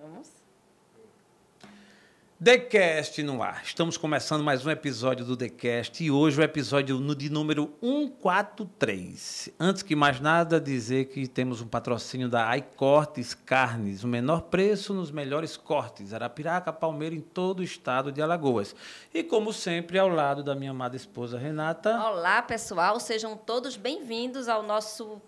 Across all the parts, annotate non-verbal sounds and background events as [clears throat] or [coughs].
Vamos. TheCast no ar. Estamos começando mais um episódio do TheCast e hoje o episódio de número 143. Antes que mais nada, dizer que temos um patrocínio da iCortes Carnes, o menor preço nos melhores cortes, Arapiraca, Palmeira, em todo o estado de Alagoas. E como sempre, ao lado da minha amada esposa Renata, Olá, pessoal. Sejam todos bem-vindos ao nosso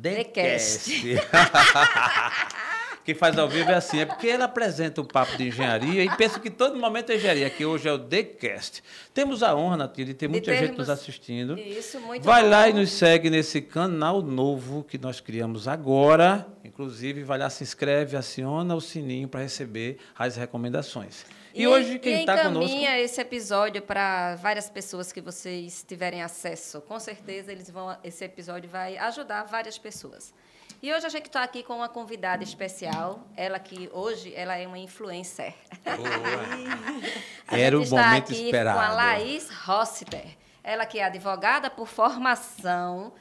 TheCast. [laughs] Quem faz ao vivo é assim, é porque ela apresenta o papo de engenharia e pensa que todo momento é engenharia, que hoje é o TheCast. Temos a honra, Natia, de ter muita gente termos- nos assistindo. Isso, muito Vai bom. lá e nos segue nesse canal novo que nós criamos agora. Inclusive, vai lá, se inscreve, aciona o sininho para receber as recomendações. E, hoje quem e está conosco... encaminha esse episódio para várias pessoas que vocês tiverem acesso. Com certeza eles vão. Esse episódio vai ajudar várias pessoas. E hoje a gente está aqui com uma convidada especial. Ela que hoje ela é uma influencer. [laughs] Era gente o está momento aqui esperado. com a Laís Rossiter. Ela que é advogada por formação,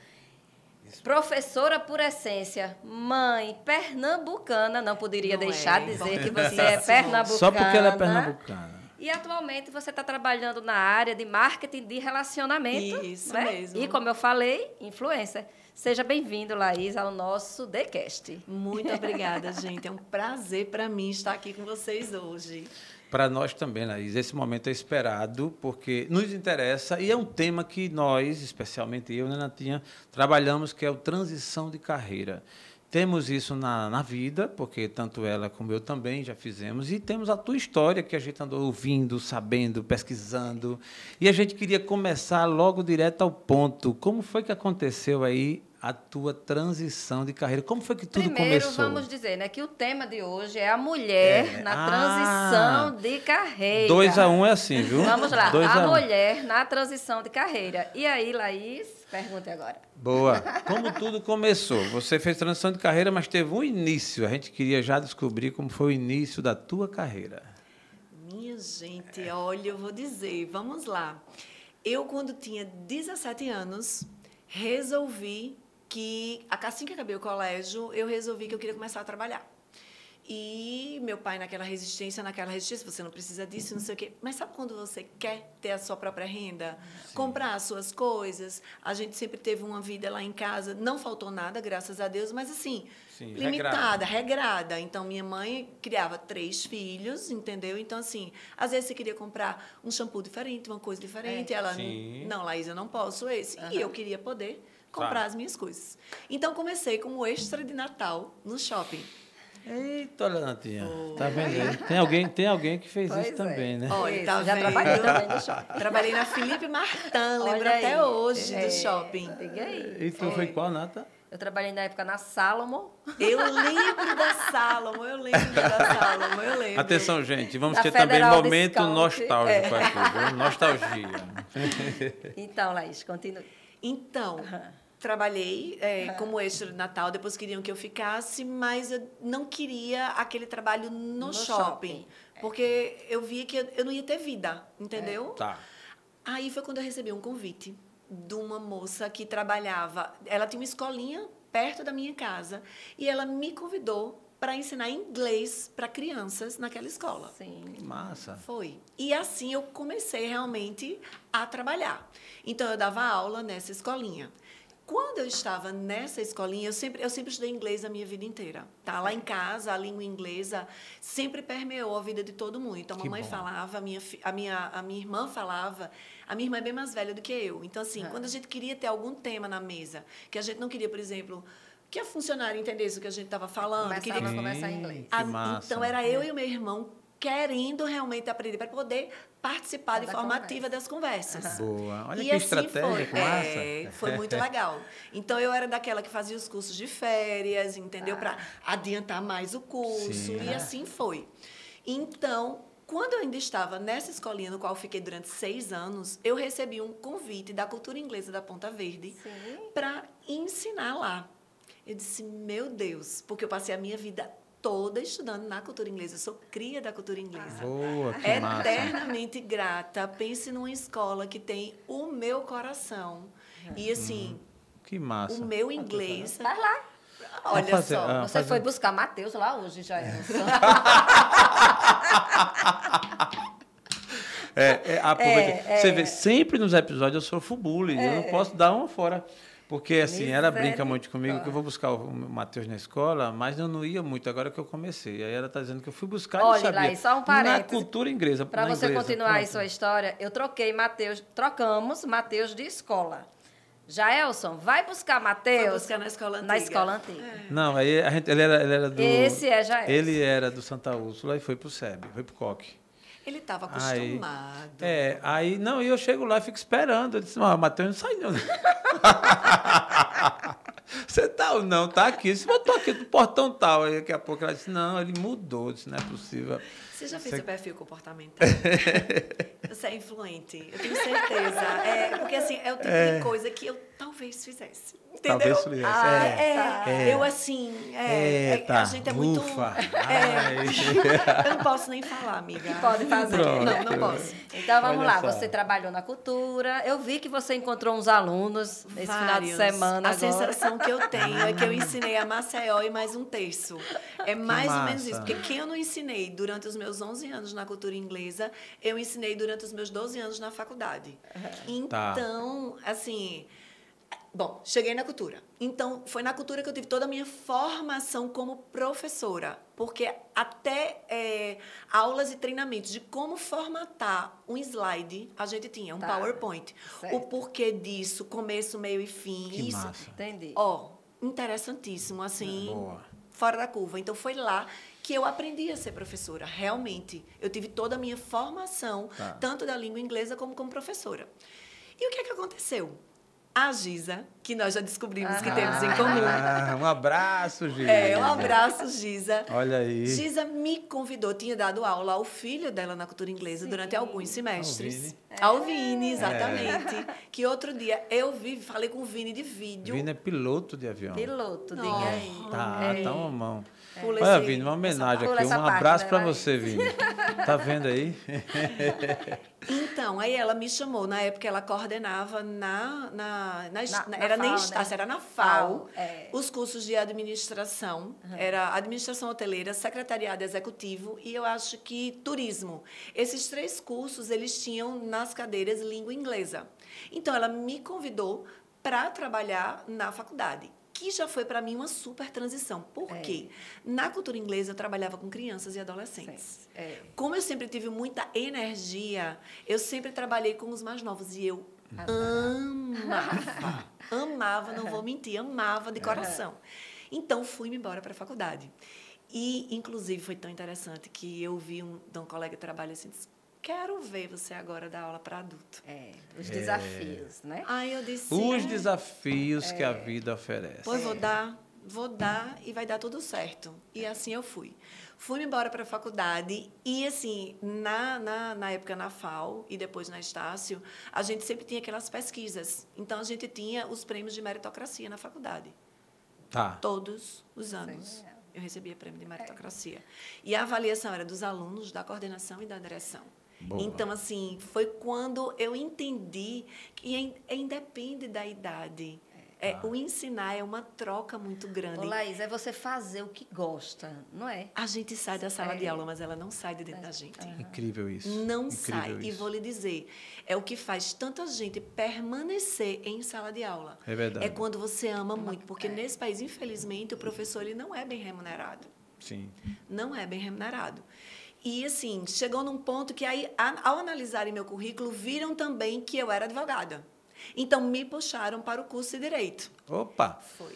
professora por essência, mãe pernambucana, não poderia Não deixar é, de dizer que você é pernambucana. Só porque ela é pernambucana. E atualmente você está trabalhando na área de marketing de relacionamento. Isso né? mesmo. E como eu falei, influencer. Seja bem-vindo, Laís, ao nosso TheCast. Muito [laughs] obrigada, gente. É um prazer para mim estar aqui com vocês hoje. Para nós também, Laís, esse momento é esperado, porque nos interessa e é um tema que nós, especialmente eu, né, Natinha, trabalhamos, que é o transição de carreira. Temos isso na, na vida, porque tanto ela como eu também já fizemos, e temos a tua história, que a gente andou ouvindo, sabendo, pesquisando. E a gente queria começar logo direto ao ponto. Como foi que aconteceu aí a tua transição de carreira? Como foi que tudo Primeiro, começou? vamos dizer né, que o tema de hoje é a mulher É. na Ah. transição de carreira. 2 a 1 um é assim, viu? Vamos lá, Dois a um. mulher na transição de carreira. E aí, Laís, pergunte agora. Boa. [laughs] Como tudo começou? Você fez transição de carreira, mas teve um início. A gente queria já descobrir como foi o início da tua carreira. Minha gente, olha, eu vou dizer, vamos lá. Eu, quando tinha 17 anos, resolvi que, assim que acabei o colégio, eu resolvi que eu queria começar a trabalhar. E meu pai naquela resistência, naquela resistência, você não precisa disso, não sei o quê. Mas sabe quando você quer ter a sua própria renda? Comprar as suas coisas? A gente sempre teve uma vida lá em casa, não faltou nada, graças a Deus, mas assim, Sim, limitada, regrada. Então, minha mãe criava três filhos, entendeu? Então, assim, às vezes você queria comprar um shampoo diferente, uma coisa diferente. É. Ela, Sim. não, Laís, eu não posso esse. Aham. E eu queria poder comprar Tá. as minhas coisas. Então, comecei como extra de Natal no shopping. Eita, olha, Natinha. Tá vendo? aí? Tem alguém, tem alguém que fez Pois isso também, é. né? Olha, Isso, tá já trabalhei também no shopping. Trabalhei na Felipe Martin, lembro Olha até aí. hoje É, do shopping. diga aí. E tu foi qual, Nata? Eu trabalhei na época na Salomon. Eu lembro da Salomon, eu lembro da Salomon, eu lembro. Atenção, gente. Vamos Da ter também Federal momento Discount. nostálgico aqui, viu? Nostalgia. [laughs] Então, Laís, continue. Então. Trabalhei é, como extra de Natal, depois queriam que eu ficasse, mas eu não queria aquele trabalho no, No shopping, shopping. porque eu via que eu, eu não ia ter vida, entendeu? Tá. Aí foi quando eu recebi um convite de uma moça que trabalhava, ela tinha uma escolinha perto da minha casa e ela me convidou para ensinar inglês para crianças naquela escola. Sim. Que massa. Foi. E assim eu comecei realmente a trabalhar. Então eu dava aula nessa escolinha. Quando eu estava nessa escolinha, eu sempre, eu sempre estudei inglês a minha vida inteira. Tá? Lá em casa, a língua inglesa sempre permeou a vida de todo mundo. Então, a mamãe bom. falava, a minha, a, minha, a minha irmã falava. A minha irmã é bem mais velha do que eu. Então, assim, Ah. quando a gente queria ter algum tema na mesa, que a gente não queria, por exemplo, que a funcionária entendesse o que a gente estava falando, Começava queria a conversar em inglês. A-. Então, era eu e o meu irmão querendo realmente aprender para poder participar de Da forma conversa. ativa das conversas. Boa. Olha e que assim estratégia, foi. massa. É, foi muito legal. Então, eu era daquela que fazia os cursos de férias, entendeu? Para adiantar mais o curso. Sim. E assim foi. Então, quando eu ainda estava nessa escolinha, no qual eu fiquei durante seis anos, eu recebi um convite da cultura inglesa da Ponta Verde para ensinar lá. Eu disse, meu Deus, porque eu passei a minha vida toda estudando na cultura inglesa. Eu sou cria da cultura inglesa. Boa, que É massa. Eternamente grata. Pense numa escola que tem o meu coração. E assim, Que massa. o meu inglês. Vai lá. Olha fazer- só. ah, Você fazer- foi buscar Matheus lá hoje, Jailson. [laughs] É, é, aproveita. É, Você é. vê, sempre nos episódios eu sofro bullying. Eu não posso dar uma fora. Porque assim, ela brinca muito comigo que eu vou buscar o Matheus na escola, mas eu não ia muito agora que eu comecei. Aí ela está dizendo que eu fui buscar e não Olha, sabia. Laís, só um Na parêntese. cultura inglesa. Para na você inglesa, continuar aí pronto. sua história, eu troquei Matheus, trocamos Matheus de escola. Jaelson, vai buscar Foi Matheus buscar na escola antiga. na escola antiga. Não, aí a gente, ele, era, ele era do. Esse é Jaelson. Ele era do Santa Úrsula e foi pro SEB, foi pro Coque. Ele estava Aí, acostumado. é, aí, não, e eu chego lá e fico esperando. Eu disse, não, Matheus não sai não. Você tá ou não? Tá aqui. Se eu tô aqui do portão tal. Aí daqui a pouco ela disse, não, ele mudou. Eu disse, não é possível. Você já fez Você- o perfil comportamental? [laughs] Você é influente, eu tenho certeza. É, porque assim, é o tipo de coisa que eu talvez fizesse. Entendeu? Talvez fizesse, Ah, é. é, É. Eu assim, é, é, Eita, a gente é muito. ufa. É, [laughs] eu não posso nem falar, amiga. Pode fazer. Pronto. Não, não posso. Então vamos Olha lá, só. você trabalhou na cultura. Eu vi que você encontrou uns alunos esse final de Vários. semana A agora. sensação que eu tenho é que eu [laughs] ensinei a Maceió e mais um terço. É mais ou menos isso. Porque quem eu não ensinei durante os meus 11 anos na cultura inglesa, eu ensinei durante os meus 12 anos na faculdade. Tá. Então, assim... Bom, cheguei na cultura. Então, foi na cultura que eu tive toda a minha formação como professora. Porque até é, aulas e treinamentos de como formatar um slide, a gente tinha, um Tá. PowerPoint. Certo. O porquê disso, começo, meio e fim. Que isso, massa. Entendi. Ó, interessantíssimo, assim, Boa. fora da curva. Então, foi lá que eu aprendi a ser professora, realmente. Eu tive toda a minha formação, Tá. tanto da língua inglesa como como professora. E o que é que aconteceu? A Giza, que nós já descobrimos que Ah. temos em comum. Ah, [laughs] um abraço, Gil. É, um abraço, Giza. Olha aí. Giza me convidou, tinha dado aula ao filho dela na cultura inglesa durante alguns semestres. Vini. Ao Vini, exatamente. [laughs] Que outro dia eu vi, falei com o Vini de vídeo. Vini é piloto de avião. Piloto, diga aí. Tá, É. tá uma mão. Pula Olha, esse- Vini, uma homenagem pula aqui. essa Um abraço pra Laís? você, Vini. Tá vendo aí? [laughs] Então, aí ela me chamou. Na época, ela coordenava na... na, na, Na- na- na era nem FAO, Estácio, né? era na FAO. FAO, é. Os cursos de administração. Era administração hoteleira, secretariado executivo e eu acho que turismo. Esses três cursos, eles tinham nas cadeiras língua inglesa. Então, ela me convidou para trabalhar na faculdade. Que já foi para mim uma super transição. Por É. quê? Na cultura inglesa, eu trabalhava com crianças e adolescentes. É. Como eu sempre tive muita energia, eu sempre trabalhei com os mais novos e eu amava. [laughs] amava, não vou mentir, amava de coração. Então fui-me embora para a faculdade. E, inclusive, foi tão interessante que eu vi um, de um colega de trabalho assim, disse, quero ver você agora dar aula para adulto. É, os desafios, né? Aí eu disse, Os "É, desafios que a vida oferece. Pois vou dar, vou dar e vai dar tudo certo. E assim eu fui. Fui embora para a faculdade e, assim, na, na, na época na FAO e depois na Estácio, a gente sempre tinha aquelas pesquisas. Então, a gente tinha os prêmios de meritocracia na faculdade. Tá. Todos os anos. Eu recebia prêmio de meritocracia. E a avaliação era dos alunos, da coordenação e da direção. Boa. Então, assim, foi quando eu entendi que in- é independe da idade. É, o ensinar é uma troca muito grande. Ô, Laís, é você fazer o que gosta, não é? A gente sai da sala É. de aula, mas ela não sai de dentro da gente. Incrível isso. Não Incrível sai. E isso. vou lhe dizer, é o que faz tanta gente permanecer em sala de aula. É verdade. É quando você ama muito, porque nesse país, infelizmente, o professor ele não é bem remunerado. Sim. Não é bem remunerado. E assim, chegou num ponto que aí, ao analisarem meu currículo, viram também que eu era advogada. Então me puxaram para o curso de direito. Opa, Foi.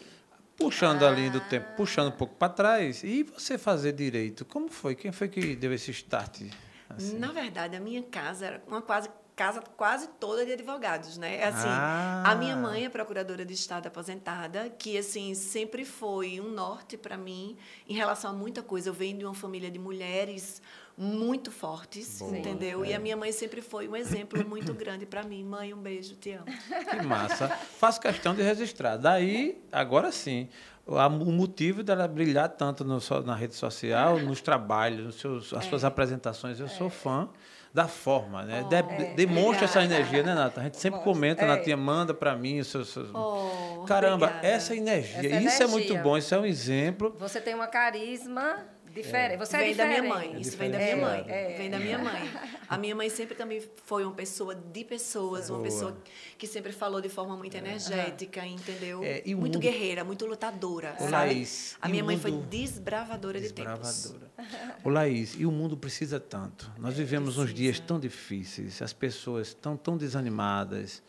puxando ali do tempo, puxando um pouco para trás. E você fazer direito? Como foi? Quem foi que deu esse start? Assim? Na verdade, a minha casa era uma quase casa quase toda de advogados, né? Assim, Ah. a minha mãe é procuradora de estado aposentada, que assim sempre foi um norte para mim em relação a muita coisa. Eu venho de uma família de mulheres muito fortes, Boa, entendeu? é. E a minha mãe sempre foi um exemplo muito grande para mim. Mãe, um beijo, te amo. Que massa. Faço questão de registrar. Daí, agora sim, o motivo dela brilhar tanto no na rede social, nos trabalhos, nos seus, as suas apresentações, eu sou fã da forma, né? De- demonstra essa energia, né, Nata? A gente sempre comenta, É. Natinha, manda para mim seus... seus- Oh, Caramba, Obrigada. essa energia, Essa isso é muito energia. bom, isso é um exemplo. Você tem uma carisma diferente. Você é vem da minha diferente. mãe. É Isso vem da minha mãe. Vem da minha mãe. [laughs] A minha mãe sempre também foi uma pessoa de pessoas, uma Boa. pessoa que sempre falou de forma muito energética, entendeu? É, e o muito mundo- guerreira, muito lutadora. Ô, sabe? Laís, a minha o mãe foi mundo- desbravadora de tempos. Desbravadora. Ô, Laís, e o mundo precisa tanto. Nós vivemos uns precisa. dias tão difíceis, as pessoas estão tão desanimadas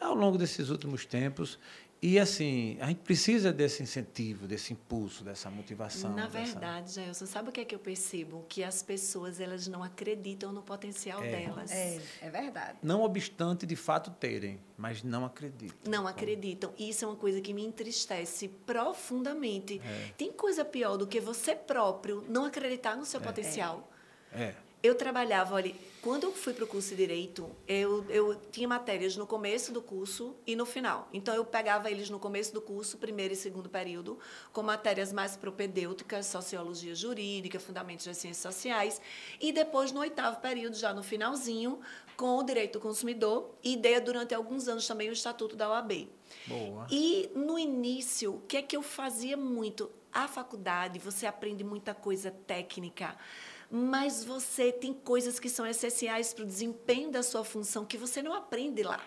ao longo desses últimos tempos. E, assim, a gente precisa desse incentivo, desse impulso, dessa motivação. Na dessa- verdade, Gelson, sabe o que é que eu percebo? Que as pessoas elas não acreditam no potencial delas. É, é verdade. Não obstante de fato terem, mas não acreditam. Não acreditam. E isso é uma coisa que me entristece profundamente. É. Tem coisa pior do que você próprio não acreditar no seu potencial. É. Eu trabalhava, olha, quando eu fui para o curso de Direito, eu, eu tinha matérias no começo do curso e no final. Então, eu pegava eles no começo do curso, primeiro e segundo período, com matérias mais propedêuticas, sociologia jurídica, fundamentos das ciências sociais, e depois, no oitavo período, já no finalzinho, com o direito do consumidor, e dei durante alguns anos também o Estatuto da OAB. Boa. E no início, o que é que eu fazia muito? A faculdade, você aprende muita coisa técnica, mas você tem coisas que são essenciais para o desempenho da sua função que você não aprende lá.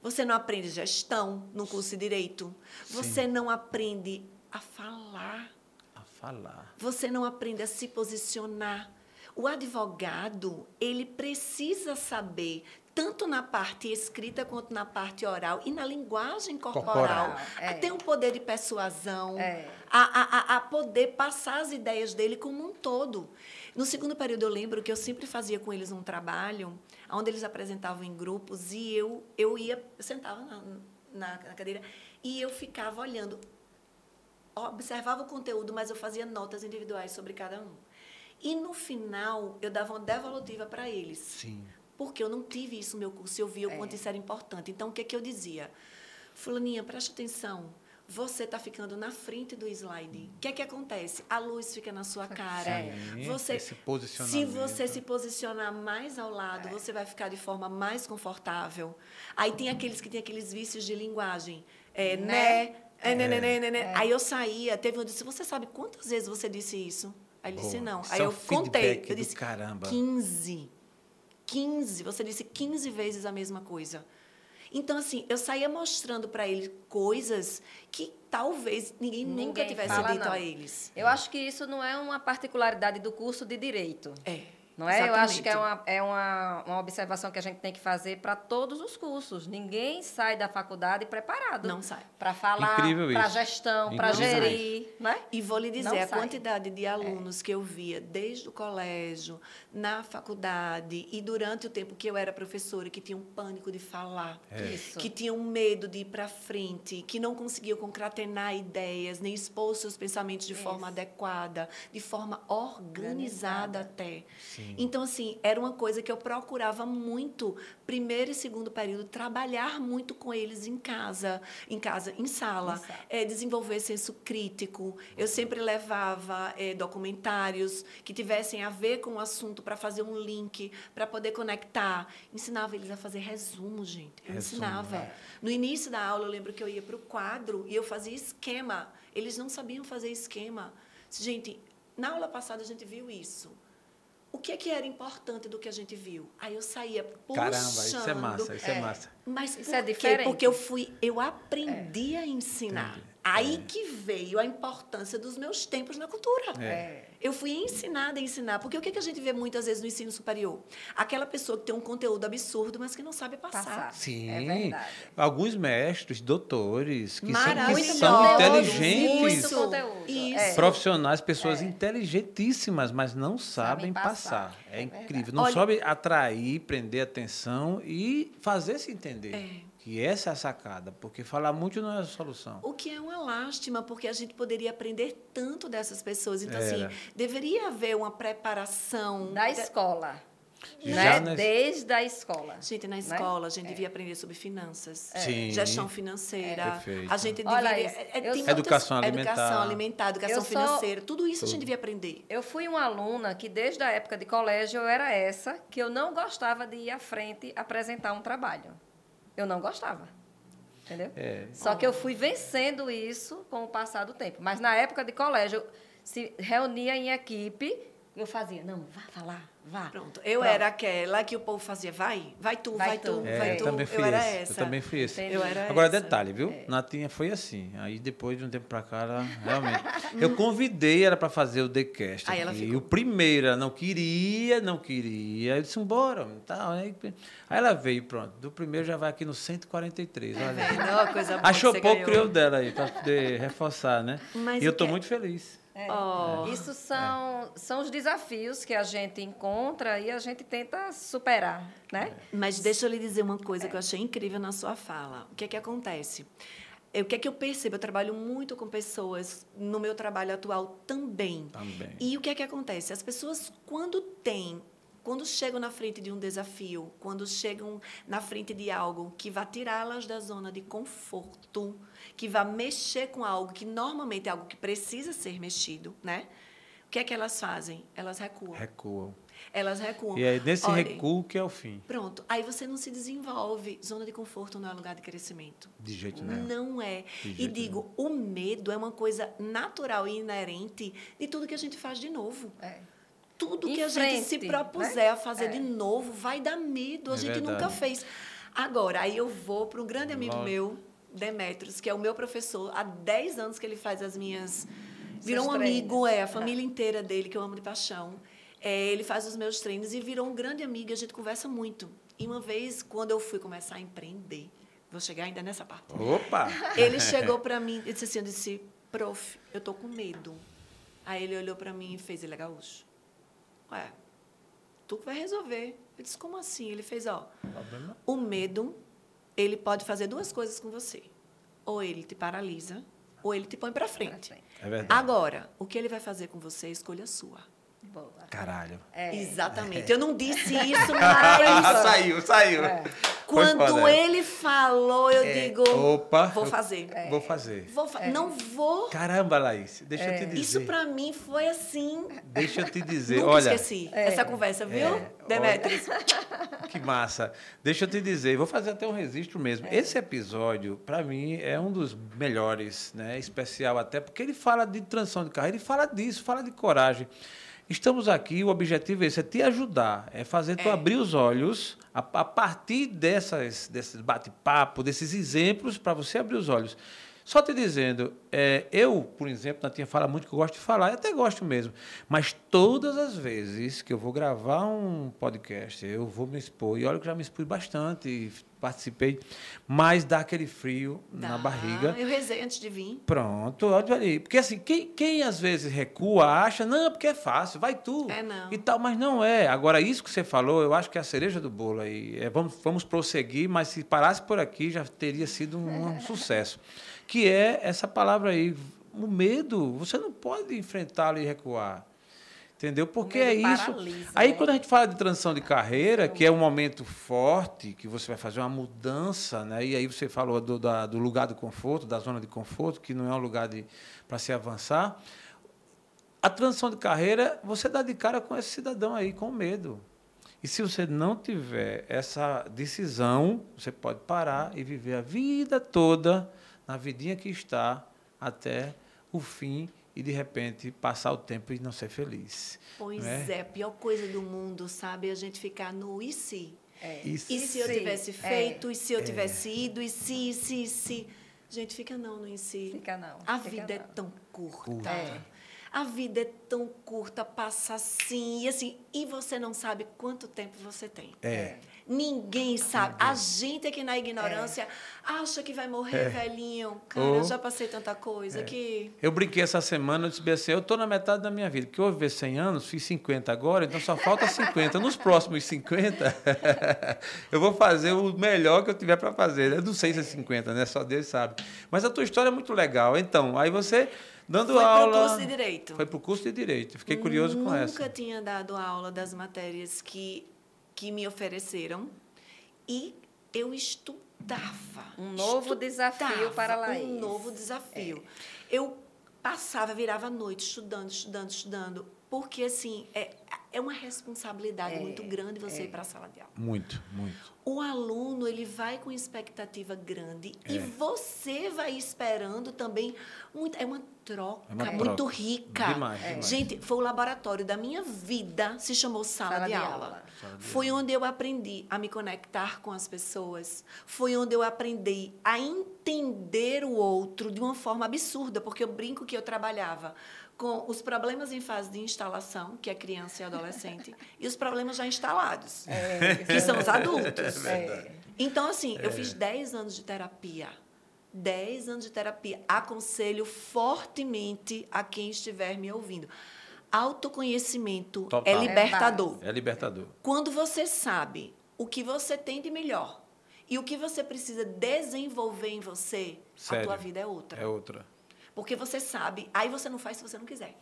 Você não aprende gestão no curso de direito. Você não aprende a falar. A falar. Você não aprende a se posicionar. O advogado, ele precisa saber, tanto na parte escrita quanto na parte oral e na linguagem corporal, Corporal, é. um poder de persuasão, É. a, a- a poder passar as ideias dele como um todo. No segundo período, eu lembro que eu sempre fazia com eles um trabalho onde eles apresentavam em grupos e eu, eu ia, eu sentava na, na, na cadeira e eu ficava olhando observava o conteúdo, mas eu fazia notas individuais sobre cada um. E no final, eu dava uma devolutiva para eles. Sim. Porque eu não tive isso no meu curso, eu via o quanto isso era importante. Então, o que, que eu dizia? Fulaninha, preste atenção. Você está ficando na frente do slide. O que é que acontece? A luz fica na sua cara. Sim, Você, esse se você se posicionar mais ao lado, você vai ficar de forma mais confortável. Aí tem aqueles que têm aqueles vícios de linguagem. É, Né? né? É, né, né, né, né, né. Aí eu saía, teve um disse, você sabe quantas vezes você disse isso? Aí ele disse, não. Isso Aí é eu contei. Eu disse, caramba. 15. 15. Você disse 15 vezes a mesma coisa. Então, assim, eu saía mostrando para ele coisas que talvez ninguém, nunca Ninguém tivesse fala, dito não. a eles. Eu acho que isso não é uma particularidade do curso de Direito. É. Não é? Eu acho que é, uma, é uma, uma observação que a gente tem que fazer para todos os cursos. Ninguém sai da faculdade preparado. Não sai. Para falar, Incrível para isso. gestão, para gerir. Né? E vou lhe dizer, Não a sai. quantidade de alunos que eu via desde o colégio, na faculdade e durante o tempo que eu era professora, que tinham pânico de falar, Isso. que tinham medo de ir para frente, que não conseguiam concatenar ideias, nem expor seus pensamentos de forma adequada, de forma organizada até. Então, assim, era uma coisa que eu procurava muito, primeiro e segundo período, trabalhar muito com eles em casa, em casa, em sala, Em sala. é, desenvolver senso crítico. Eu sempre levava é, documentários que tivessem a ver com o assunto para fazer um link, para poder conectar. Ensinava eles a fazer resumo, gente. Eu Resumo, ensinava. é. No início da aula, eu lembro que eu ia para o quadro e eu fazia esquema. Eles não sabiam fazer esquema. Gente, na aula passada a gente viu isso. O que, é que era importante do que a gente viu? Aí eu saía puxando. Caramba, isso é massa, isso é, É. massa. Mas Isso por é quê? diferente. Porque eu fui, eu aprendi a ensinar. Entendi. Aí É. que veio a importância dos meus tempos na cultura. É. Eu fui ensinada a ensinar. Porque o que a gente vê muitas vezes no ensino superior? Aquela pessoa que tem um conteúdo absurdo, mas que não sabe passar. Passar. Sim. É verdade. Alguns mestres, doutores, que são, que são inteligentes. Muito conteúdo. isso. É. Profissionais, pessoas inteligentíssimas, mas não sabem, Sabem passar. passar. É, É incrível. Não Olha- soube atrair, prender atenção e fazer se entender. É. Que essa é a sacada, porque falar muito não é a solução. O que é uma lástima, porque a gente poderia aprender tanto dessas pessoas. Então, Era. assim, deveria haver uma preparação. Da escola. Né? nas- Desde a escola. Gente, na Né? escola, a gente devia aprender sobre finanças, Sim. gestão financeira. Perfeito. A gente Olha deveria. isso, é- é- muitas- Educação alimentar. Educação alimentar, educação Eu sou- financeira. Tudo isso a Tudo. gente devia aprender. Eu fui uma aluna que, desde a época de colégio, eu era essa, que eu não gostava de ir à frente apresentar um trabalho. Eu não gostava. Entendeu? É. Só que eu fui vencendo isso com o passar do tempo. Mas na época de colégio, se reunia em equipe, eu fazia, não, vá falar, vá. Pronto. Eu Pronto. era aquela que o povo fazia, vai, vai tu, vai, Vai tu, tu. É, vai eu tu. também fui eu era esse. essa. Eu também fui esse. Eu era Agora, essa. detalhe, viu? Natinha foi assim. Aí, depois de um tempo pra cá, ela realmente... eu convidei ela pra fazer o TheCast Aí ela ficou. E o primeiro, ela não queria, não queria. Eu disse, bora. Tal. Aí, aí ela veio, pronto. Do primeiro já vai aqui no 143. Olha. É, não, coisa boa Achou pouco, criou dela aí, pra poder reforçar, né? Mas e eu tô que- muito feliz. Oh. Isso são, são os desafios que a gente encontra e a gente tenta superar, né? Mas deixa eu lhe dizer uma coisa que eu achei incrível na sua fala. O que é que acontece? É, O que é que eu percebo? Eu trabalho muito com pessoas no meu trabalho atual também. Também. E o que é que acontece? As pessoas, quando têm, quando chegam na frente de um desafio, quando chegam na frente de algo que vai tirá-las da zona de conforto, que vai mexer com algo que normalmente é algo que precisa ser mexido, né? O que é que elas fazem? Elas recuam. Recuam. Elas recuam. E é nesse Olha, recuo que é o fim. Pronto. Aí você não se desenvolve. Zona de conforto não é lugar de crescimento. De jeito nenhum. Não é. De E digo, o medo é uma coisa natural e inerente de tudo que a gente faz de novo. É. Tudo que Em a gente se frente, propuser né? a fazer É. de novo vai dar medo. A É gente verdade. nunca fez. Agora, aí eu vou para um grande amigo Lógico. meu, Demetrios, que é o meu professor. Há 10 anos que ele faz as minhas. Virou um treinos. amigo, é, a família inteira dele, que eu amo de paixão. É, ele faz os meus treinos e virou um grande amigo, e a gente conversa muito. E uma vez, quando eu fui começar a empreender, vou chegar ainda nessa parte. Opa! Ele chegou para mim e disse assim, eu disse, prof, eu tô com medo. Aí ele olhou para mim e fez, ele é gaúcho. Ué, tu que vai resolver. Eu disse, como assim? Ele fez, ó, Problema? o medo, ele pode fazer duas coisas com você. Ou ele te paralisa, ou ele te põe para frente. É verdade. Agora, o que ele vai fazer com você é escolha sua. Boa. Caralho. É. Exatamente. Eu não disse isso, [laughs] Ah, mas saiu, saiu. É. Quando foda. ele falou, eu É, digo, opa, vou eu- fazer. Vou fazer. Vou fa- Não vou. Caramba, Laís, deixa eu te dizer. É. Isso para mim foi assim. Deixa eu te dizer, Nunca olha, esqueci essa conversa, viu, É, Demetrios? [laughs] que massa. Deixa eu te dizer, vou fazer até um registro mesmo. Esse episódio, para mim, é um dos melhores, né? Especial até porque ele fala de transição de carreira, ele fala disso, fala de coragem. Estamos aqui, o objetivo é esse, é te ajudar, é fazer tu É. abrir os olhos a, a partir dessas, desses bate-papo, desses exemplos, para você abrir os olhos. Só te dizendo, é, eu, por exemplo, Natinha fala muito que eu gosto de falar, e até gosto mesmo, mas todas as vezes que eu vou gravar um podcast, eu vou me expor, e olha que eu já me expus bastante, e participei, mas dá aquele frio na Dá. barriga. Eu rezei antes de vir. Pronto, olha ali. Porque assim, quem, quem às vezes recua, acha, não, porque é fácil, vai tu. É, não. E tal, mas não é. Agora, isso que você falou, eu acho que é a cereja do bolo aí. É, vamos, vamos prosseguir, mas se parasse por aqui, já teria sido um, um [laughs] sucesso. Que é essa palavra aí, o medo. Você não pode enfrentá-lo e recuar. Entendeu? Porque é isso. paralisa, Aí, né? quando a gente fala de transição de carreira, que é um momento forte, que você vai fazer uma mudança, né? e aí você falou do, da- do lugar do conforto, da zona de conforto, que não é um lugar para se avançar. A transição de carreira, você dá de cara com esse cidadão aí, com medo. E se você não tiver essa decisão, você pode parar e viver a vida toda na vidinha que está até o fim e, de repente, passar o tempo e não ser feliz. Pois né? é, a pior coisa do mundo, sabe? A gente ficar no e se. É. E E se eu se? tivesse É. feito? E se eu tivesse ido? E se, e se, e se? Gente, fica não no e se. Fica não. A fica vida é não. tão curta. Curta. É. A vida é tão curta, passa assim, e assim, e você não sabe quanto tempo você tem. É. Ninguém sabe. A gente aqui na ignorância acha que vai morrer velhinho. Cara, eu já passei tanta coisa que. Eu brinquei essa semana, eu disse assim, eu estou na metade da minha vida, porque eu viver 100 anos, fiz 50 agora, então só falta 50. Nos próximos 50, [laughs] eu vou fazer o melhor que eu tiver para fazer. Eu não sei se é 50, né? Só Deus sabe. Mas a tua história é muito legal. Então, aí você dando Foi aula... curso de Direito. Foi para o curso de Direito. Fiquei curioso com essa. Nunca tinha dado aula das matérias que, que me ofereceram e eu estudava. Um novo desafio estudava, para a Laís. Um novo desafio. Eu passava, virava a noite estudando, estudando, estudando, porque assim, é, é uma responsabilidade É, muito grande você é. ir para a sala de aula. Muito, muito. O aluno ele vai com expectativa grande e É. você vai esperando também muito. É uma troca É uma muito troca. rica. Demais, demais. Gente, foi o laboratório da minha vida, se chamou sala, Sala de, de aula. aula. Sala de Foi onde eu aprendi a me conectar com as pessoas. Foi onde eu aprendi a entender o outro de uma forma absurda, porque eu brinco que eu trabalhava com os problemas em fase de instalação, que é criança e adolescente, e os problemas já instalados, que são os adultos. É. Então, assim, eu fiz 10 anos de terapia. 10 anos de terapia. Aconselho fortemente a quem estiver me ouvindo. Autoconhecimento Total. é libertador. É libertador. Quando você sabe o que você tem de melhor e o que você precisa desenvolver em você, Sério. a tua vida é outra. É outra. Porque você sabe, aí você não faz se você não quiser.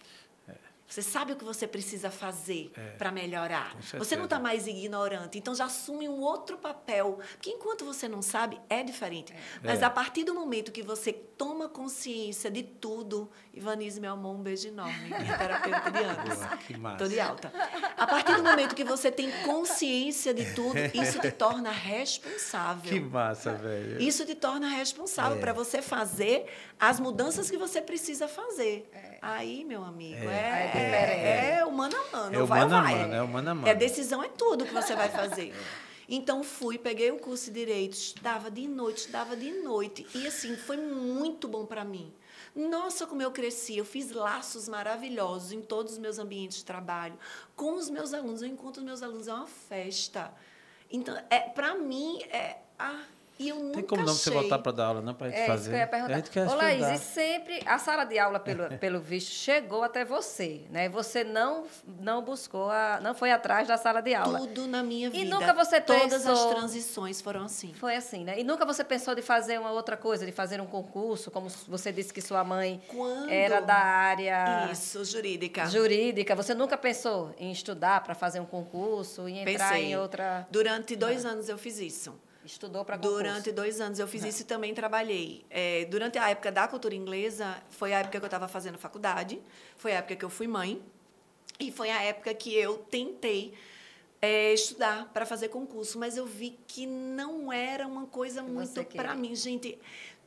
Você sabe o que você precisa fazer É. para melhorar. Você não está mais ignorante, então já assume um outro papel. Porque enquanto você não sabe, é diferente. Mas É. a partir do momento que você toma consciência de tudo, Ivanise, meu amor, um beijo enorme, minha terapeuta de anos. Boa, que massa. Tô de alta. A partir do momento que você tem consciência de tudo, [laughs] isso te torna responsável. Que massa, velho. Isso te torna responsável É. para você fazer as mudanças que você precisa fazer. Aí, meu amigo, É. é, É diferente. é, o mano a mano. É o vai, mano a vai. mano, é o mano a mano. É decisão, é tudo que você vai fazer. [laughs] Então, fui, peguei o curso de Direito, estudava de noite, estudava de noite. E, assim, foi muito bom para mim. Nossa, como eu cresci. Eu fiz laços maravilhosos em todos os meus ambientes de trabalho. Com os meus alunos. Eu encontro os meus alunos, é uma festa. Então, é, para mim, é... Ah, e eu nunca Tem como não você achei- voltar para dar aula, não? Para gente É fazer. isso que eu ia perguntar. A gente quer Ô, Laís, e sempre a sala de aula, pelo, [laughs] pelo visto, chegou até você, né? Você não, não buscou, a, não foi atrás da sala de aula. Tudo na minha E vida. nunca você Todas as pensou- transições foram assim. Foi assim, né? E nunca você pensou de fazer uma outra coisa, de fazer um concurso, como você disse que sua mãe Quando... era da área Isso, jurídica. jurídica. Você nunca pensou em estudar para fazer um concurso e entrar Pensei. em outra. Durante dois anos eu fiz isso. Estudou para concurso. Durante dois anos eu fiz isso e também trabalhei. É, durante a época da cultura inglesa, foi a época que eu estava fazendo faculdade, foi a época que eu fui mãe, e foi a época que eu tentei é, estudar para fazer concurso, mas eu vi que não era uma coisa Que muito para mim. Gente,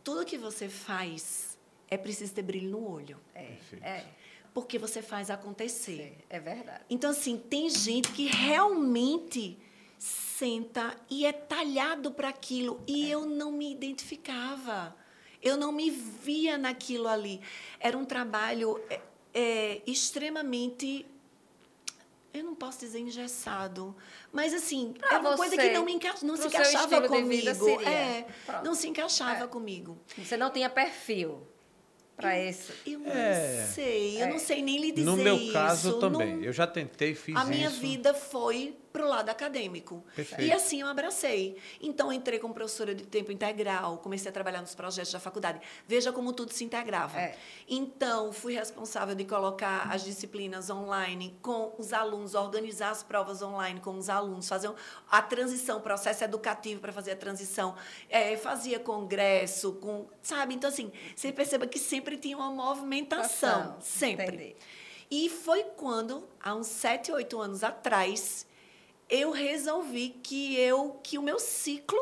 tudo que você faz é preciso ter brilho no olho, É, é, porque você faz acontecer. é, é verdade. Então, assim, tem gente que realmente senta e é talhado para aquilo. E eu não me identificava. Eu não me via naquilo ali. Era um trabalho é, é, extremamente. Eu não posso dizer engessado, mas assim, Pra era uma coisa você, que não, me enca... não se encaixava comigo. É, não se encaixava É. comigo. Você não tinha perfil para isso. Eu não É. sei, eu não sei nem lhe dizer No meu isso. caso também. Não- Eu já tentei, fiz a minha isso. vida foi pro lado acadêmico. Perfeito. E assim eu abracei. Então, entrei como professora de tempo integral, comecei a trabalhar nos projetos da faculdade. Veja como tudo se integrava. É. Então, fui responsável de colocar as disciplinas online com os alunos, organizar as provas online com os alunos, fazer a transição, o processo educativo para fazer a transição. É, fazia congresso, com, sabe? Então, assim, você perceba que sempre tinha uma movimentação. Ação, Sempre. entendi. E foi quando, há uns sete, oito anos atrás, eu resolvi que eu que o meu ciclo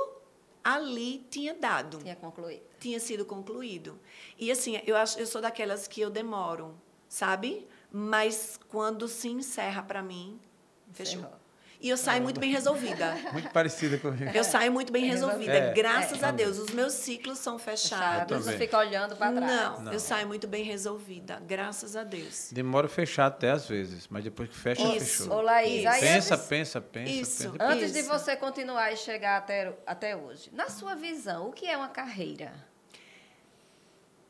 ali tinha dado, Tinha concluído. tinha sido concluído. E assim, eu acho, eu sou daquelas que eu demoro, sabe? Mas quando se encerra para mim, fechou. E eu saio muito bem resolvida. Muito parecida comigo. Eu saio muito bem resolvida, É. graças É. a Deus. Os meus ciclos são fechados. Fechado, não fica olhando para trás. Não, Não. eu saio muito bem resolvida, graças a Deus. Demora fechar até às vezes, mas depois que fecha, Isso. fechou. Ô, Laís, Isso. aí Pensa, antes, pensa, pensa, Isso. pensa. antes de Isso. você continuar e chegar até, até hoje, na sua visão, o que é uma carreira?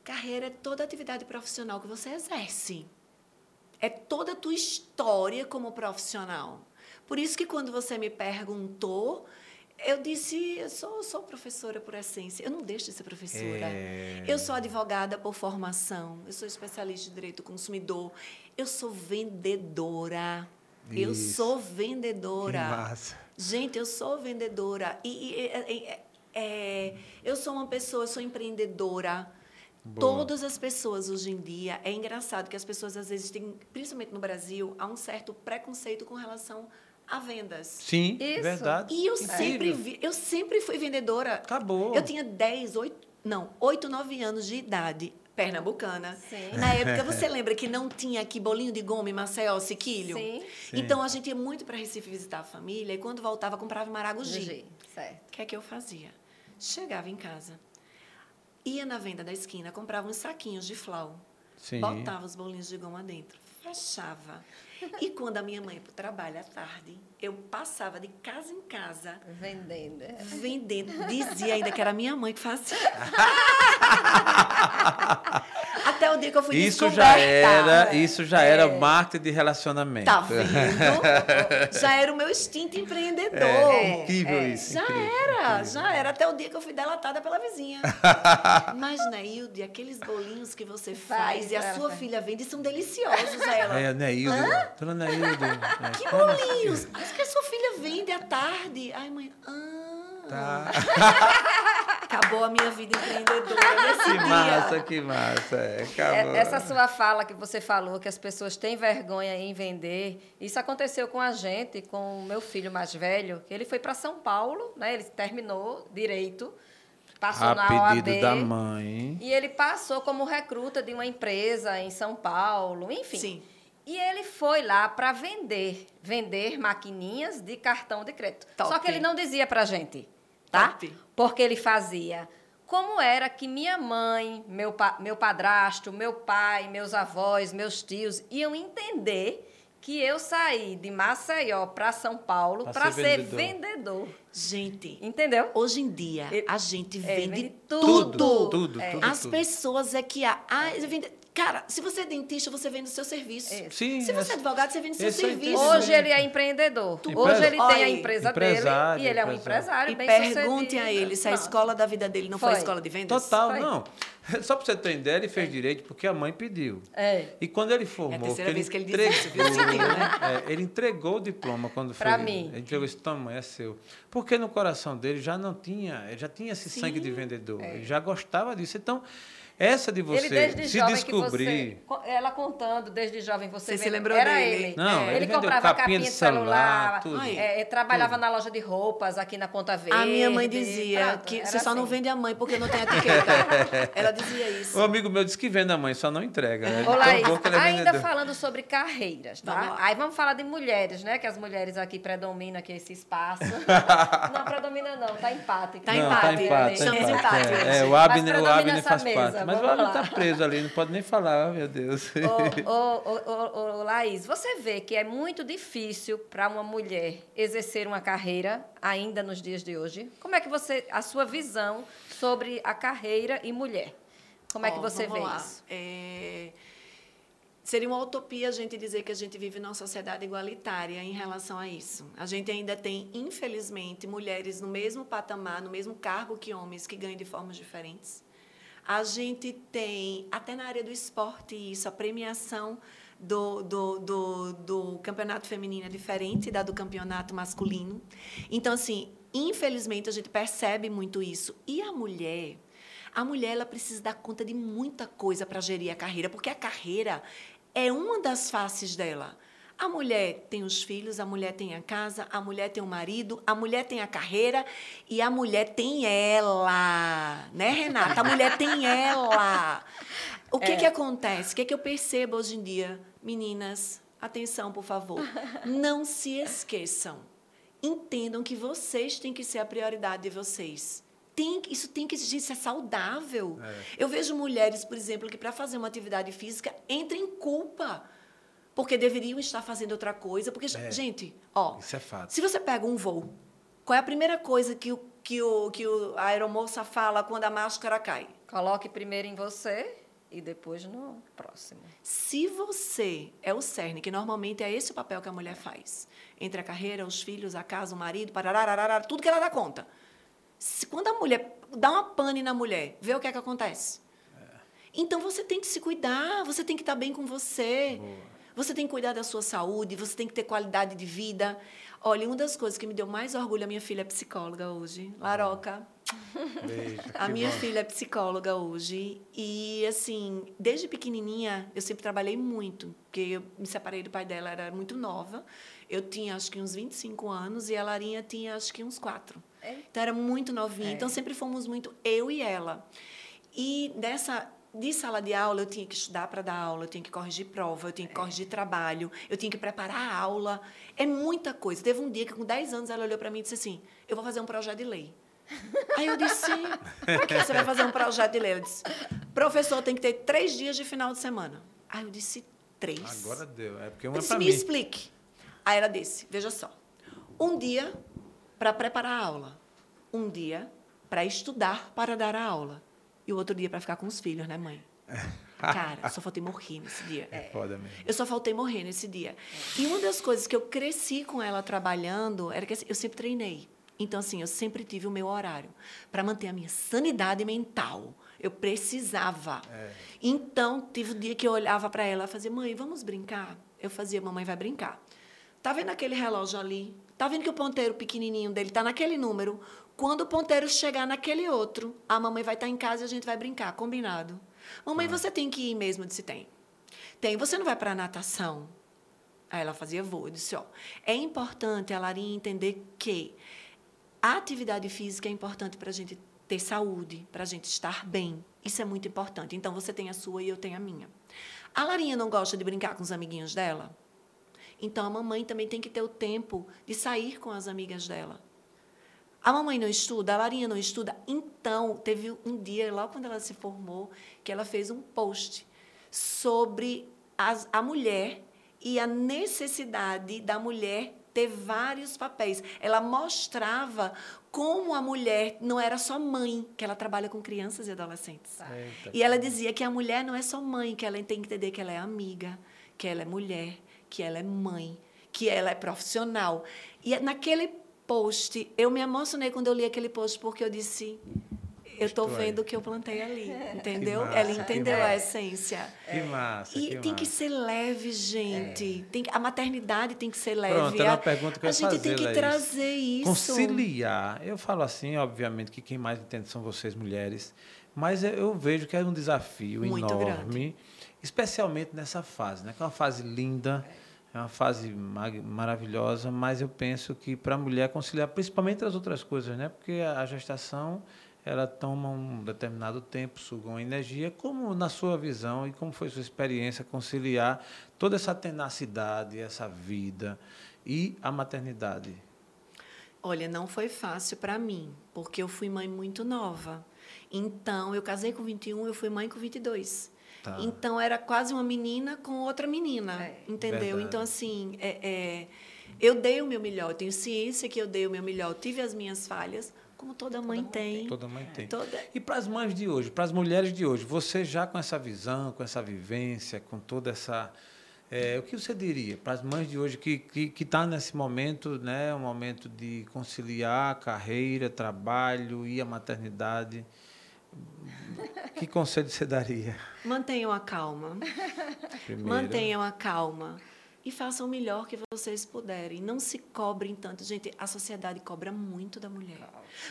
Carreira é toda atividade profissional que você exerce. É toda a tua história como profissional. Por isso que quando você me perguntou, eu disse, eu sou, sou professora por essência. Eu não deixo de ser professora. É. Eu sou advogada por formação. Eu sou especialista em direito do consumidor. Eu sou vendedora. Eu Isso. sou Que vendedora. massa. Gente, eu sou vendedora. E, e- e- e- é, eu sou uma pessoa, eu sou empreendedora. Boa. Todas as pessoas hoje em dia, é engraçado que as pessoas às vezes têm, principalmente no Brasil, há um certo preconceito com relação a vendas. Sim, Isso. verdade. E eu Incrível. sempre vi, eu sempre fui vendedora. Acabou. Eu tinha 10, 8, não, 8, 9 anos de idade, pernambucana. Sim. Na [laughs] época, você lembra que não tinha aqui bolinho de goma em Maceió, Siquilho? Sim. Sim. Então, a gente ia muito para Recife visitar a família e quando voltava, comprava Maragogi. O que é que eu fazia? Chegava em casa, ia na venda da esquina, comprava uns saquinhos de flau, Sim. botava os bolinhos de goma dentro, fechava. E quando a minha mãe ia para o trabalho à tarde, eu passava de casa em casa, Vendendo. é. vendendo. Dizia ainda que era minha mãe que fazia. [laughs] Até o dia que eu fui Isso já descoberta. era, isso já era É. marketing de relacionamento. Tá vendo? Já era o meu instinto empreendedor. É, incrível É. isso. Já incrível, era, incrível. já era. Até o dia que eu fui delatada pela vizinha. [laughs] Mas, Neilde, aqueles bolinhos que você faz Faz, e a sua filha vende são deliciosos, ela. É, Neildo. Dona Neildo. É, Que como assim? bolinhos! Mas que a sua filha vende à tarde. Ai, mãe. Ah. Tá. [laughs] Acabou a minha vida empreendedora nesse Que dia. massa, que massa. É, acabou. É, Essa sua fala que você falou, que as pessoas têm vergonha em vender, isso aconteceu com a gente, com o meu filho mais velho, que ele foi para São Paulo, né? ele terminou direito, passou A na OAB. pedido da mãe. E ele passou como recruta de uma empresa em São Paulo, enfim. Sim. E ele foi lá para vender, vender maquininhas de cartão de crédito. Top. Só que ele não dizia para gente, tá? Top. Porque ele fazia como era que minha mãe, meu, pa- meu padrasto, meu pai, meus avós, meus tios iam entender que eu saí de Maceió para São Paulo Pra para ser ser vendedor. vendedor. Gente, Entendeu? hoje em dia, a gente é, vende vende tudo. tudo. Tudo, É. tudo, As tudo. pessoas é que... A, ah, vende- cara, se você é dentista, você vende o seu serviço. É. Sim, Se você é advogado, você vende o seu eu serviço. Hoje ele é empreendedor. Empresa- Hoje ele tem a Olha, empresa dele e ele é um empresário. empresário E bem pergunte sucedido. a ele se a escola da vida dele não foi, a Foi. escola de vendas. Total, Foi. não. [laughs] Só para você ter ideia, ele fez direito porque a mãe pediu. É. E quando ele formou, É a terceira que vez que ele entregou, isso, viu? Você entendeu, né? é, ele entregou o diploma quando Pra foi. mim. Ele entregou esse tamanho, é seu. Porque no coração dele já não tinha, ele já tinha esse Sim. sangue de vendedor. Ele já gostava disso. Então, essa de você ele desde se jovem descobrir. que você, ela contando desde jovem você, Você se lembrou era dele? ele. Não, É, ele ele, comprava capinha capinha de celular, celular, tudo. é, trabalhava na loja de roupas aqui na Ponta Verde. A minha mãe dizia pronto, que você só não assim. vende a mãe porque não tem etiqueta. [laughs] Ela dizia isso. O amigo meu disse que vende a mãe, só não entrega. Né? Ele é ainda falando sobre carreiras, tá? Vamos. Aí vamos falar de mulheres, né? Que as mulheres aqui predominam aqui esse espaço. [laughs] não predomina não, tá empate. Tá empate, tá empate, estamos empate. É, é, o Abner, faz parte. Mas o vamos Abner lá. tá preso ali, não pode nem falar, meu Deus. Ô, ô, ô, ô, ô, Laís, você vê que é muito difícil para uma mulher exercer uma carreira ainda nos dias de hoje. Como é que você, a sua visão sobre a carreira e mulher? Como é que você vê lá. isso? É, Seria uma utopia a gente dizer que a gente vive numa sociedade igualitária em relação a isso. A gente ainda tem, infelizmente, mulheres no mesmo patamar, no mesmo cargo que homens, que ganham de formas diferentes. A gente tem, até na área do esporte, isso, a premiação do, do, do, do campeonato feminino é diferente da do campeonato masculino. Então, assim, infelizmente, a gente percebe muito isso. E a mulher, a mulher ela precisa dar conta de muita coisa para gerir a carreira, porque a carreira é uma das faces dela. A mulher tem os filhos, a mulher tem a casa, a mulher tem o marido, a mulher tem a carreira e a mulher tem ela, né, Renata? A mulher tem ela. O que que acontece? O que que eu percebo hoje em dia? Meninas, atenção, por favor. Não se esqueçam. Entendam que vocês têm que ser a prioridade de vocês. Tem, isso tem que existir, isso é saudável. Eu vejo mulheres, por exemplo, que para fazer uma atividade física entram em culpa. Porque deveriam estar fazendo outra coisa. Porque, gente, ó, Isso é fato. se você pega um voo, qual é a primeira coisa que, o, que, o, que o, a aeromoça fala quando a máscara cai? Coloque primeiro em você e depois no próximo. Se você é o cerne, que normalmente é esse o papel que a mulher faz, entre a carreira, os filhos, a casa, o marido, tudo que ela dá conta. Se, quando a mulher dá uma pane na mulher, vê o que é que acontece. Então você tem que se cuidar, você tem que estar bem com você. Você tem que cuidar da sua saúde, você tem que ter qualidade de vida. Olha, uma das coisas que me deu mais orgulho, a minha filha é psicóloga hoje, Laroca. Beijo. A que minha bom. filha é psicóloga hoje e, assim, desde pequenininha eu sempre trabalhei muito, porque eu me separei do pai dela, era muito nova. Eu tinha acho que uns 25 anos e a Larinha tinha acho que uns 4. É. Então era muito novinha. É. Então sempre fomos muito eu e ela. E dessa de sala de aula eu tinha que estudar para dar aula, eu tinha que corrigir prova, eu tinha que corrigir trabalho, eu tinha que preparar a aula. É muita coisa. Teve um dia que com 10 anos ela olhou para mim e disse assim: "Eu vou fazer um projeto de lei". Aí eu disse, por que você vai fazer um projeto de lei? Ela disse, professor, tem que ter três dias de final de semana. Aí eu disse, três? Agora deu. É porque eu uma é disse, para me mim. explique. Aí ela disse, veja só, um dia para preparar a aula, um dia para estudar para dar a aula e o outro dia para ficar com os filhos, né, mãe? Cara, só faltei morrer nesse dia. É foda mesmo. Eu só faltei morrer nesse dia. E uma das coisas que eu cresci com ela trabalhando era que assim, eu sempre treinei. Então, assim, eu sempre tive o meu horário para manter a minha sanidade mental. Eu precisava. É. Então, teve um dia que eu olhava para ela e fazia, mãe, vamos brincar? Eu fazia, mamãe vai brincar. Tá vendo aquele relógio ali? Tá vendo que o ponteiro pequenininho dele tá naquele número? Quando o ponteiro chegar naquele outro, a mamãe vai estar em casa e a gente vai brincar, combinado? Mamãe, você tem que ir mesmo? Eu disse, tem. Tem. Você não vai para natação? Aí ela fazia voo. Eu disse, ó, é importante a Larinha entender que a atividade física é importante para a gente ter saúde, para a gente estar bem. Isso é muito importante. Então, você tem a sua e eu tenho a minha. A Larinha não gosta de brincar com os amiguinhos dela? Então, a mamãe também tem que ter o tempo de sair com as amigas dela. A mamãe não estuda, a Larinha não estuda. Então, teve um dia, lá quando ela se formou, que ela fez um post sobre as, a mulher e a necessidade da mulher ter vários papéis. Ela mostrava como a mulher não era só mãe, que ela trabalha com crianças e adolescentes. Eita. E ela dizia que a mulher não é só mãe, que ela tem que entender que ela é amiga, que ela é mulher, que ela é mãe, que ela é profissional. E naquele post, eu me emocionei quando eu li aquele post, porque eu disse, eu estou vendo o que eu plantei ali, [laughs] entendeu? massa, ela que entendeu a essência. Que massa, E que tem que massa. ser leve, gente. Tem que- a maternidade tem que ser leve. Pronto, era uma a, pergunta que eu a gente tem fazer, que Laís. trazer isso. Conciliar. Eu falo assim, obviamente, que quem mais entende são vocês, mulheres. Mas eu- eu vejo que é um desafio Muito enorme, grande. especialmente nessa fase, né? Que é uma fase linda, é uma fase ma- maravilhosa, mas eu penso que para a mulher conciliar, principalmente as outras coisas, né? Porque a a gestação ela toma um determinado tempo, suga uma energia, como na sua visão e como foi sua experiência conciliar toda essa tenacidade, essa vida e a maternidade. Olha, não foi fácil para mim, porque eu fui mãe muito nova. Então, eu casei com 21, eu fui mãe com 22. Tá. Então, era quase uma menina com outra menina, É. entendeu? Verdade. Então, assim, é, é, eu dei o meu melhor, eu tenho ciência que eu dei o meu melhor, tive as minhas falhas, como toda mãe mundo tem. Toda mãe tem. Toda- E para as mães de hoje, para as mulheres de hoje, você já com essa visão, com essa vivência, com toda essa. é, o que você diria para as mães de hoje que estão que, que tá nesse momento, né, um momento de conciliar carreira, trabalho e a maternidade? Que conselho você daria? Mantenham a calma. Primeiro, Mantenham a calma e façam o melhor que vocês puderem. Não se cobrem tanto. Gente, a sociedade cobra muito da mulher.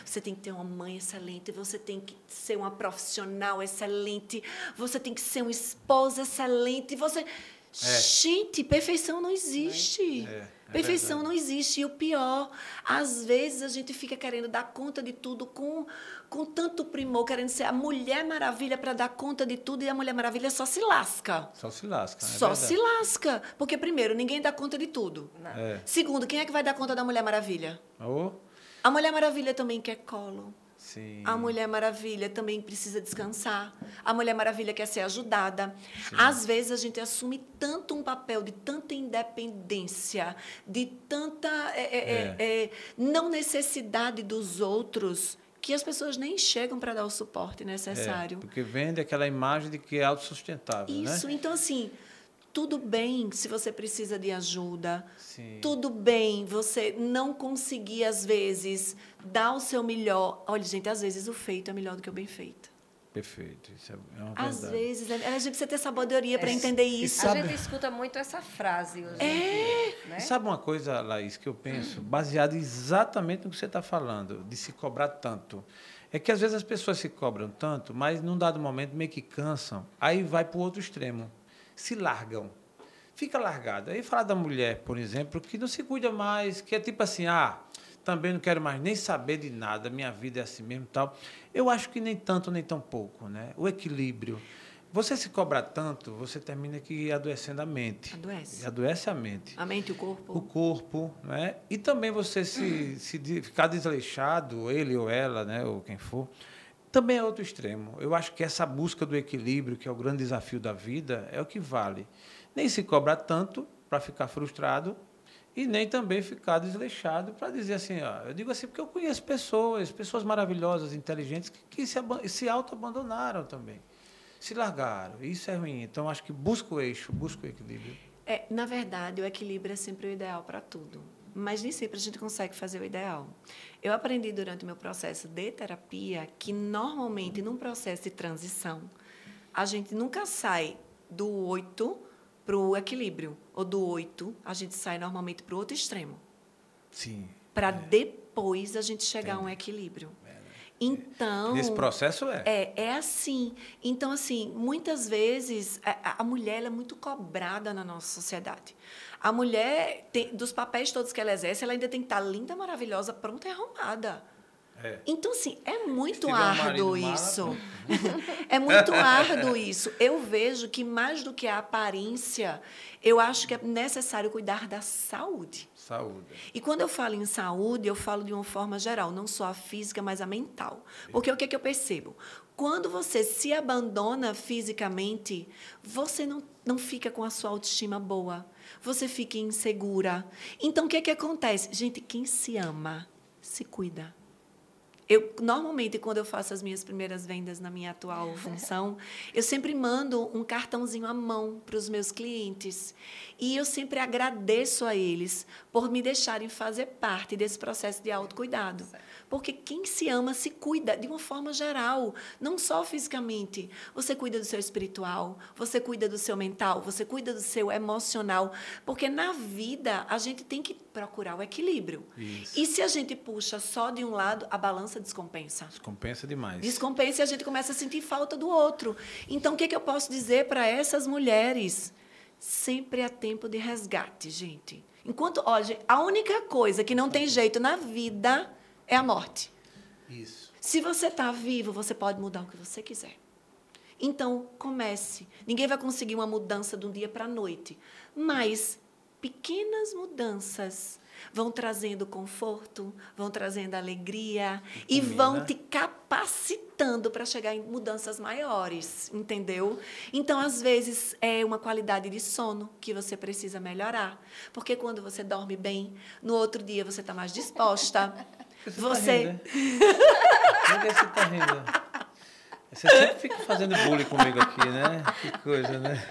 Você tem que ter uma mãe excelente, você tem que ser uma profissional excelente, você tem que ser uma esposa excelente, você... Gente, perfeição não existe. É, é perfeição verdade. não existe. E o pior, às vezes a gente fica querendo dar conta de tudo com, com tanto primor, querendo ser a Mulher Maravilha para dar conta de tudo, e a Mulher Maravilha só se lasca. Só se lasca. é Só verdade. se lasca. Porque, primeiro, ninguém dá conta de tudo. É. Segundo, quem é que vai dar conta da Mulher Maravilha? Oh, A Mulher Maravilha também quer colo. sim. A Mulher Maravilha também precisa descansar. A Mulher Maravilha quer ser ajudada. Às vezes a gente assume tanto um papel de tanta independência, de tanta é, é, é, é, não necessidade dos outros, que as pessoas nem chegam para dar o suporte É, necessário. porque vende aquela imagem de que é autossustentável, Isso, né? então assim, tudo bem se você precisa de ajuda. Sim. Tudo bem você não conseguir, às vezes, dar o seu melhor. Olha, gente, às vezes o feito é melhor do que o bem feito. Perfeito. Isso é uma Às verdade. vezes, né? a gente precisa ter sabedoria para É, entender e isso. sabe- A gente escuta muito essa frase hoje. É. Né? E sabe uma coisa, Laís, que eu penso, baseado exatamente no que você está falando, de se cobrar tanto? É que às vezes as pessoas se cobram tanto, mas num dado momento meio que cansam, aí vai para o outro extremo, se largam. Fica largado. Aí falar da mulher, por exemplo, que não se cuida mais, que é tipo assim, ah, também não quero mais nem saber de nada, minha vida é assim mesmo tal. Eu acho que nem tanto, nem tão pouco, né? O equilíbrio. Você se cobra tanto, você termina que adoecendo a mente. Adoece. Adoece a mente A mente e o corpo. o corpo, né? E também você se, [clears throat] se ficar desleixado, ele ou ela, né, ou quem for, também é outro extremo. Eu acho que essa busca do equilíbrio, que é o grande desafio da vida, é o que vale. Nem se cobra tanto para ficar frustrado e nem também ficar desleixado para dizer assim, ó, eu digo assim porque eu conheço pessoas, pessoas maravilhosas, inteligentes que, que se, se auto-abandonaram também, se largaram. Isso é ruim. Então acho que busca o eixo, busca o equilíbrio. É, na verdade, o equilíbrio é sempre o ideal para tudo. Mas nem sempre a gente consegue fazer o ideal. Eu aprendi durante o meu processo de terapia que, normalmente, num processo de transição, a gente nunca sai do 8 para o equilíbrio. Ou do 8, a gente sai normalmente para o outro extremo. Sim. Para depois a gente chegar a um equilíbrio. Então. Nesse processo é. É, é assim. Então, assim, muitas vezes a, a mulher é muito cobrada na nossa sociedade. A mulher, tem, dos papéis todos que ela exerce, ela ainda tem que estar linda, maravilhosa, pronta e arrumada. É. Então, assim, é muito um árduo mala, isso. pronto. [laughs] é muito árduo isso. Eu vejo que mais do que a aparência, eu acho que é necessário cuidar da saúde. Saúde. E quando eu falo em saúde, eu falo de uma forma geral, não só a física, mas a mental. Porque o que, é que eu percebo? Quando você se abandona fisicamente, você não, não fica com a sua autoestima boa, você fica insegura. Então, o que, é que acontece? Gente, quem se ama, se cuida. Eu, normalmente, quando eu faço as minhas primeiras vendas na minha atual [laughs] função, eu sempre mando um cartãozinho à mão para os meus clientes. E eu sempre agradeço a eles por me deixarem fazer parte desse processo de autocuidado. Porque quem se ama se cuida de uma forma geral, não só fisicamente. Você cuida do seu espiritual, você cuida do seu mental, você cuida do seu emocional. Porque na vida a gente tem que procurar o equilíbrio. Isso. E se a gente puxa só de um lado, a balança descompensa. Descompensa demais. Descompensa e a gente começa a sentir falta do outro. Então, o que, que eu posso dizer para essas mulheres? Sempre é tempo de resgate, gente. Enquanto, olha, a única coisa que não tem jeito na vida é a morte. Isso. Se você está vivo, você pode mudar o que você quiser. Então, comece. Ninguém vai conseguir uma mudança de um dia para a noite. Mas pequenas mudanças vão trazendo conforto, vão trazendo alegria e, combina. vão te capacitando para chegar em mudanças maiores, entendeu? Então, às vezes, é uma qualidade de sono que você precisa melhorar. Porque quando você dorme bem, no outro dia você está mais disposta. [laughs] Por que tá Você. rindo, né? [laughs] Por que você tá rindo? Você sempre fica fazendo bullying comigo aqui, né? Que coisa, né?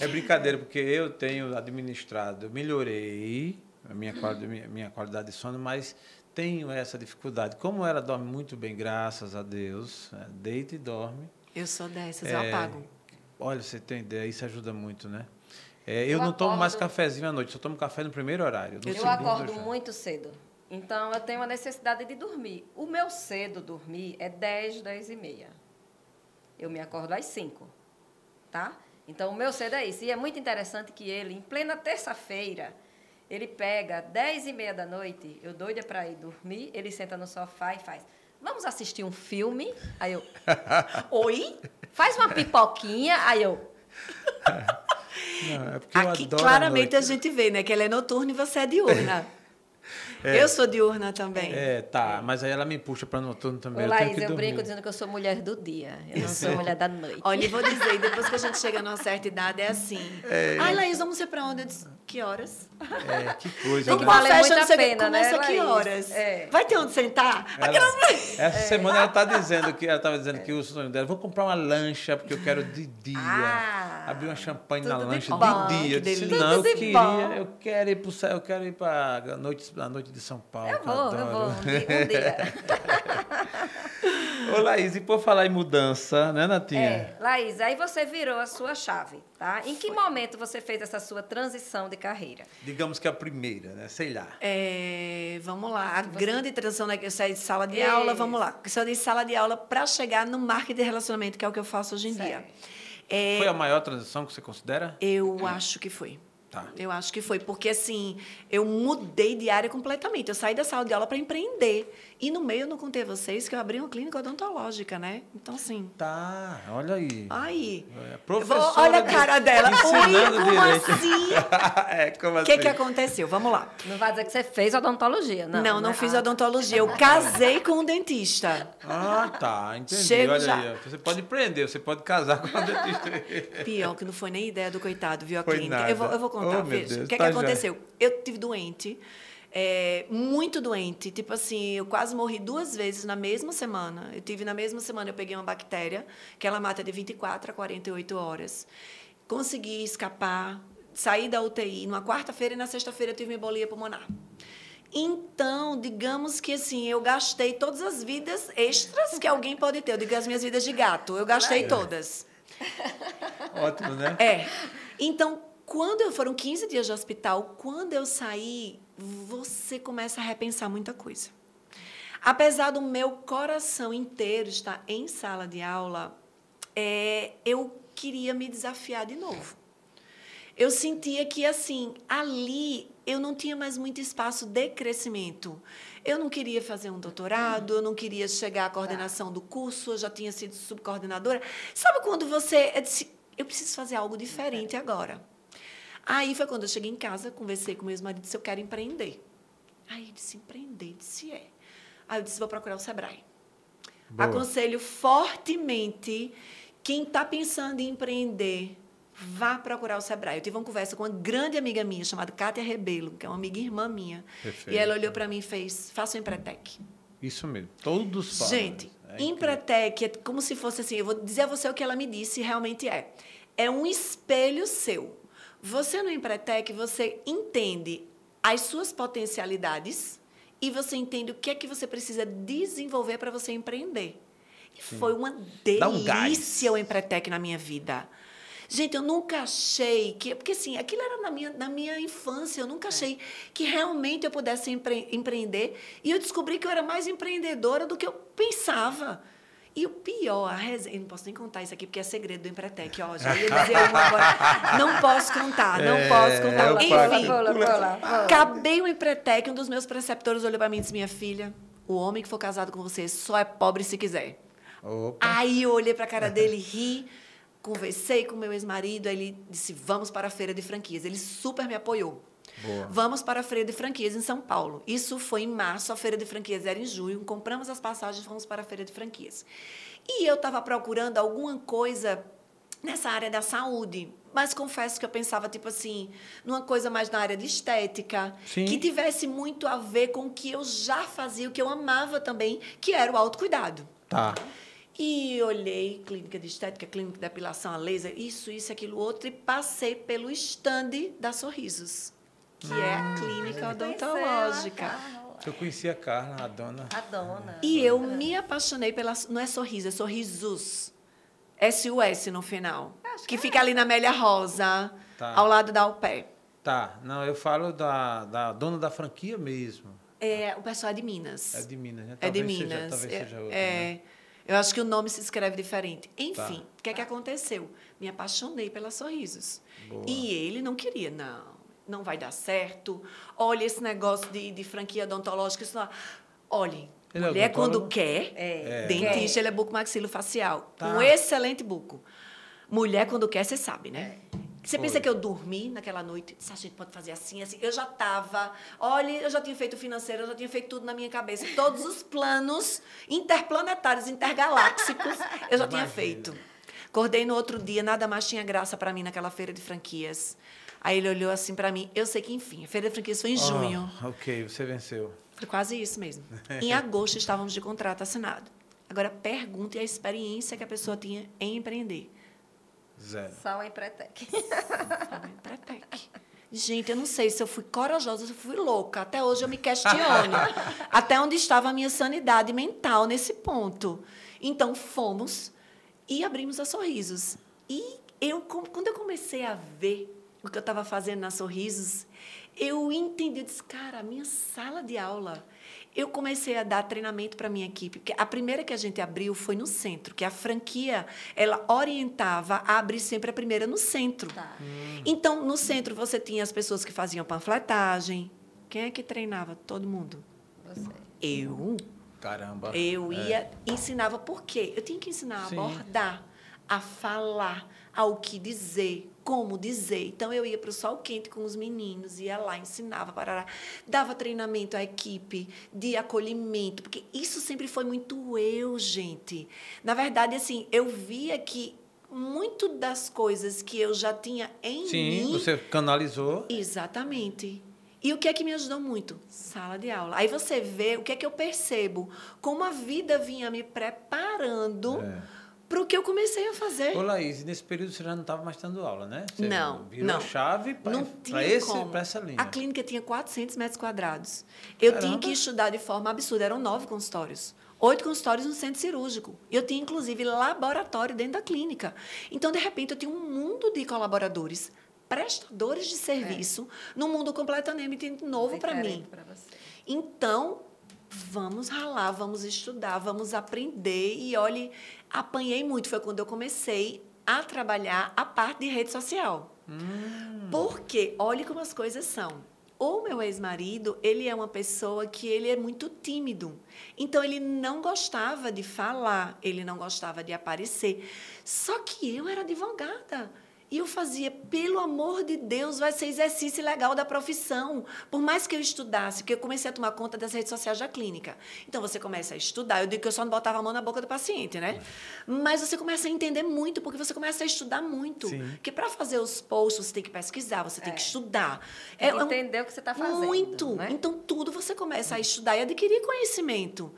É brincadeira, porque eu tenho administrado, eu melhorei a minha qualidade, minha, qualidade de sono, mas tenho essa dificuldade. Como ela dorme muito bem, graças a Deus, né? deita e dorme. Eu sou dessas, eu É, apago. Olha, você tem ideia, isso ajuda muito, né? É, eu, Eu não tomo mais acordo- cafezinho à noite, só tomo café no primeiro horário. No Eu acordo já- muito cedo. Então, eu tenho a necessidade de dormir. O meu cedo dormir é 10, 10 e meia. Eu me acordo às 5, tá? Então, o meu cedo é isso. E é muito interessante que ele, em plena terça-feira, ele pega 10 e meia da noite, eu doida para ir dormir, ele senta no sofá e faz, vamos assistir um filme? Aí eu, [laughs] oi? Faz uma pipoquinha? Aí eu, [laughs] Não, é Aqui claramente a, noite. gente vê, né? Que ela é noturna e você é diurna. Eu sou diurna também. É, tá, mas aí ela me puxa para noturno também. Ô, eu tenho Laís, que eu dormir. brinco dizendo que eu sou mulher do dia, eu não sou mulher da noite. Olha, e vou dizer, depois que a gente chega numa certa idade, é assim. Ai, Laís, vamos ser pra onde? Eu disse, que horas? É, que coisa, Tem né? que vale Uma muito festa, a pena, né, começa que Laís? horas? É. Vai ter onde sentar? Ela- essa semana ela está dizendo que ela estava dizendo que o sonho dela, vou comprar uma lancha porque eu quero de dia. Ah, Abrir uma champanhe na tudo de lancha bom, de dia. Eu que disse, delícia. não, eu queria, eu quero ir para eu quero ir para a noite, a noite de São Paulo. eu vou, eu adoro. vou, um dia. Dia. [laughs] Ô, Laís, e por falar em mudança, né, Natinha? É, Laís, aí você virou a sua chave, tá? Em que momento você fez essa sua transição de carreira? Digamos que a primeira, né? Sei lá. É, vamos lá, a grande transição, né? que Eu saí de sala de Isso. aula, vamos lá. Eu saí de sala de aula para chegar no marketing de relacionamento, que é o que eu faço hoje em dia. Certo. É, Foi a maior transição que você considera? Eu acho que foi. Tá. Eu acho que foi, porque assim, eu mudei de área completamente. Eu saí da sala de aula para empreender. E no meio eu não contei a vocês que eu abri uma clínica odontológica, né? Então, assim. Tá, olha aí. Aí. É, professora vou- olha a cara dela. Oi, como direito. assim? [laughs] é, como O assim? que, que aconteceu? Vamos lá. Não vai dizer que você fez odontologia, não. Não, não, né? fiz Ah, odontologia. Eu casei com um dentista. Ah, tá, entendi. Chego olha já. aí. Você pode empreender, você pode casar com a dentista. Pior que não foi nem ideia do coitado, viu, a Foi clínica. nada. Eu vou, eu vou contar, Oh, veja. Deus, o que, tá que já. aconteceu? Eu tive doente, é, muito doente. Tipo assim, eu quase morri duas vezes na mesma semana. Eu tive na mesma semana, eu peguei uma bactéria, que ela mata de 24 a 48 horas. Consegui escapar, saí da UTI numa quarta-feira e na sexta-feira eu tive uma embolia pulmonar. Então, digamos que assim, eu gastei todas as vidas extras que alguém pode ter. Eu digo as minhas vidas de gato. Eu gastei todas. [laughs] Ótimo, né? É. Então, quando eu foram 15 dias de hospital, quando eu saí, você começa a repensar muita coisa. Apesar do meu coração inteiro estar em sala de aula, é, eu queria me desafiar de novo. Eu sentia que, assim, ali eu não tinha mais muito espaço de crescimento. Eu não queria fazer um doutorado, eu não queria chegar à coordenação do curso, eu já tinha sido subcoordenadora. Sabe quando você. Eu disse, eu preciso fazer algo diferente agora. Aí foi quando eu cheguei em casa, conversei com meu ex-marido e disse: Eu quero empreender. Aí ele disse: Empreender? Disse: É. Aí eu disse: Vou procurar o Sebrae. Boa. Aconselho fortemente quem está pensando em empreender, vá procurar o Sebrae. Eu tive uma conversa com uma grande amiga minha chamada Kátia Rebelo, que é uma amiga irmã minha. Perfeito. E ela olhou para mim e fez: faça o Empretec. Isso mesmo. Todos falam. Gente, É. Empretec é como se fosse assim, eu vou dizer a você o que ela me disse, realmente é. É um espelho seu. Você no Empretec, você entende as suas potencialidades e você entende o que é que você precisa desenvolver para você empreender. E foi uma Dá um delícia o Empretec na minha vida. Gente, eu nunca achei que. Porque, assim, aquilo era na minha, na minha infância. Eu nunca achei que realmente eu pudesse empre- empreender. E eu descobri que eu era mais empreendedora do que eu pensava. E o pior, a resenha. Eu não posso nem contar isso aqui, porque é segredo do Empretec. Ó, já ia dizer uma agora. Não posso contar, não É, posso contar. Enfim, pago. Pula, pula, pula. Acabei o Empretec, um dos meus preceptores olhou para mim e disse: Minha filha, o homem que for casado com você só é pobre se quiser. Opa. Aí eu olhei para a cara dele, ri, conversei com meu ex-marido, aí ele disse: Vamos para a feira de franquias. Ele super me apoiou. Boa. Vamos para a feira de franquias em São Paulo. Isso foi em março, a feira de franquias era em junho. Compramos as passagens, fomos para a feira de franquias. E eu estava procurando alguma coisa nessa área da saúde. Mas confesso que eu pensava, tipo assim, numa coisa mais na área de estética, Sim. que tivesse muito a ver com o que eu já fazia, o que eu amava também, que era o autocuidado. Tá. E olhei clínica de estética, clínica de depilação a laser, isso, isso, aquilo, outro, e passei pelo stand da Sorrisos, que é a clínica odontológica. Eu conheci a Carla, a dona. A dona. E eu me apaixonei pela. Não é sorriso, é sorrisos. S-U-S no final. Que fica ali na Amélia Rosa, Tá. ao lado da Alpé. Tá. Não, eu falo da, da dona da franquia mesmo. É, o pessoal é de Minas. É de Minas, né? É de Talvez seja- Minas. talvez é, seja outra, é. né? Eu acho que o nome se escreve diferente. Enfim, Tá. o que é que aconteceu? Me apaixonei pela Sorrisos. Boa. E ele não queria, não, não vai dar certo. Olha esse negócio de, de franquia odontológica. Isso não... Olhe, Ele é mulher quando odontólogo? quer, É. dentista, ele é bucomaxilofacial. Tá. Um excelente buco. Mulher quando quer, você sabe, né? Você Foi. pensa que eu dormi naquela noite? Disse, a gente pode fazer assim, assim. Eu já estava. Olha, eu já tinha feito financeiro, eu já tinha feito tudo na minha cabeça. Todos os planos interplanetários, intergalácticos, eu já tinha Imagina. feito. Acordei no outro dia, nada mais tinha graça para mim naquela feira de franquias. Aí ele olhou assim para mim. Eu sei que, enfim, a feira de franquias foi em junho. Ah, ok, você venceu. Foi quase isso mesmo. [laughs] Em agosto estávamos de contrato assinado. Agora, pergunte a experiência que a pessoa tinha em empreender. Zero. Só o Empretec. Falei, Pretec. Gente, eu não sei se eu fui corajosa, se eu fui louca. Até hoje eu me questiono. [laughs] até onde estava a minha sanidade mental nesse ponto. Então, fomos e abrimos a Sorrisos. E eu, quando eu comecei a ver o que eu estava fazendo na Sorrisos, eu entendi, eu disse, cara, a minha sala de aula eu comecei a dar treinamento para minha equipe, porque a primeira que a gente abriu foi no centro, que a franquia ela orientava a abrir sempre a primeira no centro. Tá. Hum. Então, no centro você tinha as pessoas que faziam panfletagem. Quem é que treinava? Todo mundo. Você. Eu. Caramba. Eu é. ia ensinava por quê? Eu tinha que ensinar Sim. a abordar, a falar, ao que dizer, como dizer. Então eu ia para o sol quente com os meninos, ia lá, ensinava, parará, dava treinamento à equipe de acolhimento, porque isso sempre foi muito eu, gente. Na verdade, assim, eu via que muito das coisas que eu já tinha em Sim, mim. Sim, você canalizou. Exatamente. E o que é que me ajudou muito? Sala de aula. Aí você vê o que é que eu percebo, como a vida vinha me preparando. É para o que eu comecei a fazer. Ô, Laís, nesse período você já não estava mais dando aula, né? Você não, virou não. a chave para essa linha. A clínica tinha 400 metros quadrados. Eu Caramba. tinha que estudar de forma absurda. Eram nove consultórios. Oito consultórios no centro cirúrgico. Eu tinha, inclusive, laboratório dentro da clínica. Então, de repente, eu tinha um mundo de colaboradores, prestadores de serviço, é. num mundo completamente novo para mim. Então, vamos ralar, vamos estudar, vamos aprender. E olhe, apanhei muito. Foi quando eu comecei a trabalhar a parte de rede social. Hum. Porque, olhe como as coisas são. O meu ex-marido, ele é uma pessoa que ele é muito tímido. Então, ele não gostava de falar, ele não gostava de aparecer. Só que eu era advogada. E eu fazia, pelo amor de Deus, vai ser exercício legal da profissão. Por mais que eu estudasse, porque eu comecei a tomar conta das redes sociais da clínica. Então você começa a estudar. Eu digo que eu só não botava a mão na boca do paciente, né? Mas você começa a entender muito, porque você começa a estudar muito. Sim. Porque para fazer os posts, você tem que pesquisar, você tem é. que estudar. Tem é, que entender o que você está fazendo. Muito. Né? Então tudo você começa a estudar e adquirir conhecimento.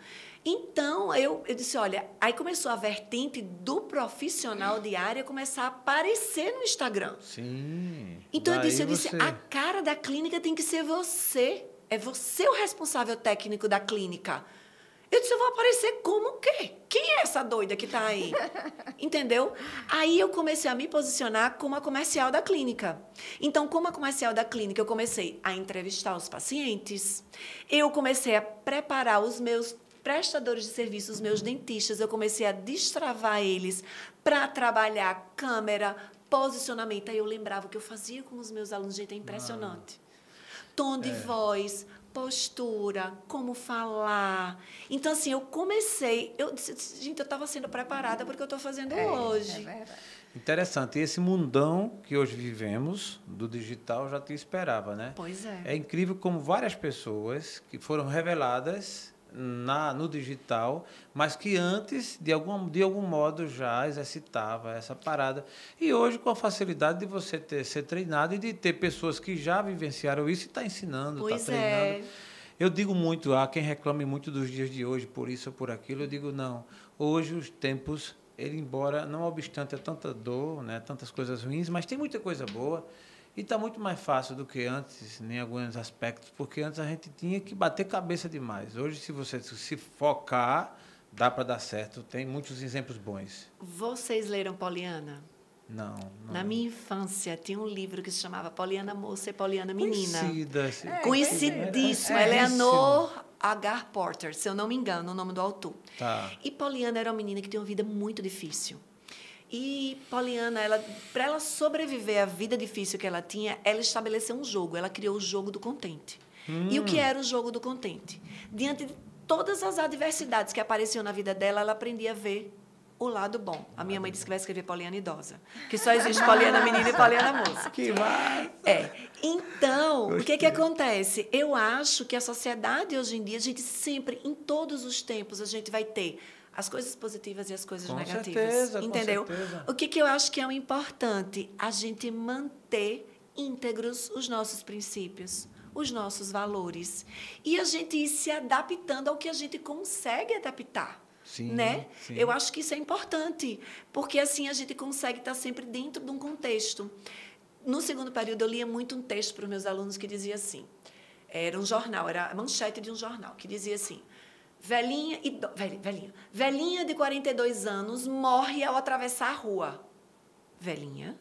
Então, eu, eu disse, olha, aí começou a vertente do profissional de área começar a aparecer no Instagram. Sim. Então, eu disse, eu disse, a cara da clínica tem que ser você. É você o responsável técnico da clínica. Eu disse, eu vou aparecer como o quê? Quem é essa doida que está aí? [laughs] Entendeu? Aí eu comecei a me posicionar como a comercial da clínica. Então, como a comercial da clínica, eu comecei a entrevistar os pacientes, eu comecei a preparar os meus prestadores de serviços, meus dentistas, eu comecei a destravar eles para trabalhar câmera, posicionamento. Aí eu lembrava o que eu fazia com os meus alunos, gente, é impressionante. Ah, Tom de é. voz, postura, como falar. Então, assim, eu comecei. Eu disse, gente, eu estava sendo preparada para o que eu estou fazendo é, hoje. É Interessante. E esse mundão que hoje vivemos, do digital, já te esperava, né? Pois é. É incrível como várias pessoas que foram reveladas na, no digital, mas que antes, de algum, de algum modo, já exercitava essa parada. E hoje, com a facilidade de você ter, ser treinado e de ter pessoas que já vivenciaram isso e está ensinando, está treinando. É. Eu digo muito, há quem reclame muito dos dias de hoje, por isso ou por aquilo. Eu digo, não. Hoje os tempos, ele embora, não obstante a tanta dor, né, tantas coisas ruins, mas tem muita coisa boa. E está muito mais fácil do que antes, em alguns aspectos, porque antes a gente tinha que bater cabeça demais. Hoje, se você se focar, dá para dar certo. Tem muitos exemplos bons. Vocês leram Poliana? Não, não, Na minha infância, tinha um livro que se chamava Poliana Moça e Poliana Menina. Conhecida. É, Conhecidíssima. É, Eleanor H. Porter, se eu não me engano, o nome do autor. Tá. E Poliana era uma menina que tinha uma vida muito difícil. E Poliana, ela, para ela sobreviver à vida difícil que ela tinha, ela estabeleceu um jogo. Ela criou o jogo do contente. Hum. E o que era o jogo do contente? Diante de todas as adversidades que apareciam na vida dela, ela aprendia a ver o lado bom. A minha mãe disse que vai escrever Poliana idosa, que só existe Poliana menina e Poliana moça. Que massa! É. Então, Gostei. o que que acontece? Eu acho que a sociedade hoje em dia, a gente sempre, em todos os tempos, a gente vai ter as coisas positivas e as coisas com negativas. Certeza, entendeu? Com certeza. O que, que eu acho que é o importante? A gente manter íntegros os nossos princípios, os nossos valores. E a gente ir se adaptando ao que a gente consegue adaptar. Sim, né? Sim. Eu acho que isso é importante, porque assim a gente consegue estar sempre dentro de um contexto. no segundo período, eu lia muito um texto para os meus alunos que dizia assim: era um jornal, era a manchete de um jornal, que dizia assim. Velhinha, ido, velhinha, velhinha de 42 anos morre ao atravessar a rua. Velhinha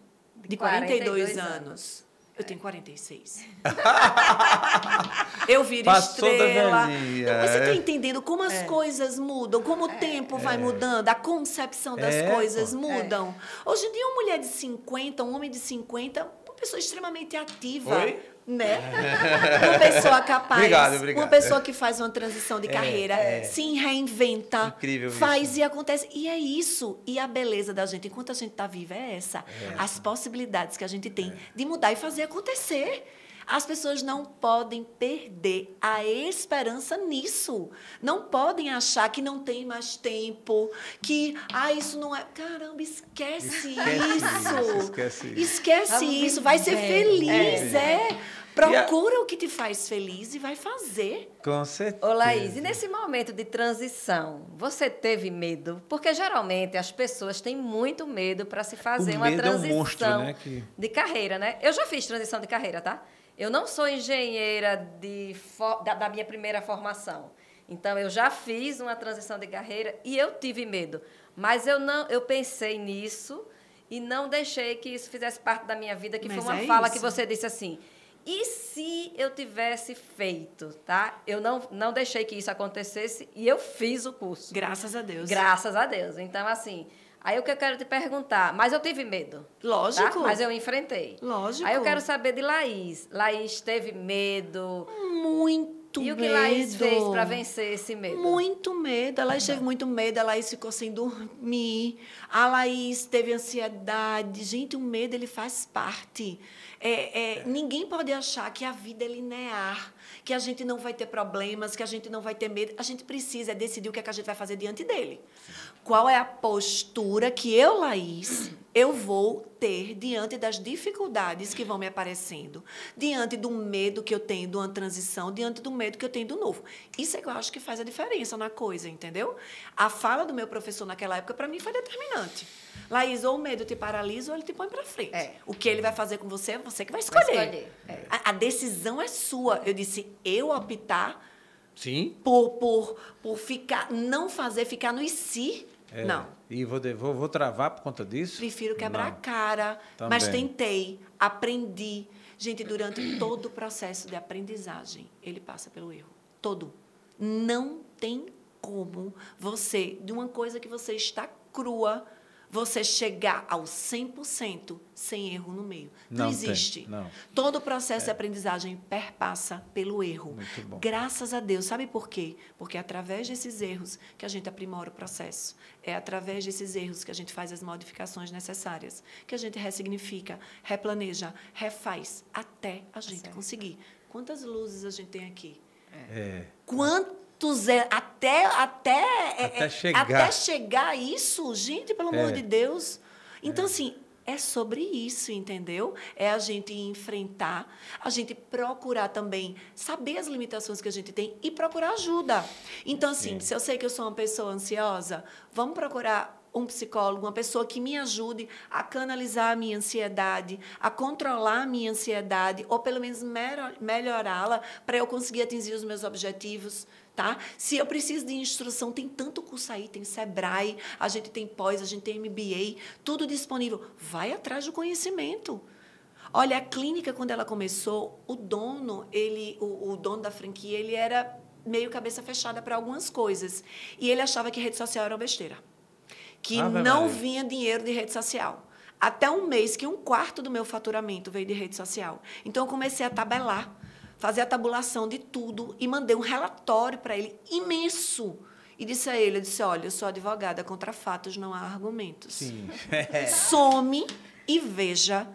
de 42, 42 anos. anos. Eu tenho 46. [laughs] eu viro Passou estrela. Você está é. entendendo como as é. coisas mudam, como o é. tempo vai é. mudando, a concepção das é, coisas mudam. Hoje em dia, uma mulher de 50, um homem de 50, uma pessoa extremamente ativa. Oi? Né? uma pessoa capaz, obrigado, obrigado. uma pessoa que faz uma transição de carreira, é, se reinventa, Incrível faz isso. e acontece. E é isso. E a beleza da gente, enquanto a gente está viva, é essa. É. As possibilidades que a gente tem de mudar e fazer acontecer. As pessoas não podem perder a esperança nisso. Não podem achar que não tem mais tempo, que ah, isso não é. Caramba, esquece, esquece isso. Esquece isso. Esquece isso. Vai ser feliz, é. é. Procura a... o que te faz feliz e vai fazer. Com certeza. Ô, Laís, e nesse momento de transição, você teve medo? Porque geralmente as pessoas têm muito medo para se fazer o uma transição é um monstro, né, que... de carreira, né? Eu já fiz transição de carreira, tá? Eu não sou engenheira de, da, da minha primeira formação. Então, eu já fiz uma transição de carreira e eu tive medo. Mas eu não, eu pensei nisso e não deixei que isso fizesse parte da minha vida, que Mas foi uma é fala isso. que você disse assim. E se eu tivesse feito, tá? Eu não, não deixei que isso acontecesse e eu fiz o curso. Graças a Deus. Graças a Deus. Então, assim, Aí o que eu quero te perguntar, mas eu tive medo. Lógico. Tá? Mas eu enfrentei. Lógico. Aí eu quero saber de Laís. Laís teve medo? Muito medo. E o que Laís fez para vencer esse medo? Muito medo. A Laís teve muito medo, a Laís ficou sem dormir. A Laís teve ansiedade. Gente, o medo ele faz parte. É, é, ninguém pode achar que a vida é linear, que a gente não vai ter problemas, que a gente não vai ter medo. A gente precisa decidir o que, é que a gente vai fazer diante dele. Qual é a postura que eu, Laís, eu vou ter diante das dificuldades que vão me aparecendo, diante do medo que eu tenho de uma transição, diante do medo que eu tenho do novo. Isso é que eu acho que faz a diferença na coisa, entendeu? A fala do meu professor naquela época, para mim, foi determinante. Laís, ou o medo te paralisa ou ele te põe para frente. É. O que ele vai fazer com você é você que vai escolher. Vai escolher. É. A, a, decisão é sua. Eu disse, eu optar Sim. Por, por, por ficar, não fazer, ficar no e si. É. Não. E vou, vou, vou travar por conta disso? Prefiro quebrar não. a cara. Também. Mas tentei, aprendi. Gente, durante todo o processo de aprendizagem, ele passa pelo erro. Todo. Não tem como você, de uma coisa que você está crua, você chegar ao 100% sem erro no meio. Não, não existe. Tem, não. Todo o processo é. de aprendizagem perpassa pelo erro. Graças a Deus. Sabe por quê? Porque é através desses erros que a gente aprimora o processo. É através desses erros que a gente faz as modificações necessárias, que a gente ressignifica, replaneja, refaz, até a gente tá conseguir. Quantas luzes a gente tem aqui? É. Quantas até até é, até, é, chegar. até chegar a isso, gente, pelo amor é. de Deus. Então é. assim, é sobre isso, entendeu? É a gente enfrentar, a gente procurar também saber as limitações que a gente tem e procurar ajuda. Então, assim, Sim. se eu sei que eu sou uma pessoa ansiosa, vamos procurar um psicólogo, uma pessoa que me ajude a canalizar a minha ansiedade, a controlar a minha ansiedade, ou pelo menos melhorá-la para eu conseguir atingir os meus objetivos, tá? Se eu preciso de instrução, tem tanto curso aí, tem Sebrae, a gente tem pós, a gente tem MBA, tudo disponível. Vai atrás do conhecimento. Olha, a clínica quando ela começou, o dono, ele, o, o dono da franquia, ele era meio cabeça fechada para algumas coisas e ele achava que rede social era uma besteira, que ah, não vinha dinheiro de rede social. Até um mês que um quarto do meu faturamento veio de rede social. Então eu comecei a tabelar fazer a tabulação de tudo e mandei um relatório para ele imenso. E disse a ele, eu disse, olha, eu sou advogada, contra fatos não há argumentos. Sim. [laughs] [laughs] Some e veja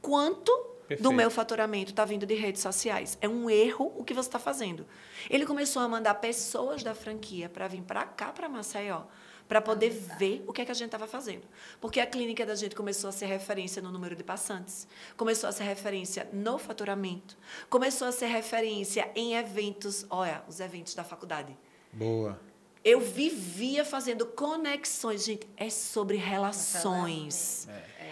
quanto Perfeito. do meu faturamento está vindo de redes sociais. É um erro o que você está fazendo. Ele começou a mandar pessoas da franquia para vir para cá, para Maceió, para poder ver o que, é que a gente estava fazendo. Porque a clínica da gente começou a ser referência no número de passantes, começou a ser referência no faturamento, começou a ser referência em eventos, olha, os eventos da faculdade. Boa. Eu vivia fazendo conexões. Gente, é sobre relações.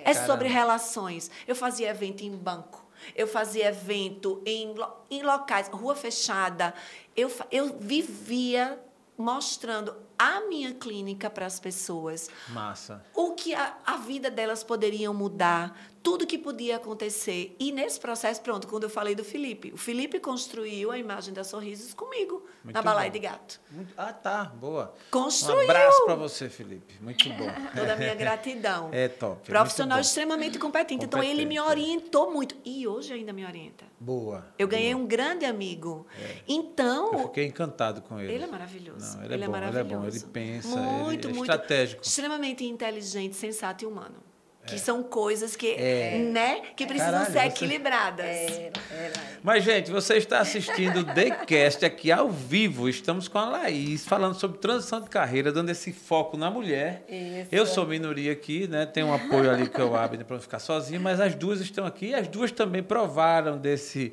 É, é sobre relações. Eu fazia evento em banco. Eu fazia evento em, em locais, rua fechada. Eu, eu vivia mostrando a minha clínica para as pessoas. Massa. O que a, a vida delas poderiam mudar, tudo que podia acontecer. E nesse processo, pronto, quando eu falei do Felipe, o Felipe construiu a imagem da Sorrisos comigo, Muito na Balaia de Gato. Muito, ah, tá, boa. Construiu. Um abraço para você, Felipe. Muito bom. [laughs] Toda a minha gratidão. É top. É Profissional extremamente competente. competente. Então, ele me orientou muito. E hoje ainda me orienta. Boa. Eu ganhei boa. um grande amigo. É. Então. Eu fiquei encantado com ele. Ele é maravilhoso. Não, ele, é, ele é, bom, é maravilhoso. Ele é bom, ele pensa, muito, ele é muito estratégico. Extremamente inteligente, sensato e humano. Que é. são coisas que, é. né, que precisam Caralho, ser equilibradas. É, é, Mas, gente, você está assistindo o TheCast aqui ao vivo. Estamos com a Laís falando sobre transição de carreira, dando esse foco na mulher. Isso. Eu sou minoria aqui, né? Tem um apoio ali que eu abro para não ficar sozinho, mas as duas estão aqui e as duas também provaram desse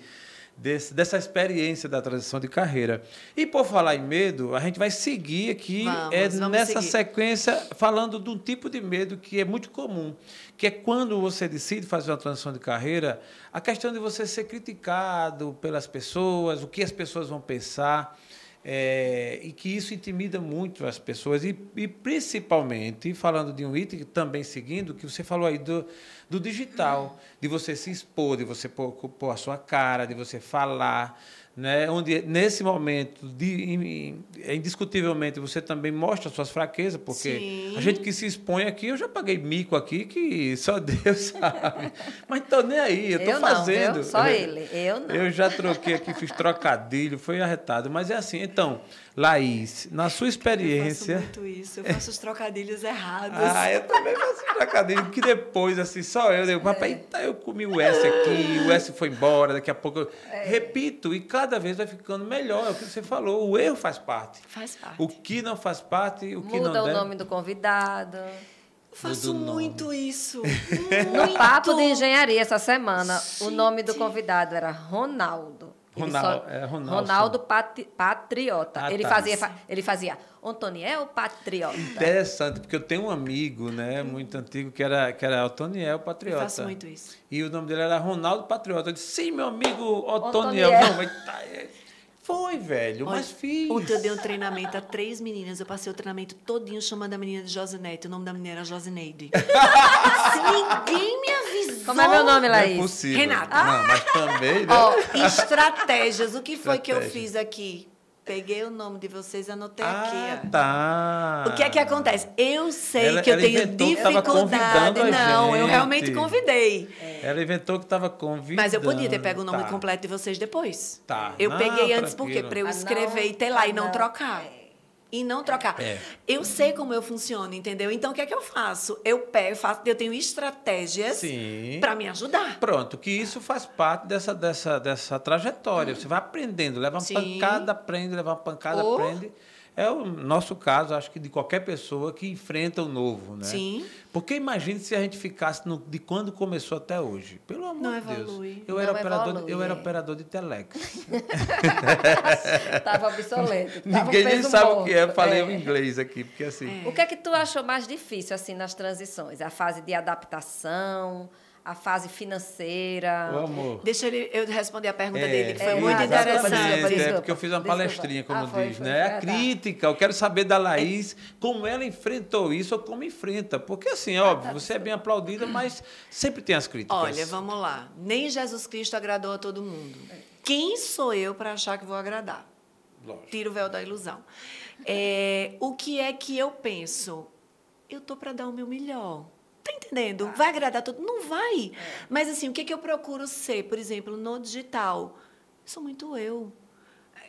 desse, dessa experiência da transição de carreira. E por falar em medo, a gente vai seguir aqui vamos, é, vamos nessa seguir. sequência falando de um tipo de medo que é muito comum, que é quando você decide fazer uma transição de carreira, a questão de você ser criticado pelas pessoas, o que as pessoas vão pensar. É, e que isso intimida muito as pessoas, e, e, principalmente, falando de um item também seguindo, que você falou aí do, do digital, de você se expor, de você pôr, pôr a sua cara, de você falar, né? onde nesse momento, de, indiscutivelmente, você também mostra suas fraquezas, porque Sim. a gente que se expõe aqui, eu já paguei mico aqui que só Deus [laughs] sabe. Mas estou nem aí, eu estou fazendo. Não, só ele, eu não. Eu já troquei aqui, fiz trocadilho, foi arretado. Mas é assim, então, Laís, na sua experiência. Eu faço muito isso, eu faço os trocadilhos errados. Ah, eu também faço trocadilho, que depois, assim, só eu, eu papai, tá, eu comi o S aqui, o S foi embora, daqui a pouco eu É. repito, e cada vez vai ficando melhor, é o que você falou, o erro faz parte. Faz parte. O que não faz parte, o que Muda não o deve. nome do convidado. Eu faço Muda muito isso. No muito. papo de engenharia essa semana, o nome do convidado era Ronaldo. Ronaldo, é, Ronaldo. Ronaldo Pati- Patriota. Ah, ele, tá. fazia, fa- ele fazia Antoniel Patriota. Interessante, porque eu tenho um amigo, né, muito antigo, que era, que era Otoniel Eu Patriota. faço muito isso. E o nome dele era Ronaldo Patriota. Eu disse, sim, meu amigo Otoniel. Otoniel. Não, mas tá, é. Foi, velho, mas fiz. Ontem eu dei um treinamento a três meninas. Eu passei o treinamento todinho chamando a menina de Josinete. O nome da menina era Josineide. [laughs] Ninguém me avisou. Como é meu nome, Não é Laís? possível. Renata. Não, mas também, né? Ó, estratégias. O que foi que eu Estratégia. fiz aqui? Peguei o nome de vocês e anotei ah, aqui. ó. tá. O que é que acontece? Eu sei Ela- que eu ela tenho inventou dificuldade. Não, eu realmente convidei. Ela inventou que estava convidando. Mas eu podia ter pego o nome Tá. completo de vocês depois. Tá. Eu Não, peguei antes porque tranquilo. para eu Ah, escrever não, e ter lá e ah, não, não. trocar. É. E não trocar. É. Eu sei como eu funciono, entendeu? Então o que é que eu faço? Eu pego, faço, eu tenho estratégias para me ajudar. Pronto, que isso faz parte dessa, dessa, dessa trajetória. Você vai aprendendo, leva uma Sim. pancada, aprende, leva uma pancada, aprende. É o nosso caso, acho que de qualquer pessoa que enfrenta o novo, né? Sim. Porque imagine se a gente ficasse no- de quando começou até hoje. Pelo amor Não de Deus. evolui. Eu era, Não operador, evolui, eu era é. operador de telex. [laughs] Tava obsoleto. tava Ninguém nem sabe o morto. que é. Eu falei É. o inglês aqui, porque assim. O que é que tu achou mais difícil assim nas transições? A fase de adaptação, a fase financeira? O amor. Deixa ele, eu responder a pergunta É, dele, que foi é, muito interessante. É, desculpa. porque eu fiz uma Desculpa. palestrinha, como Ah, foi, diz, foi, né? foi, A tá. crítica. Eu quero saber da Laís como ela enfrentou isso ou como enfrenta. Porque, assim, Ah, óbvio, tá. você é bem aplaudida, mas sempre tem as críticas. Olha, vamos lá. Nem Jesus Cristo agradou a todo mundo. Quem sou eu para achar que vou agradar? Lógico. Tira o véu da ilusão. É, o que é que eu penso? Eu tô para dar o meu melhor. Tá entendendo? Vai agradar todo Não vai. Mas assim, o que, é que eu procuro ser, por exemplo, no digital? Sou muito eu.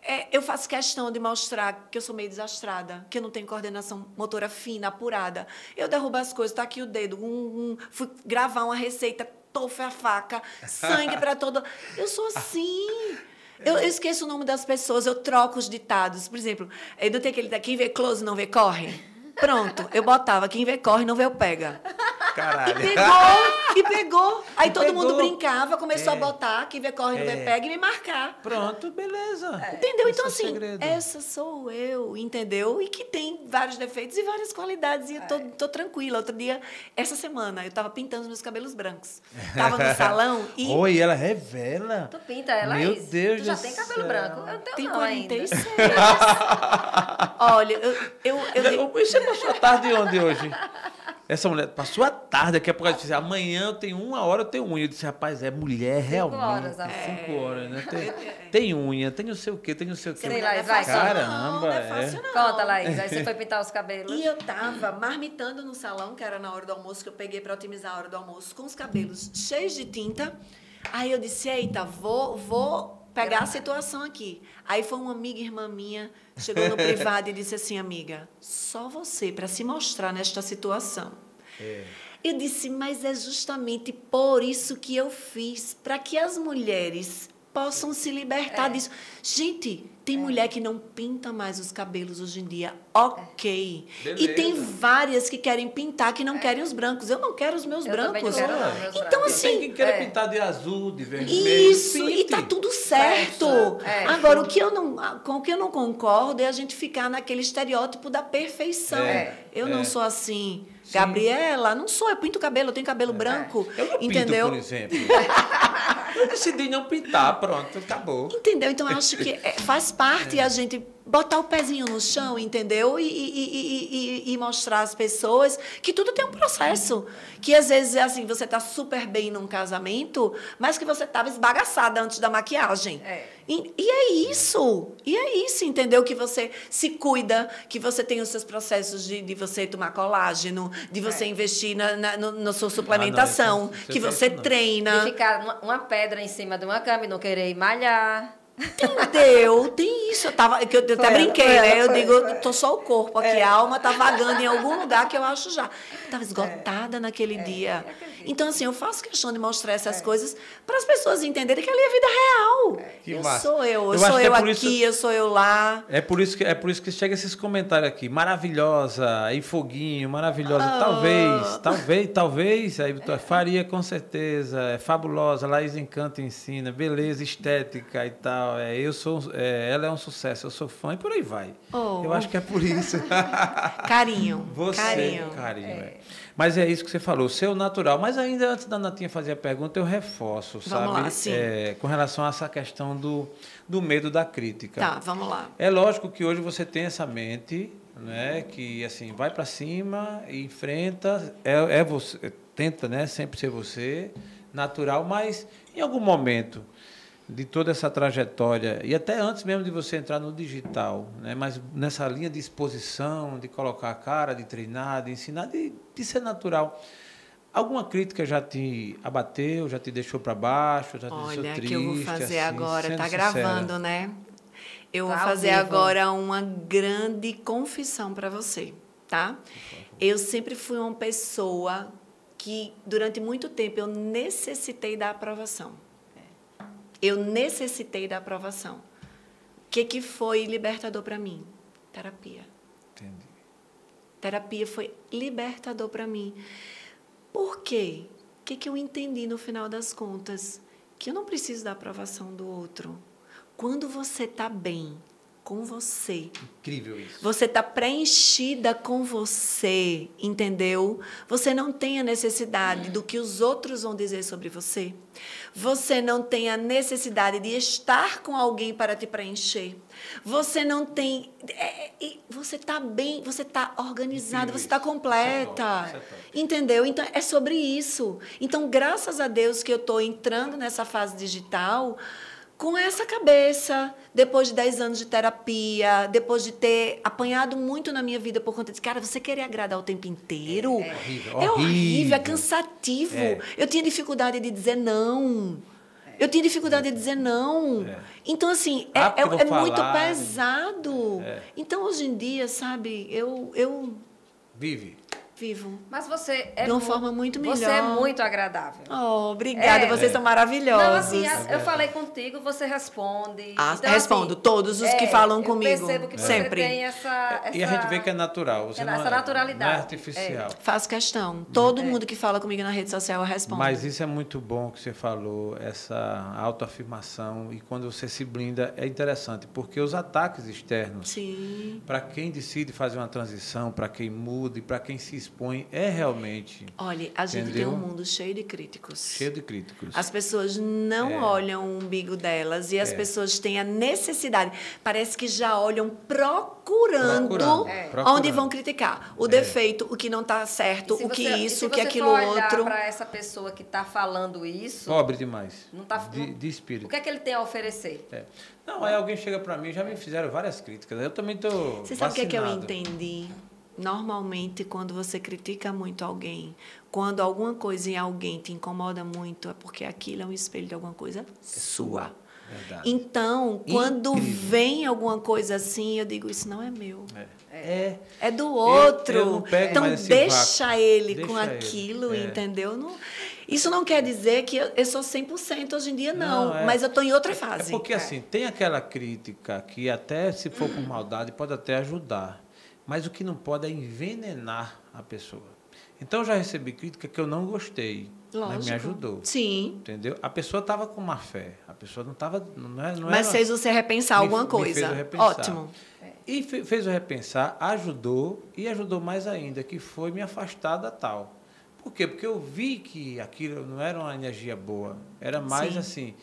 É, eu faço questão de mostrar que eu sou meio desastrada, que eu não tenho coordenação motora fina, apurada. Eu derrubo as coisas, tá aqui o dedo, um, um, fui gravar uma receita, tofa a faca, sangue para todo. Eu sou assim. Eu, eu esqueço o nome das pessoas, eu troco os ditados. Por exemplo, eu não tem aquele da quem vê close não vê corre. Pronto, eu botava quem vê corre não vê o pega. Caralho. Pegou E pegou. Aí todo pegou. mundo brincava, começou É. a botar, quem vê corre, não vê É. pega e me marcar. Pronto, beleza. Entendeu? Esse Então, é assim, segredo. essa sou eu, entendeu? E que tem vários defeitos e várias qualidades. E eu tô, tô tranquila. Outro dia, essa semana, eu tava pintando os meus cabelos brancos. [laughs] Tava no salão e. Oi, ela revela. Tu pinta ela, Meu Laís? Deus Tu já do tem cabelo céu. branco? Eu não tenho Tem não ainda. 46. [laughs] Olha, eu, eu, eu, digo- Você passou a tarde onde hoje? Essa mulher passou a tarde, daqui a pouco ela disse, amanhã eu tenho uma hora, eu tenho unha. Eu disse, rapaz, é mulher realmente. horas, amor. Cinco horas, né? Tem, tem unha, tem não sei o quê, tem não sei o quê. Sei é vai, Caramba, não, não é é. fácil, não. Conta, Laís. Aí você foi pintar os cabelos. E eu tava marmitando no salão, que era na hora do almoço, que eu peguei para otimizar a hora do almoço, com os cabelos cheios de tinta. Aí eu disse, eita, vou, vou pegar a situação aqui. Aí foi uma amiga, irmã minha, chegou no privado e disse assim, amiga, só você para se mostrar nesta situação. É. Eu disse, mas é justamente por isso que eu fiz, para que as mulheres possam se libertar É. disso. Gente, tem mulher que não pinta mais os cabelos hoje em dia, ok. Beleza. E tem várias que querem pintar, que não querem os brancos. Eu não quero os meus Eu brancos. não quero não, meus Então, brancos. assim, Tem quem queira é. pintar de azul, de vermelho. isso, e pinte. tá tudo certo. É. Agora, o que eu não, com o que eu não concordo é a gente ficar naquele estereótipo da perfeição. É, Eu é. não sou assim. Sim. Gabriela, não sou, eu pinto cabelo, eu tenho cabelo branco. Eu não pinto, entendeu? por exemplo. [laughs] decidi não pintar, pronto, acabou. Entendeu? Então, eu acho que é, faz parte a gente botar o pezinho no chão, entendeu? E, e- e- e- mostrar às pessoas que tudo tem um processo. Que às vezes é assim, você tá super bem num casamento, mas que você tava esbagaçada antes da maquiagem. É. E, e é isso. E é isso, entendeu? Que você se cuida, que você tem os seus processos de, de você tomar colágeno, de você É. investir na, na, no- na sua suplementação, isso- isso que você não. treina. De ficar uma, uma pedra em cima de uma cama e não querer malhar. Entendeu? Tem isso. Eu, tava, que eu, eu até Foi, brinquei, foi, né? Eu foi, digo, foi. eu tô só o corpo aqui, É. a alma tá vagando em algum lugar que eu acho já. Eu tava esgotada naquele dia. acredito. Então, assim, eu faço questão de mostrar essas coisas para as pessoas entenderem que ali é vida real. Que eu massa. sou eu, eu, Eu sou é eu por aqui, isso- eu sou eu lá. É por isso que é por isso que chega esses comentários aqui. Maravilhosa, e foguinho, maravilhosa. Ah. Talvez, talvez, talvez. Aí tu- faria com certeza. É fabulosa. Laís encanta, ensina, beleza, estética e tal. É, eu sou, é, ela é um sucesso. Eu sou fã e por aí vai. Oh. Eu acho que é por isso. [laughs] Carinho. Você, Carinho. carinho. é. Mas é isso que você falou, seu natural. Mas ainda antes da Natinha fazer a pergunta, eu reforço, sabe? Vamos lá, sim. É, com relação a essa questão do, do medo da crítica. Tá, vamos lá. É lógico que hoje você tem essa mente, né, que assim vai para cima e enfrenta, é, é você, tenta, né, sempre ser você, natural, mas em algum momento de toda essa trajetória e até antes mesmo de você entrar no digital, né, mas nessa linha de exposição, de colocar a cara, de treinar, de ensinar, de, de ser natural. Alguma crítica já te abateu, já te deixou para baixo, já te Olha, deixou que triste? eu vou fazer assim, agora, tá sincera? gravando, né? Eu Tá vou fazer vivo. agora uma grande confissão para você, tá? Eu sempre fui uma pessoa que durante muito tempo eu necessitei da aprovação. Eu necessitei da aprovação. O que que foi libertador para mim? Terapia. Entendi. Terapia foi libertador para mim. Por quê? O que, que eu entendi no final das contas? Que eu não preciso da aprovação do outro. Quando você está bem com você, Incrível isso. você está preenchida com você, entendeu? Você não tem a necessidade do que os outros vão dizer sobre você. Você não tem a necessidade de estar com alguém para te preencher. Você não tem. é, é, você está bem, você está organizada, Incrível você está isso. completa. Isso é top, isso é top. Entendeu? Então, é sobre isso. Então, graças a Deus que eu estou entrando nessa fase digital com essa cabeça, depois de 10 anos de terapia, depois de ter apanhado muito na minha vida por conta de, cara, você querer agradar o tempo inteiro. É, é horrível, É horrível, é horrível. cansativo. É. Eu tinha dificuldade de dizer não. Eu tinha dificuldade de dizer não. É. Então, assim, é, Ah, é- é muito pesado. É. Então, hoje em dia, sabe, eu, eu Vive. Vivo. Mas você é De uma forma muito Você é melhor. muito agradável. Oh, obrigada, É. vocês É. são maravilhosos. Não, assim, eu falei contigo, você responde. Ah, Então, respondo, todos os que é, falam comigo, Eu percebo que sempre. você tem essa, E a essa- gente vê que é natural. Você é não essa naturalidade. Não é artificial. Faço questão. Todo mundo que fala comigo na rede social eu respondo. Mas isso é muito bom que você falou, essa autoafirmação. E quando você se blinda, é interessante, porque os ataques externos, Sim. para quem decide fazer uma transição, para quem muda e para quem se expõe, é realmente Olha, a gente Entendeu? tem um mundo cheio de críticos. cheio de críticos. As pessoas não É. olham o umbigo delas e as É. pessoas têm a necessidade. Parece que já olham procurando, Procurando, É. onde vão criticar. O É. defeito, o que não está certo, o que você- isso, o que aquilo for olhar outro. para essa pessoa que está falando isso, Pobre demais. Não tá- de, não- de espírito. o que é que ele tem a oferecer? É. Não, aí alguém chega para mim, já me fizeram várias críticas. Eu também estou Você sabe o que, é que eu entendi? Normalmente, quando você critica muito alguém, quando alguma coisa em alguém te incomoda muito, é porque aquilo é um espelho de alguma coisa sua. Verdade. Então, quando Incrível. vem alguma coisa assim, eu digo, isso não é meu. É. É. É do outro. eu não pego então, deixa vácuo. ele Deixa com ele, aquilo, é. entendeu? Não- isso não quer dizer que eu, eu sou 100% hoje em dia, não. Não, é. Mas eu estou em outra É fase. porque assim, tem aquela crítica que até se for por maldade pode até ajudar, mas o que não pode é envenenar a pessoa. Então eu já recebi crítica que eu não gostei, mas me Lógico. ajudou. Sim. Entendeu? A pessoa estava com má fé, a pessoa não estava, não, é, não Mas era- fez você repensar me- alguma coisa. fez eu repensar. Ótimo. E fe- fez eu repensar, ajudou e ajudou mais ainda, que foi me afastar da tal. Por quê? Porque eu vi que aquilo não era uma energia boa, era mais Sim. assim,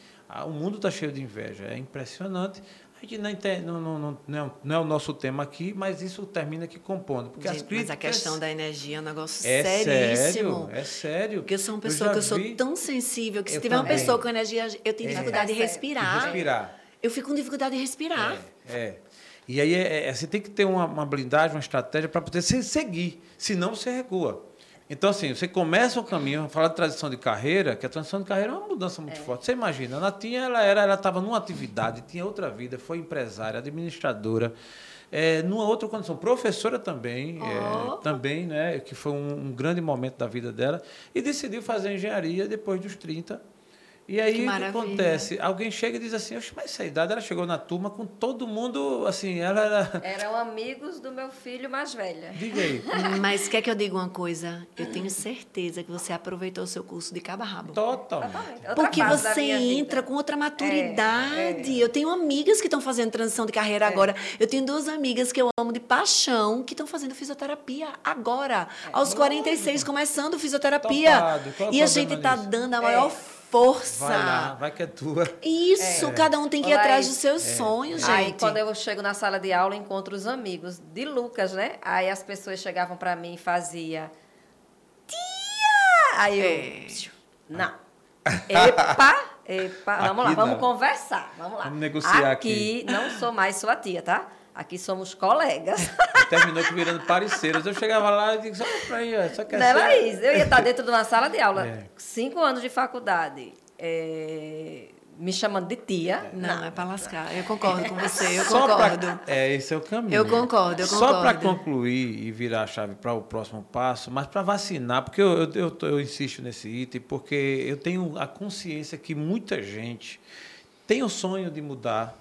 o mundo está cheio de inveja, é impressionante. A gente não, entende, não, não, não, não, é, não é o nosso tema aqui, mas isso termina aqui compondo. Porque as Gente, críticas mas a questão da energia é um negócio é seríssimo. sério, é sério. Porque eu sou uma pessoa que eu sou tão sensível que se Eu tiver uma também. pessoa com energia, eu tenho É. dificuldade de É sério. respirar. respirar. Eu fico com dificuldade de respirar. É, é. E aí é, é, você tem que ter uma, uma blindagem, uma estratégia para poder se seguir, senão você recua. Então, assim, você começa um caminho, falar de transição de carreira, que a transição de carreira é uma mudança muito forte. Você imagina, a Natinha, ela era, ela estava numa atividade, tinha outra vida, foi empresária, administradora, é, numa outra condição, professora também, é, Oh. também, né, que foi um, um grande momento da vida dela, e decidiu fazer engenharia depois dos 30. E aí Que o que acontece? Alguém chega e diz assim, mas essa idade, ela chegou na turma com todo mundo, assim, ela era... [laughs] Eram amigos do meu filho mais velha. Diga aí. [laughs] Mas quer que eu diga uma coisa? Eu tenho certeza que você aproveitou o seu curso de cabo a rabo. Totalmente. Porque você vida. entra com outra maturidade. É, Eu tenho amigas que estão fazendo transição de carreira agora. Eu tenho duas amigas que eu amo de paixão que estão fazendo fisioterapia agora, aos 46, começando fisioterapia. Topado. Qual é o E a gente está dando a maior força. Vai lá, vai que é tua. Isso, cada um tem que ir Olha atrás dos seus sonhos, gente. Aí, quando eu chego na sala de aula, eu encontro os amigos de Lucas, né? Aí as pessoas chegavam para mim e faziam... Tia! Aí eu... É. Não. Epa, epa. Vamos lá, Aqui vamos não. conversar. Vamos lá. Vamos negociar aqui. não sou mais sua tia, tá? Aqui somos colegas. [laughs] Terminou que virando parceiros. Eu chegava lá e digo, só pra aí, só quer ser... Laís? Eu ia estar dentro de uma sala de aula, [laughs] É. cinco anos de faculdade, é, me chamando de tia. Não, é para lascar. Eu concordo com você, eu Só pra- concordo. É, esse é o caminho. Eu concordo, eu Só para concordo. concluir e virar a chave para o próximo passo, mas para vacinar, porque eu, eu, eu, eu insisto nesse item, porque eu tenho a consciência que muita gente tem o sonho de mudar,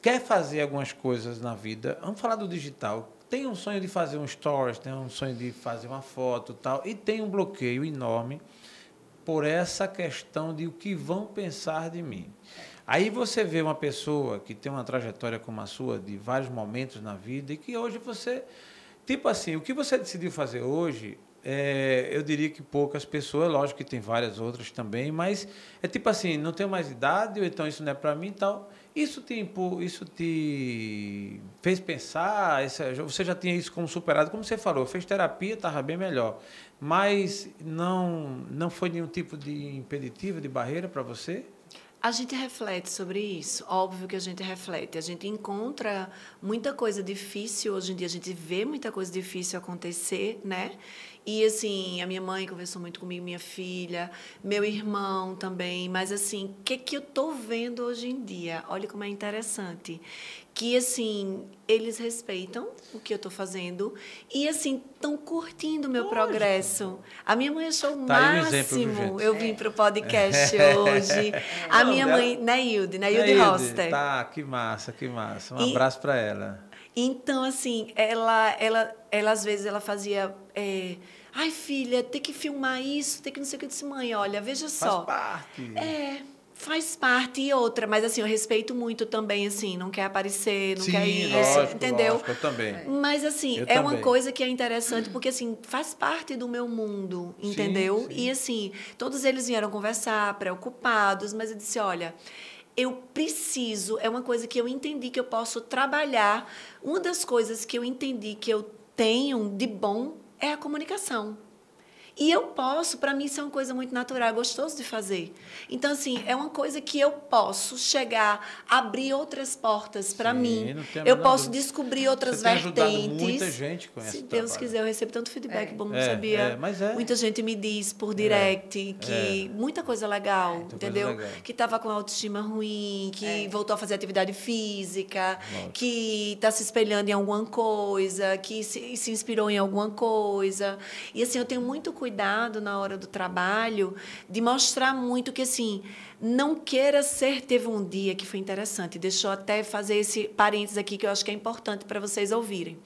quer fazer algumas coisas na vida. Vamos falar do digital. Tem um sonho de fazer um stories, tem um sonho de fazer uma foto tal, e tem um bloqueio enorme por essa questão de o que vão pensar de mim. Aí você vê uma pessoa que tem uma trajetória como a sua, de vários momentos na vida, e que hoje você. Tipo assim, o que você decidiu fazer hoje, é, eu diria que poucas pessoas, lógico que tem várias outras também, mas é tipo assim, não tenho mais idade, ou então isso não é para mim e tal. Isso te, isso te fez pensar, você já tinha isso como superado, como você falou, fez terapia, estava bem melhor. Mas não, não foi nenhum tipo de impeditivo, de barreira para você? A gente reflete sobre isso, óbvio que a gente reflete. A gente encontra muita coisa difícil hoje em dia, a gente vê muita coisa difícil acontecer, né? E assim, a minha mãe conversou muito comigo, minha filha, meu irmão também. Mas assim, o que, que eu tô vendo hoje em dia? Olha como é interessante. que assim eles respeitam o que eu estou fazendo e assim estão curtindo o meu Lógico. progresso. A minha mãe achou o Tá exemplo, máximo. eu vim para o podcast hoje. [laughs] A Não, minha dela- mãe, Neilde, Neilde Neilde, Roster. Tá, que massa, que massa. Um E- abraço para ela. Então, assim, ela, ela, ela às vezes ela fazia. é, Ai, filha, tem que filmar isso, tem que não sei o que. Eu disse, mãe, olha, veja Faz só. parte. É, faz parte e outra, mas assim, eu respeito muito também, assim, não quer aparecer, não Sim, quer isso, lógico, entendeu? lógico, eu também. Mas assim, Eu é uma também. coisa que é interessante porque assim, faz parte do meu mundo, Sim, entendeu? sim. E assim, todos eles vieram conversar, preocupados, mas eu disse, olha, eu preciso, é uma coisa que eu entendi que eu posso trabalhar. Uma das coisas que eu entendi que eu tenho de bom é a comunicação. E eu posso, para mim isso é uma coisa muito natural, é gostoso de fazer. Então, assim, é uma coisa que eu posso chegar, abrir outras portas para mim. Eu posso dúvida. descobrir outras Você vertentes. muita gente com Se Deus trabalho. quiser, eu recebo tanto feedback É. bom, não É, sabia. é, mas é. Muita gente me diz por direct que muita coisa legal, Muita coisa entendeu? legal. Que estava com autoestima ruim, que É. voltou a fazer atividade física, Lógico. que está se espelhando em alguma coisa, que se, se inspirou em alguma coisa. E assim, eu tenho muito cuidado na hora do trabalho de mostrar muito que assim, não queira ser. Teve um dia que foi interessante, deixa eu até fazer esse parênteses aqui que eu acho que é importante para vocês ouvirem.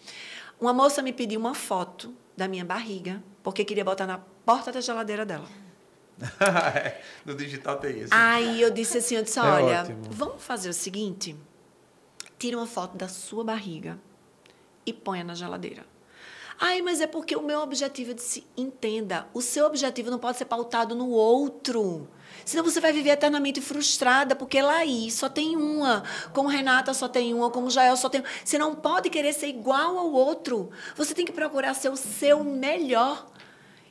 Uma moça me pediu uma foto da minha barriga, porque queria botar na porta da geladeira dela. [laughs] no digital tem isso. Aí eu disse assim, eu disse, É olha, ótimo. vamos fazer o seguinte, tira uma foto da sua barriga e ponha na geladeira. Ai, mas é porque o meu objetivo é de se entenda. O seu objetivo não pode ser pautado no outro. Senão você vai viver eternamente frustrada, porque Laís só tem uma, como Renata só tem uma, como Jael só tem uma. Você não pode querer ser igual ao outro. Você tem que procurar ser o seu melhor.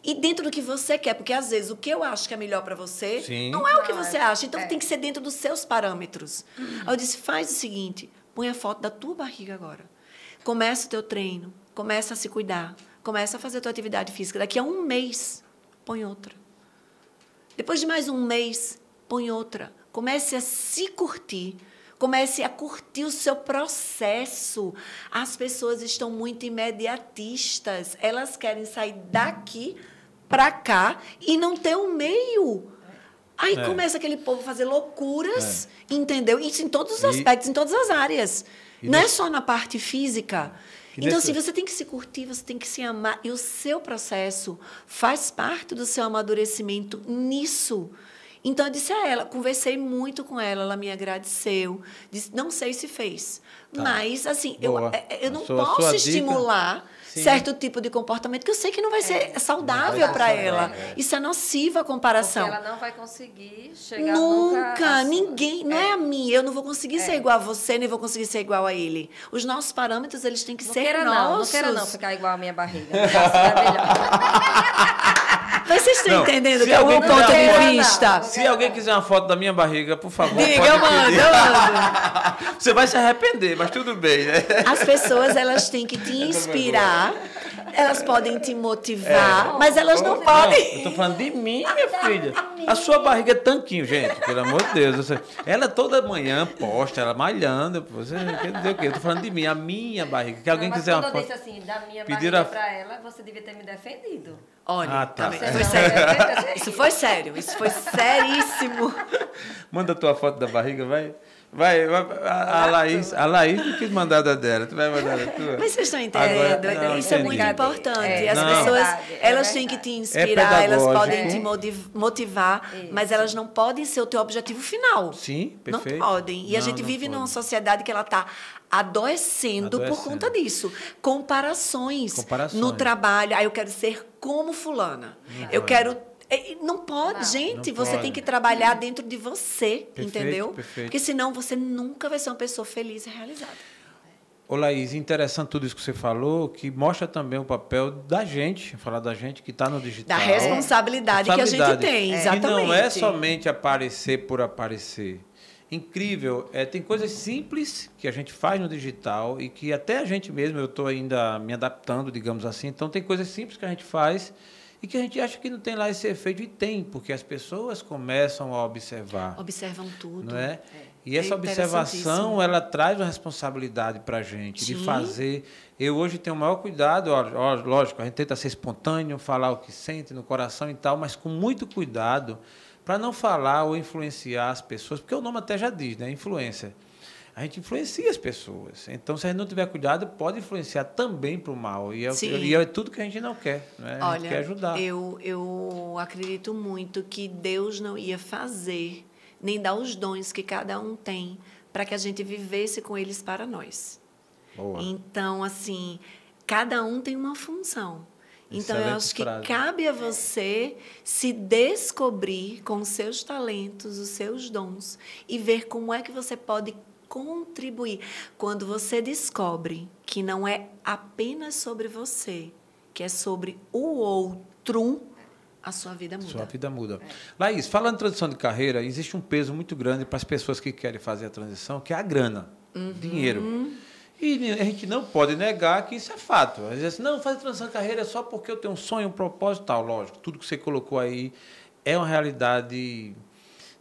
E dentro do que você quer, porque às vezes o que eu acho que é melhor para você Sim. não é o que você é- acha. Então é. tem que ser dentro dos seus parâmetros. Aí eu disse: faz o seguinte, põe a foto da tua barriga agora. Começa o teu treino, começa a se cuidar, começa a fazer a tua atividade física. Daqui a um mês, põe outra. Depois de mais um mês, põe outra. Comece a se curtir. Comece a curtir o seu processo. As pessoas estão muito imediatistas. Elas querem sair daqui para cá e não ter um meio. Aí É. começa aquele povo a fazer loucuras, entendeu? Isso em todos os E- aspectos, em todas as áreas. E não é só na parte física. Então, nesse- assim, você tem que se curtir, você tem que se amar. E o seu processo faz parte do seu amadurecimento nisso. Então, eu disse a ela, conversei muito com ela, ela me agradeceu. Disse, não sei se fez. Tá. Mas, assim, eu, Boa. é- eu não sua- posso sua dica- estimular Sim. certo tipo de comportamento que eu sei que não vai ser saudável Não para ser ela. é. Isso é nociva a Porque comparação. ela não vai conseguir chegar nunca. Nunca, ninguém, não é. a mim, eu não vou conseguir ser É. igual a você, nem vou conseguir ser igual a ele. Os nossos parâmetros, eles têm que Não ser queira não, não nossos. queira não ficar igual a minha barriga. Essa é melhor. Mas vocês estão Não, entendendo que é o alguém meu ponto de vista? Se alguém quiser uma foto da minha barriga, por favor. Diga, pode eu mando, eu mando. Você vai se arrepender, mas tudo bem, né? As pessoas, elas têm que te inspirar, elas podem te motivar, mas elas não Não, podem. eu tô falando de mim, minha filha. A sua barriga é tanquinho, gente, pelo amor de Deus. Você- Ela toda manhã posta, ela malhando. Você quer dizer o quê? Eu tô falando de mim, a minha barriga. Que alguém Não, mas quiser uma quando eu foto. disse assim, da minha barriga a- pra ela, você devia ter me defendido. Olha, Ah, tá. tá vendo? Você foi não sério. Isso foi sério, isso foi seríssimo. Manda a tua foto da barriga, vai. Vai, vai a, a Laís, a Laís não quis mandar da dela, tu vai mandar da tua. Mas vocês estão entendendo? Agora- não, Isso é entendi. muito importante. É, As não. pessoas, É é elas têm que te verdade. inspirar, elas pedagógico. podem te motiv- motivar, mas Isso. elas não podem ser o teu objetivo final. Sim, Não perfeito. podem. E a Não, gente não vive pode. numa sociedade que ela está adoecendo, por Adoecendo. conta disso. Comparações, Comparações. no trabalho. Ah, eu quero ser como fulana. eu pode. quero... É, Não pode, Não. gente. Não você pode. tem que trabalhar dentro de você, Perfeito, entendeu? perfeito. Porque senão você nunca vai ser uma pessoa feliz e realizada. Ô Laís, interessante tudo isso que você falou, que mostra também o papel da gente, falar da gente que está no digital. Da responsabilidade, que a gente tem, E exatamente. não é somente aparecer por aparecer. Incrível, é, tem coisas simples que a gente faz no digital e que até a gente mesmo, eu estou ainda me adaptando, digamos assim. Então, tem coisas simples que a gente faz e que a gente acha que não tem lá esse efeito e tem, porque as pessoas começam a observar Observam tudo. não é? E essa É observação, ela traz uma responsabilidade para a gente, de Sim. fazer. Eu hoje tenho o maior cuidado, ó, ó, lógico, a gente tenta ser espontâneo, falar o que sente no coração e tal, mas com muito cuidado para não falar ou influenciar as pessoas, porque o nome até já diz, né? Influência. A gente influencia as pessoas. Então, se a gente não tiver cuidado, pode influenciar também para o mal. E é, e é tudo que a gente não quer. Né? A Olha, gente quer ajudar. Eu, eu acredito muito que Deus não ia fazer, nem dar os dons que cada um tem, para que a gente vivesse com eles para nós. Boa. Então, assim, cada um tem uma função. Então, eu Excelente acho que frase. cabe a você se descobrir com os seus talentos, os seus dons e ver como é que você pode contribuir. Quando você descobre que não é apenas sobre você, que é sobre o outro, a sua vida muda. Sua vida muda. Laís, falando em transição de carreira, existe um peso muito grande para as pessoas que querem fazer a transição, que é a grana, Uhum. dinheiro. E a gente não pode negar que isso é fato. Às vezes, não, fazer transição de carreira é só porque eu tenho um sonho, um propósito e tal. Lógico, tudo que você colocou aí é uma realidade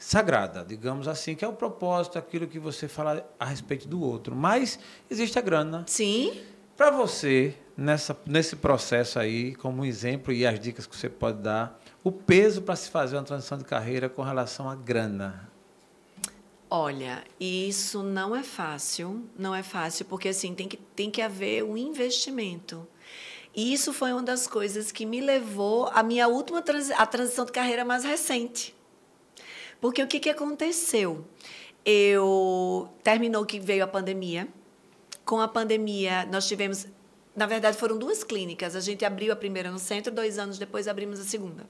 sagrada, digamos assim, que é o propósito, aquilo que você fala a respeito do outro. Mas existe a grana. Sim, Para você, nessa, nesse processo aí, como um exemplo e as dicas que você pode dar, o peso para se fazer uma transição de carreira com relação à grana. Olha, isso não é fácil, não é fácil, porque assim tem que, tem que haver um investimento. E isso foi uma das coisas que me levou à minha última transi a transição de carreira mais recente. Porque o que, que aconteceu? Eu terminou que veio a pandemia. Com a pandemia, nós tivemos. Na verdade, foram duas clínicas. A gente abriu a primeira no centro, dois anos depois abrimos a segunda.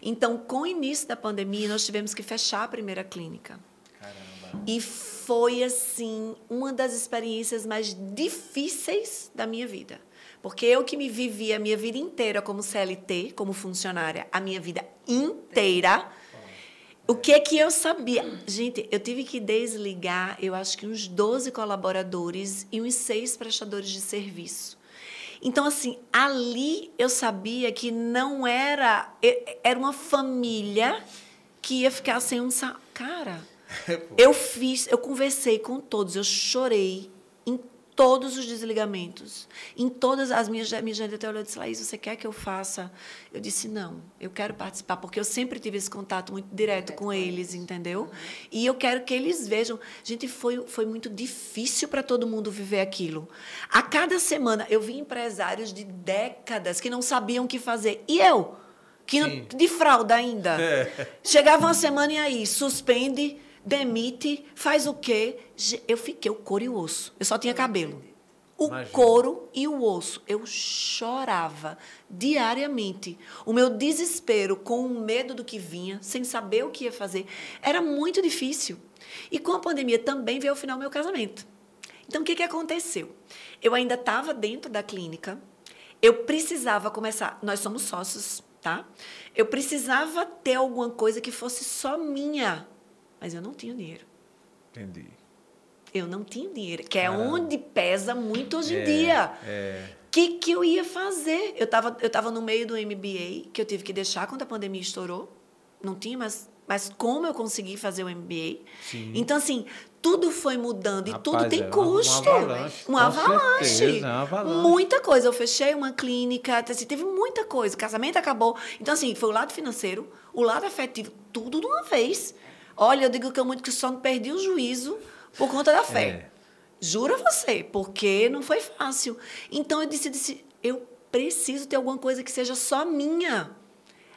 Então, com o início da pandemia, nós tivemos que fechar a primeira clínica. Caramba. E foi, assim, uma das experiências mais difíceis da minha vida. Porque eu que me vivi a minha vida inteira como CLT, como funcionária, a minha vida inteira, o que é que eu sabia? Gente, eu tive que desligar, eu acho que uns 12 colaboradores e uns seis prestadores de serviço. Então, assim, ali eu sabia que não era. Era uma família que ia ficar sem um. Cara, [laughs] eu fiz, eu conversei com todos, eu chorei todos os desligamentos, em todas as minhas minha gente até olhou e disse, Laís, você quer que eu faça? Eu disse, não, eu quero participar, porque eu sempre tive esse contato muito direto com eles, entendeu? E eu quero que eles vejam. Gente, foi, foi muito difícil para todo mundo viver aquilo. A cada semana, eu vi empresários de décadas que não sabiam o que fazer. E eu? Que não- de fralda ainda. Chegava uma semana e aí, suspende, demite, faz o quê? Eu fiquei o couro e o osso. Eu só tinha cabelo. O Imagina. couro e o osso. Eu chorava diariamente. O meu desespero com o medo do que vinha, sem saber o que ia fazer, era muito difícil. E com a pandemia também veio ao final meu casamento. Então, o que, que aconteceu? Eu ainda estava dentro da clínica, eu precisava começar. Nós somos sócios, tá? Eu precisava ter alguma coisa que fosse só minha, mas eu não tinha dinheiro. Entendi. Eu não tinha dinheiro, que é Caramba. onde pesa muito hoje em É, dia. É. O que, que eu ia fazer? Eu estava eu tava no meio do MBA, que eu tive que deixar quando a pandemia estourou. Não tinha mais. Mas como eu consegui fazer o MBA? Sim. Então, assim, tudo foi mudando e Rapaz, tudo tem é custo. uma avalanche, Uma avalanche. certeza, é uma avalanche. Muita coisa. Eu fechei uma clínica, assim, teve muita coisa. O casamento acabou. Então, assim, foi o lado financeiro, o lado afetivo, tudo de uma vez. Olha, eu digo que eu muito que só não perdi o juízo por conta da fé. É. Juro a você, porque não foi fácil. Então eu disse, disse, eu preciso ter alguma coisa que seja só minha.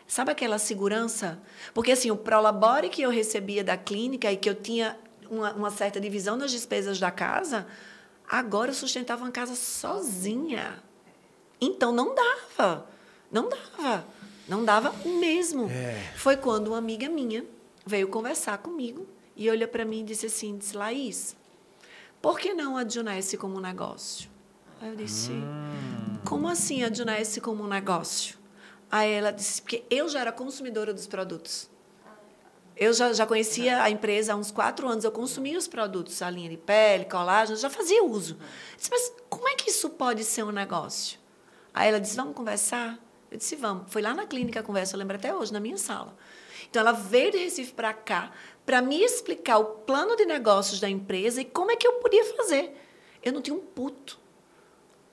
Sabe aquela segurança? Porque assim, o Prolabore que eu recebia da clínica e que eu tinha uma, uma certa divisão nas despesas da casa, agora eu sustentava uma casa sozinha. Então não dava. Não dava. Não dava mesmo. É. Foi quando uma amiga minha veio conversar comigo e olhou para mim e disse assim, disse, Laís, por que não adicionar esse como negócio? Aí eu disse, como assim adicionar esse como um negócio? Aí ela disse, porque eu já era consumidora dos produtos. Eu já, já conhecia a empresa há uns quatro anos, eu consumia os produtos, a linha de pele, colágeno, já fazia uso. Eu disse, mas como é que isso pode ser um negócio? Aí ela disse, vamos conversar? Eu disse, vamos. Foi lá na clínica a conversa, eu lembro até hoje, na minha sala. Então, ela veio de Recife para cá para me explicar o plano de negócios da empresa e como é que eu podia fazer. Eu não tinha um puto.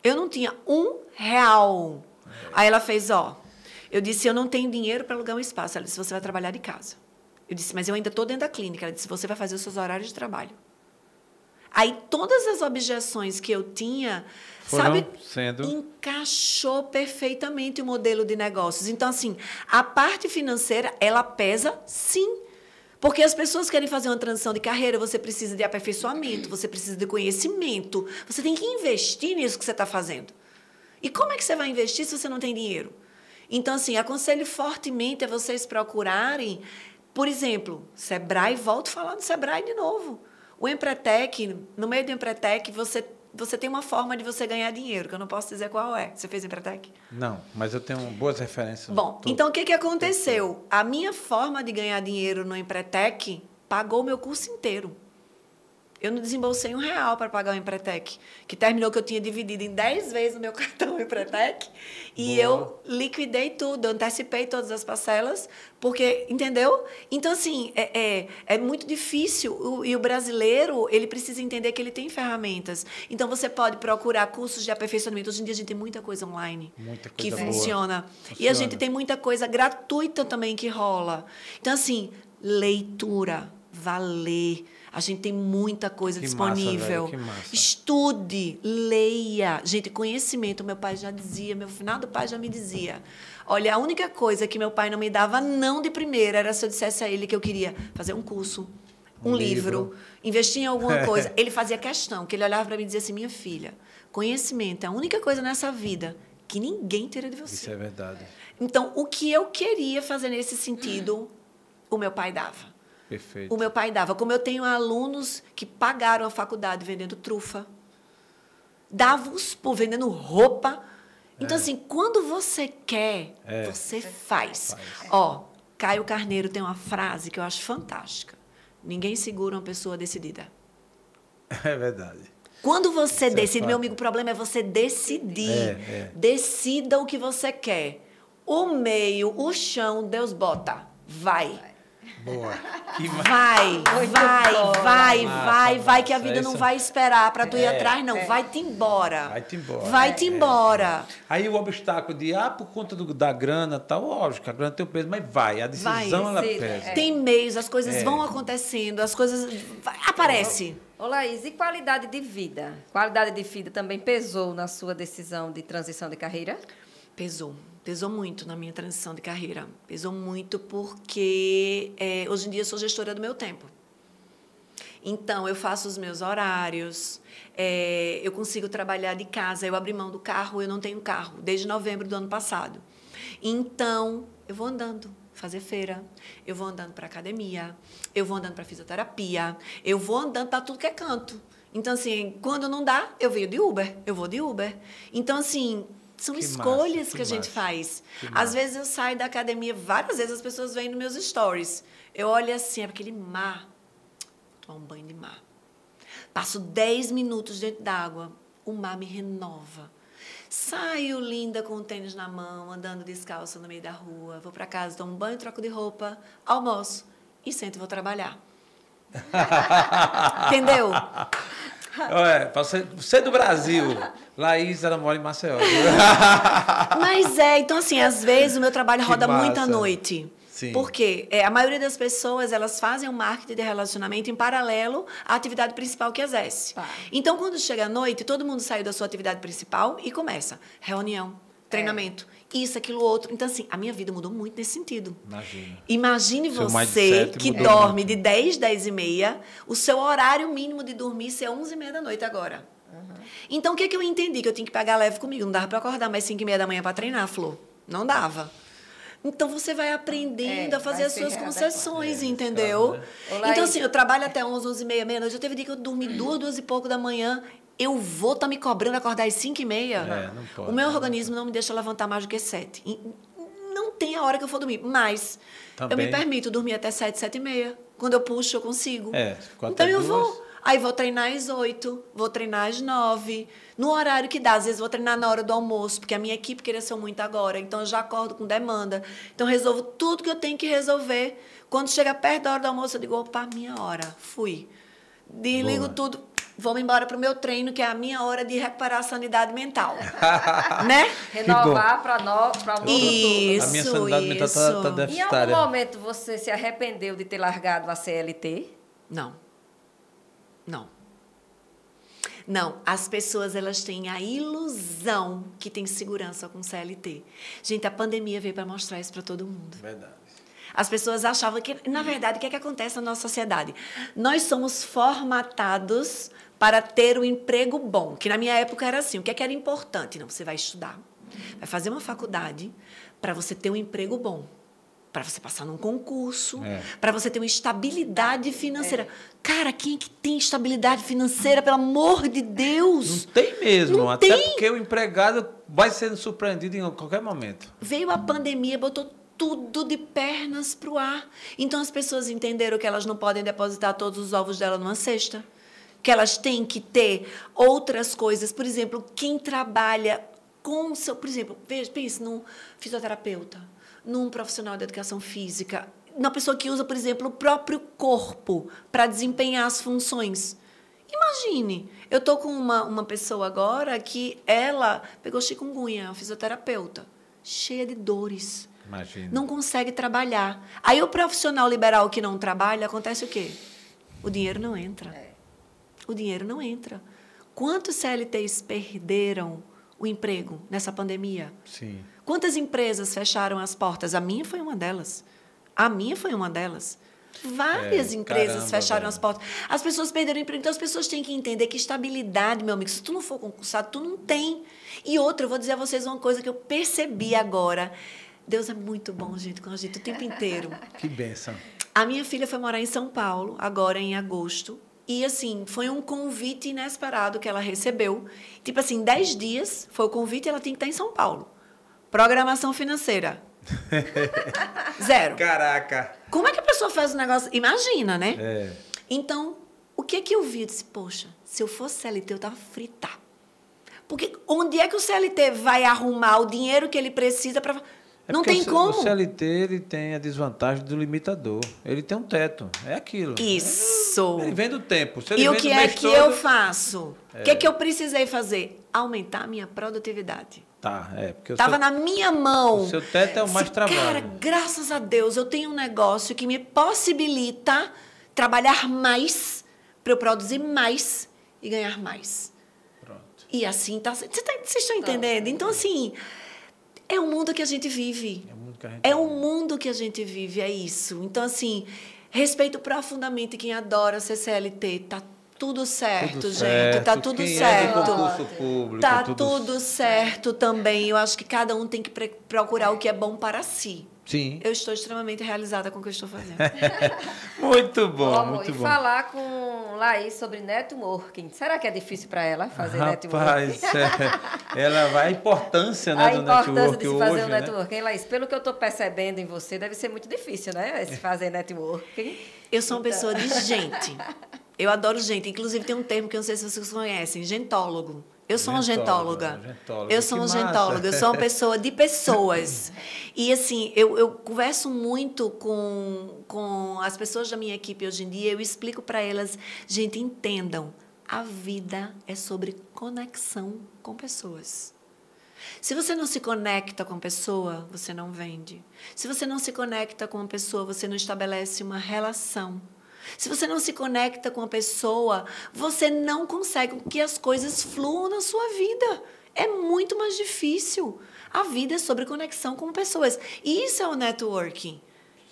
Eu não tinha um real. Aí ela fez, ó. Eu disse, eu não tenho dinheiro para alugar um espaço. Ela disse, você vai trabalhar de casa. Eu disse, mas eu ainda estou dentro da clínica. Ela disse, você vai fazer os seus horários de trabalho. Aí todas as objeções que eu tinha, Foram sabe, sendo- encaixou perfeitamente o modelo de negócios. Então, assim, a parte financeira, ela pesa sim. Porque as pessoas querem fazer uma transição de carreira, você precisa de aperfeiçoamento, você precisa de conhecimento, você tem que investir nisso que você está fazendo. E como é que você vai investir se você não tem dinheiro? Então, assim, aconselho fortemente a vocês procurarem, por exemplo, Sebrae, volto a falar do Sebrae de novo. O Empretec, no meio do Empretec, você, você tem uma forma de você ganhar dinheiro, que eu não posso dizer qual é. Você fez Empretec? Não, mas eu tenho boas referências. Bom, então o que, que aconteceu? A minha forma de ganhar dinheiro no Empretec pagou o meu curso inteiro. Eu não desembolsei um real para pagar o Empretec, que terminou que eu tinha dividido em 10 vezes o meu [laughs] cartão Empretec e Boa. eu liquidei tudo, eu antecipei todas as parcelas, porque, entendeu? Então, assim, é, é, é muito difícil o- e o brasileiro, ele precisa entender que ele tem ferramentas. Então, você pode procurar cursos de aperfeiçoamento. Hoje em dia, a gente tem muita coisa online Muita que coisa boa. funciona. E a Funciona. gente tem muita coisa gratuita também que rola. Então, assim, leitura, valer. A gente tem muita coisa Que massa, disponível. velho, que massa. Estude, leia. Gente, conhecimento, meu pai já dizia, meu finado pai já me dizia. Olha, a única coisa que meu pai não me dava não de primeira era se eu dissesse a ele que eu queria fazer um curso, um, Um livro, livro. investir em alguma [laughs] coisa. Ele fazia questão, que ele olhava para mim e dizia assim: minha filha, conhecimento é a única coisa nessa vida que ninguém tira de você. Isso é verdade. Então, o que eu queria fazer nesse sentido, o meu pai dava. Perfeito. O meu pai dava. Como eu tenho alunos que pagaram a faculdade vendendo trufa, davam os por vendendo roupa. Então, assim, quando você quer, É. você faz. Faz. Ó, Caio Carneiro tem uma frase que eu acho fantástica. Ninguém segura uma pessoa decidida. [laughs] É verdade. Quando você Isso é decide, fato. meu amigo, o problema é você decidir. É, é. Decida o que você quer. O meio, o chão, Deus bota. Vai. Boa. [laughs] Vai, vai, bom. vai, Massa, vai, vai, que a vida não Isso- vai esperar para tu ir É, atrás, não. é. Vai-te embora. Vai-te embora. Vai-te É, embora. Aí o obstáculo de, ah, por conta do- da grana tal, lógico, a grana tem o peso, mas vai, a decisão Vai. ela pesa. é. Tem meios, as coisas É. vão acontecendo, as coisas. vai- aparece. Ô, Laís, e qualidade de vida? Qualidade de vida também pesou na sua decisão de transição de carreira? Pesou. Pesou muito na minha transição de carreira. Pesou muito porque é, hoje em dia eu sou gestora do meu tempo. Então, eu faço os meus horários, é, eu consigo trabalhar de casa. Eu abri mão do carro, eu não tenho carro, desde novembro do ano passado. Então, eu vou andando fazer feira, eu vou andando para academia, eu vou andando para fisioterapia, eu vou andando para tudo que é canto. Então, assim, quando não dá, eu venho de Uber, eu vou de Uber. Então, assim, são Que massa, escolhas que que, a gente massa, faz. Às massa. vezes eu saio da academia, várias vezes as pessoas vêm nos meus stories. Eu olho assim, é aquele mar. Vou tomar um banho de mar. Passo 10 minutos dentro d'água, o mar me renova. Saio linda com o tênis na mão, andando descalça no meio da rua. Vou para casa, tomo um banho, troco de roupa, almoço e sento e vou trabalhar. [laughs] Entendeu? [laughs] Olha, pra você, você é do Brasil, Laís, ela mora em Maceió. [laughs] Mas é, então assim, às vezes o meu trabalho Que roda muito à noite. Sim. Porque é, a maioria das pessoas, elas fazem o marketing de relacionamento em paralelo à atividade principal que exerce. Tá. Então, quando chega a noite, todo mundo saiu da sua atividade principal e começa reunião, treinamento, isso, aquilo, outro. Então, assim, a minha vida mudou muito nesse sentido. Imagina. Imagine Seu você que mudou dorme muito. de 10, 10 e meia, o seu horário mínimo de dormir ser 11 e meia da noite agora. Então, o que, que eu entendi? Que eu tinha que pegar leve comigo. Não dava para acordar mais 5 e meia da manhã para treinar, Flor. Não dava. Então, você vai aprendendo É, a fazer as suas concessões, É, entendeu? né? Laís. Então, assim, eu trabalho até 11, 11 e meia, meia-noite. Eu teve dia que eu dormi duas, duas e pouco da manhã. Eu vou estar me cobrando acordar às 5 e meia. É, não pode. o meu organismo não me deixa levantar mais do que 7. E Não tem a hora que eu for dormir, mas eu Também. me permito dormir até 7, 7 e meia. Quando eu puxo, eu consigo. É, então eu duas. vou. Aí vou treinar às 8, vou treinar às 9, no horário que dá. Às vezes vou treinar na hora do almoço, porque a minha equipe cresceu muito agora, então eu já acordo com demanda. Então resolvo tudo que eu tenho que resolver. Quando chega perto da hora do almoço, eu digo, opa, minha hora, fui. Desligo Boa. tudo, vou embora para o meu treino, que é a minha hora de recuperar a sanidade mental. [laughs] né? Renovar para um novo Isso, a minha sanidade mental está isso. tá Em algum deficitária. momento você se arrependeu de ter largado a CLT? Não. Não. Não, as pessoas elas têm a ilusão que tem segurança com CLT. Gente, a pandemia veio para mostrar isso para todo mundo. Verdade. As pessoas achavam que, na verdade, o que, é que acontece na nossa sociedade? Nós somos formatados para ter um emprego bom, que na minha época era assim. O que, é que era importante? Não, você vai estudar, vai fazer uma faculdade para você ter um emprego bom, para você passar num concurso, É. para você ter uma estabilidade financeira. Cara, quem é que tem estabilidade financeira, pelo amor de Deus? Não tem mesmo, Não até tem. porque o empregado vai sendo surpreendido em qualquer momento. Veio a pandemia, botou tudo de pernas pro ar. Então as pessoas entenderam que elas não podem depositar todos os ovos dela numa cesta. Que elas têm que ter outras coisas. Por exemplo, quem trabalha com o seu. Por exemplo, pense num fisioterapeuta, num profissional de educação física, uma pessoa que usa, por exemplo, o próprio corpo para desempenhar as funções. Imagine, eu tô com uma, uma pessoa agora que ela pegou chikungunya, uma fisioterapeuta, cheia de dores, Imagina. não consegue trabalhar. Aí o profissional liberal que não trabalha, acontece o quê? O dinheiro não entra. O dinheiro não entra. Quantos CLTs perderam o emprego nessa pandemia? Sim. Quantas empresas fecharam as portas? A minha foi uma delas. A minha foi uma delas. Várias É, empresas caramba, fecharam velho. as portas. As pessoas perderam o emprego. Então, as pessoas têm que entender que estabilidade, meu amigo, se tu não for concursado, tu não tem. E outra, eu vou dizer a vocês uma coisa que eu percebi agora. Deus é muito bom, gente, com a gente o tempo inteiro. Que benção. A minha filha foi morar em São Paulo, agora em agosto. E, assim, foi um convite inesperado que ela recebeu. Tipo assim, 10 dias foi o convite e ela tinha que estar em São Paulo. Programação financeira. [laughs] Zero. Caraca. Como é que a pessoa faz um negócio? Imagina, né? É. Então, o que é que eu vi? Eu disse, poxa, se eu fosse CLT, eu tava frita. Porque onde é que o CLT vai arrumar o dinheiro que ele precisa para. É Não tem o como. O CLT ele tem a desvantagem do limitador. Ele tem um teto. É aquilo. Isso. Ele vem do tempo. Se ele E o que é que todo- eu faço? O que é que eu precisei fazer? Aumentar a minha produtividade. Tá, é. Porque o Estava seu- na minha mão. o seu teto é o mais Se, trabalho. Cara, graças a Deus, eu tenho um negócio que me possibilita trabalhar mais para eu produzir mais e ganhar mais. Pronto. E assim tá. Vocês tá, vocês estão entendendo? Então, assim, é o mundo que a gente vive. É o mundo que a gente É o mundo que a gente vive, é isso. Então, assim, respeito profundamente quem adora ser CLT. Tá tudo certo, Tudo gente. certo. Tá tudo Quem É certo. concurso público, Tá tudo... tudo certo também. Eu acho que cada um tem que procurar o que é bom para si. Sim. Eu estou extremamente realizada com o que eu estou fazendo. [laughs] Muito bom, amor, muito e bom. falar com Laís sobre networking. Será que é difícil para ela fazer networking? Rapaz, é, ela vai a importância né, a do importância network de se hoje, fazer um né? networking, Laís, pelo que eu estou percebendo em você, deve ser muito difícil, né? Esse fazer networking. Eu sou uma Então. pessoa de gente. Eu adoro gente. Inclusive, tem um termo que eu não sei se vocês conhecem: gentólogo. Eu sou uma Gentóloga, gentóloga. gentóloga. Eu Que sou uma massa. gentóloga. Eu sou uma pessoa de pessoas. [laughs] E, assim, eu, eu converso muito com, com as pessoas da minha equipe hoje em dia. Eu explico para elas: gente, entendam. A vida é sobre conexão com pessoas. Se você não se conecta com a pessoa, você não vende. Se você não se conecta com a pessoa, você não estabelece uma relação. Se você não se conecta com a pessoa, você não consegue que as coisas fluam na sua vida. É muito mais difícil. A vida é sobre conexão com pessoas. E isso é o networking.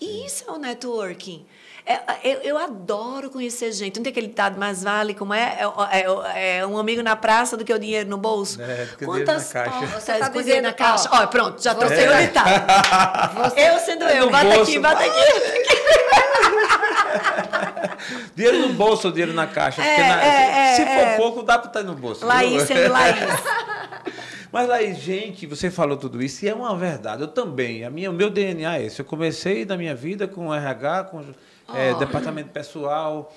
E isso é o networking. É, eu, eu adoro conhecer gente. Não tem aquele ditado mais vale como é? É, é- é um amigo na praça do que o dinheiro no bolso? É, do que caixa. portas Você tá dinheiro dizendo, na caixa? ó, Ó, pronto, já você- trouxe o ditado. Eu sendo eu, bata bolso. aqui, bata aqui. [laughs] Dinheiro no bolso ou dinheiro na caixa? É, na- é, se é, for é. pouco, dá para estar no bolso. Laís sendo Laís. [laughs] Mas aí, gente, você falou tudo isso e é uma verdade. Eu também. A minha, o meu DNA é esse. Eu comecei na minha vida com RH, com é, Oh. departamento pessoal,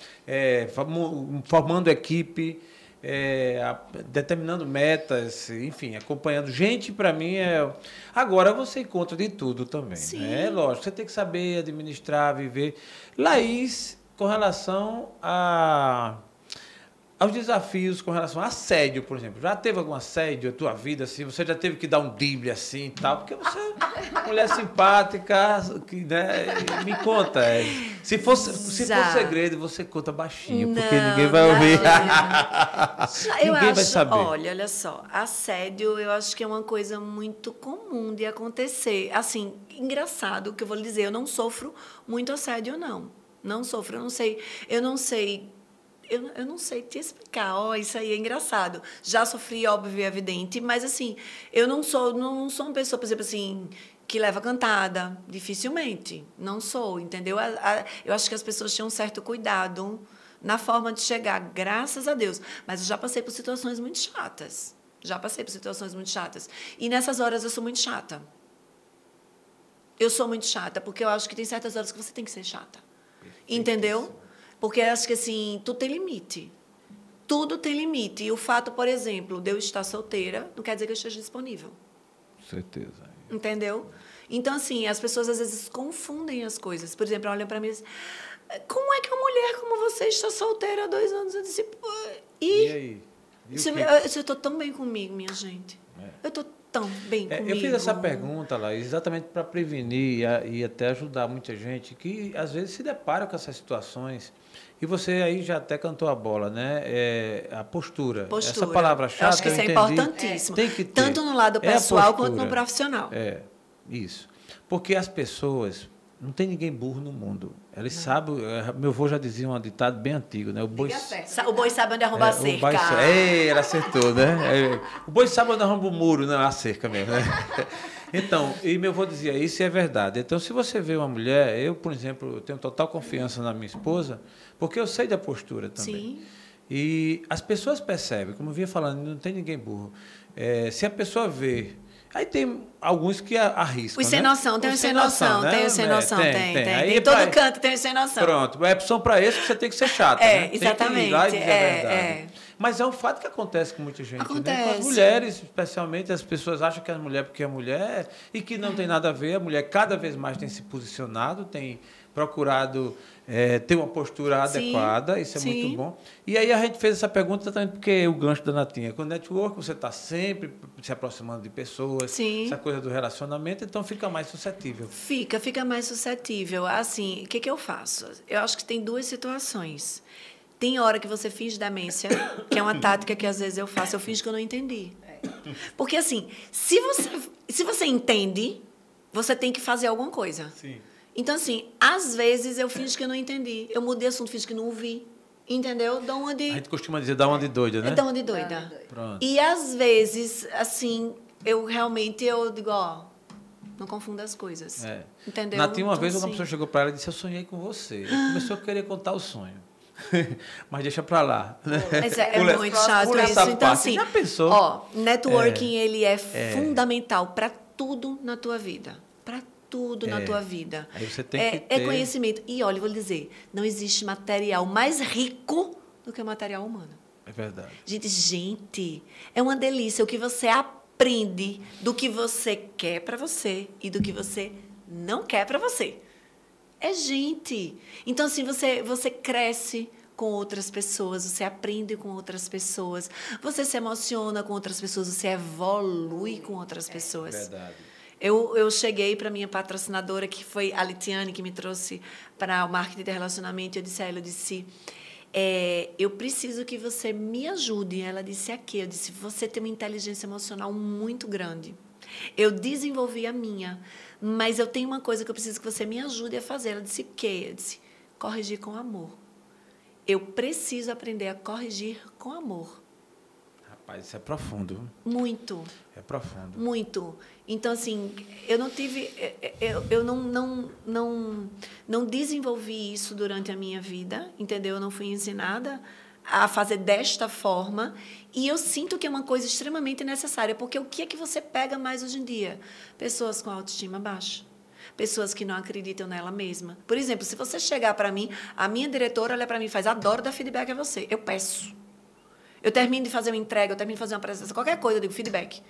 formando equipe, é, a- determinando metas, enfim, acompanhando. Gente, para mim é. Agora você encontra de tudo também. Sim. Né? É lógico, você tem que saber administrar, viver. Laís, com relação a aos desafios com relação a assédio, por exemplo. Já teve algum assédio na tua vida, assim? Você já teve que dar um drible assim e tal? Porque você é uma mulher simpática, que, né? Me conta. é. Se fosse, se Já. for segredo, você conta baixinho, porque Não, ninguém vai ouvir. [laughs] Eu ninguém acho, vai saber. olha, olha só, assédio eu acho que é uma coisa muito comum de acontecer. Assim, engraçado que eu vou lhe dizer, eu não sofro muito assédio não. Não sofro, eu não sei, eu não sei eu, eu não sei te explicar, ó, isso aí é engraçado. Já sofri, óbvio e evidente, mas assim, eu não sou, não sou uma pessoa, por exemplo, assim, que leva cantada, dificilmente. Não sou, entendeu? A- a- eu acho que as pessoas tinham um certo cuidado na forma de chegar, graças a Deus. Mas eu já passei por situações muito chatas. Já passei por situações muito chatas. E nessas horas eu sou muito chata. Eu sou muito chata, porque eu acho que tem certas horas que você tem que ser chata. Entendeu? Porque acho que assim, tudo tem limite. Tudo tem limite. E o fato, por exemplo, de eu estar solteira, não quer dizer que eu esteja disponível. Certeza. Entendeu? Então, assim, as pessoas às vezes confundem as coisas. Por exemplo, olham para mim e dizem, como é que uma mulher como você está solteira há dois anos? Eu disse, "Pô, E e... aí? E que- eu estou tão bem comigo, minha gente. Eu estou tão bem É, comigo. eu fiz essa pergunta lá exatamente para prevenir e, e até ajudar muita gente que às vezes se depara com essas situações. E você aí já até cantou a bola, né? É, a postura. Postura. Essa palavra chata. Eu acho que isso é entendi. importantíssimo. Tem que ter. Tanto no lado É a pessoal quanto postura. no profissional. É, isso. Porque as pessoas. Não tem ninguém burro no mundo. Eles sabem. é, Meu avô já dizia um ditado bem antigo, né? O boi, O boi sabe onde arrombar a é, o cerca. boi sa- Ei, ela acertou, né? É, o boi sabe onde arromba o muro, não a cerca mesmo, né? [laughs] Então, e meu avô dizia isso e é verdade. Então, se você vê uma mulher, eu, por exemplo, tenho total confiança na minha esposa, porque eu sei da postura também. Sim. E as pessoas percebem, como eu vinha falando, não tem ninguém burro. É, se a pessoa vê. Aí tem alguns que arriscam. Os sem né? noção, tem Os sem noção, né? tem os sem É, noção, tem, tem. Tem, Aí em todo pra- canto tem os sem noção. Pronto, é opção para esse que você tem que ser chato. É, né? Tem e exatamente, é, verdade. é. Mas é um fato que acontece com muita gente. Né? Com as Acontece. mulheres, especialmente, as pessoas acham que a mulher porque é mulher e que não tem nada a ver. A mulher cada vez mais tem se posicionado, tem procurado é, ter uma postura Sim, adequada, isso é sim. muito bom. E aí a gente fez essa pergunta exatamente porque o gancho da Natinha. Com o network, você está sempre se aproximando de pessoas, Sim. essa coisa do relacionamento, então fica mais suscetível. Fica, fica mais suscetível. Assim, o que, que eu faço? Eu acho que tem duas situações. Tem hora que você finge demência, [coughs] que é uma tática que às vezes eu faço, eu finjo que eu não entendi. Porque assim, se você, se você entende, você tem que fazer alguma coisa. Sim. Então, assim, às vezes eu finjo que eu não entendi. Eu mudei assunto, finjo que não ouvi. Entendeu? Dá uma A de. gente costuma dizer dar uma de doida, né? Dá uma de doida. Dá uma de doida. Pronto. E às vezes, assim, eu realmente eu digo, ó, não confunda as coisas. É. Entendeu? Natinha, uma Então, vez, uma assim, pessoa chegou para ela e disse: Eu sonhei com você. Ela começou a querer contar o sonho. [laughs] Mas deixa para lá. Mas é, é Pula- muito pula chato essa isso. Então, parte. assim, Já pensou? ó, networking, ele é, fundamental para tudo na tua vida. Tudo na É. tua vida. Aí você tem é, que é ter- conhecimento. E olha, eu vou lhe dizer, não existe material mais rico do que o material humano. É verdade. Gente, gente, é uma delícia o que você aprende do que você quer para você e do que você não quer para você. É gente. Então, assim, você, você cresce com outras pessoas, você aprende com outras pessoas, você se emociona com outras pessoas, você evolui com outras pessoas. Verdade. Eu, eu cheguei para minha patrocinadora, que foi a Litiane, que me trouxe para o marketing de relacionamento, e eu disse a ela, eu disse, é, eu preciso que você me ajude. Ela disse, aqui, eu disse, você tem uma inteligência emocional muito grande. Eu desenvolvi a minha, mas eu tenho uma coisa que eu preciso que você me ajude a fazer. Ela disse, o quê? Eu disse, corrigir com amor. Eu preciso aprender a corrigir com amor. Rapaz, isso é profundo. Muito. É profundo. Muito. Então, assim, eu não tive. Eu, eu não, não, não, não desenvolvi isso durante a minha vida, entendeu? Eu não fui ensinada a fazer desta forma e eu sinto que é uma coisa extremamente necessária, porque o que é que você pega mais hoje em dia? Pessoas com autoestima baixa. Pessoas que não acreditam nela mesma. Por exemplo, se você chegar para mim, a minha diretora olha para mim e faz: adoro dar feedback a você. Eu peço. Eu termino de fazer uma entrega, eu termino de fazer uma apresentação, qualquer coisa, eu digo feedback.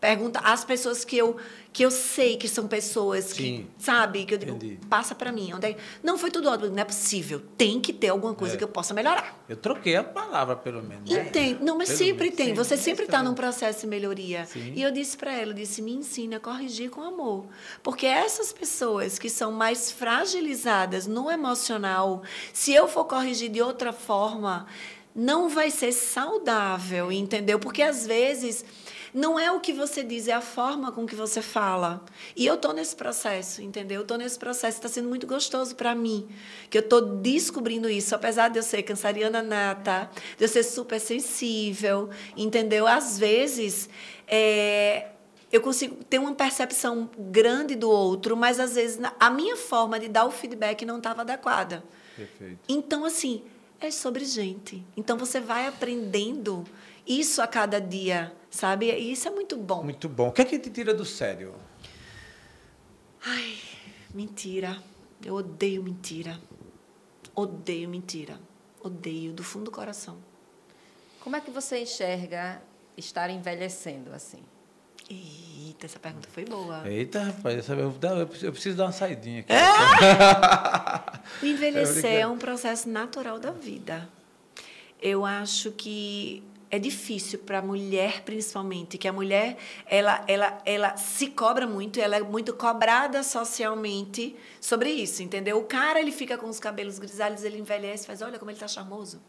Pergunta às pessoas que eu, que eu sei que são pessoas que, sabe, que eu digo, Entendi. passa para mim. Onde é, não foi tudo ótimo, não é possível. Tem que ter alguma coisa é. que eu possa melhorar. Eu troquei a palavra, pelo menos. Entende? Não, mas pelo sempre menos. tem. Sim, Você sempre está num processo de melhoria. Sim. E eu disse para ela, eu disse, me ensina a corrigir com amor. Porque essas pessoas que são mais fragilizadas no emocional, se eu for corrigir de outra forma, não vai ser saudável, entendeu? Porque às vezes não é o que você diz, é a forma com que você fala. E eu estou nesse processo, entendeu? Eu estou nesse processo, está sendo muito gostoso para mim, que eu estou descobrindo isso, apesar de eu ser canceriana nata, de eu ser super sensível, entendeu? Às vezes, é, eu consigo ter uma percepção grande do outro, mas às vezes a minha forma de dar o feedback não estava adequada. Perfeito. Então, assim, é sobre gente. Então, você vai aprendendo isso a cada dia, sabe? E isso é muito bom. Muito bom. O que é que te tira do sério? Ai, mentira. Eu odeio mentira. Odeio mentira. Odeio do fundo do coração. Como é que você enxerga estar envelhecendo assim? Eita, essa pergunta foi boa. Eita, rapaz, eu preciso dar uma saidinha aqui. É? [laughs] Envelhecer é um processo natural da vida. Eu acho que é difícil para a mulher principalmente que a mulher ela ela ela se cobra muito ela é muito cobrada socialmente sobre isso entendeu? O cara ele fica com os cabelos grisalhos ele envelhece faz olha como ele está charmoso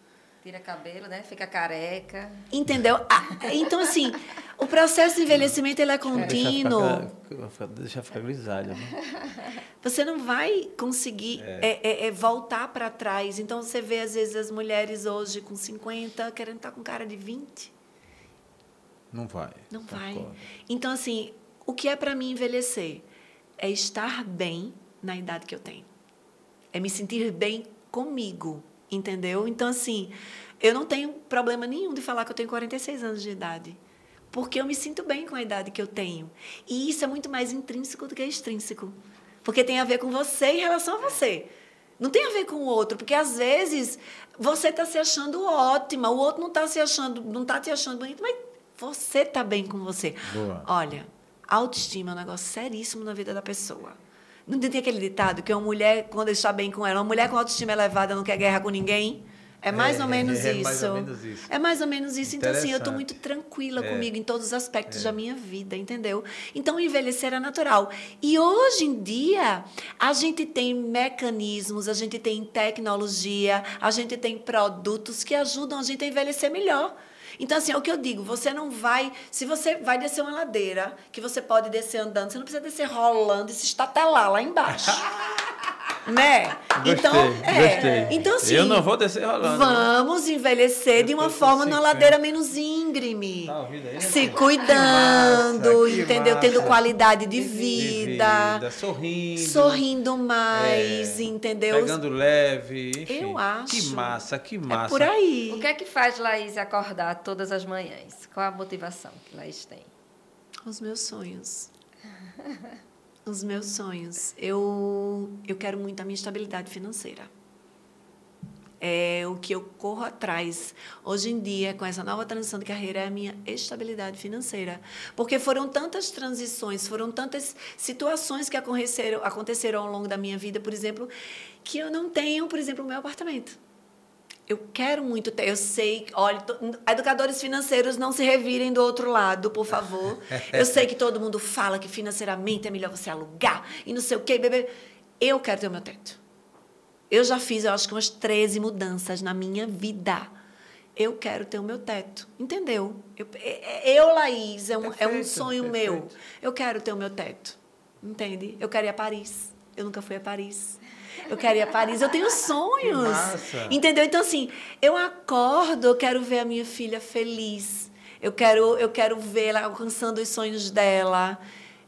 tira cabelo né fica careca entendeu ah, então assim o processo de envelhecimento ele é contínuo deixa ficar, deixa ficar grisalho né? [laughs] você não vai conseguir é. É, é, é voltar para trás. Então, você vê, às vezes, as mulheres hoje com 50 querendo estar tá com cara de 20. Não vai. Não vai. Então, assim, o que é para mim envelhecer? É estar bem na idade que eu tenho. É me sentir bem comigo, entendeu? Então, assim, eu não tenho problema nenhum de falar que eu tenho 46 anos de idade. Porque eu me sinto bem com a idade que eu tenho. E isso é muito mais intrínseco do que extrínseco. Porque tem a ver com você em relação a você. Não tem a ver com o outro, porque às vezes você está se achando ótima, o outro não está se achando, não está te achando bonito, mas você está bem com você. Boa. Olha, autoestima é um negócio seríssimo na vida da pessoa. Não tem aquele ditado que uma mulher, quando está bem com ela, uma mulher com autoestima elevada não quer guerra com ninguém? É mais, é, ou, menos é, é mais ou menos isso. É mais ou menos isso. Então, assim, eu estou muito tranquila é. comigo em todos os aspectos da é. minha vida, entendeu? Então, envelhecer é natural. E hoje em dia, a gente tem mecanismos, a gente tem tecnologia, a gente tem produtos que ajudam a gente a envelhecer melhor. Então, assim, é o que eu digo, você não vai. Se você vai descer uma ladeira, que você pode descer andando, você não precisa descer rolando e se estatelar lá embaixo. [laughs] né? Gostei, então, é, gostei. então assim, eu não vou descer rolando. Vamos envelhecer de uma forma na ladeira menos íngreme. Tá ouvindo aí? Se cuidando, que massa, entendeu? Massa. Tendo qualidade de vida, de vida, sorrindo, sorrindo mais, é, entendeu? Pegando leve, enfim. Eu acho. Que massa, que massa. É por aí. O que é que faz Laís acordar todas as manhãs? Qual a motivação que Laís tem? Os meus sonhos. [laughs] os meus sonhos. Eu, eu quero muito a minha estabilidade financeira. É o que eu corro atrás hoje em dia, com essa nova transição de carreira, é a minha estabilidade financeira. Porque foram tantas transições, foram tantas situações que aconteceram, aconteceram ao longo da minha vida, por exemplo, que eu não tenho, por exemplo, o meu apartamento eu quero muito ter. Eu sei, olha, educadores financeiros não se revirem do outro lado, por favor. [laughs] Eu sei que todo mundo fala que financeiramente é melhor você alugar e não sei o quê, bebê. Eu quero ter o meu teto. Eu já fiz, eu acho que umas 13 mudanças na minha vida. Eu quero ter o meu teto. Entendeu? Eu, é, é, eu Laís, é um, perfeito, é um sonho perfeito. meu. Eu quero ter o meu teto. Entende? Eu quero ir a Paris. Eu nunca fui a Paris. Eu quero ir a Paris, eu tenho sonhos. Entendeu? Então, assim, eu acordo, eu quero ver a minha filha feliz. Eu quero, eu quero ver ela alcançando os sonhos dela.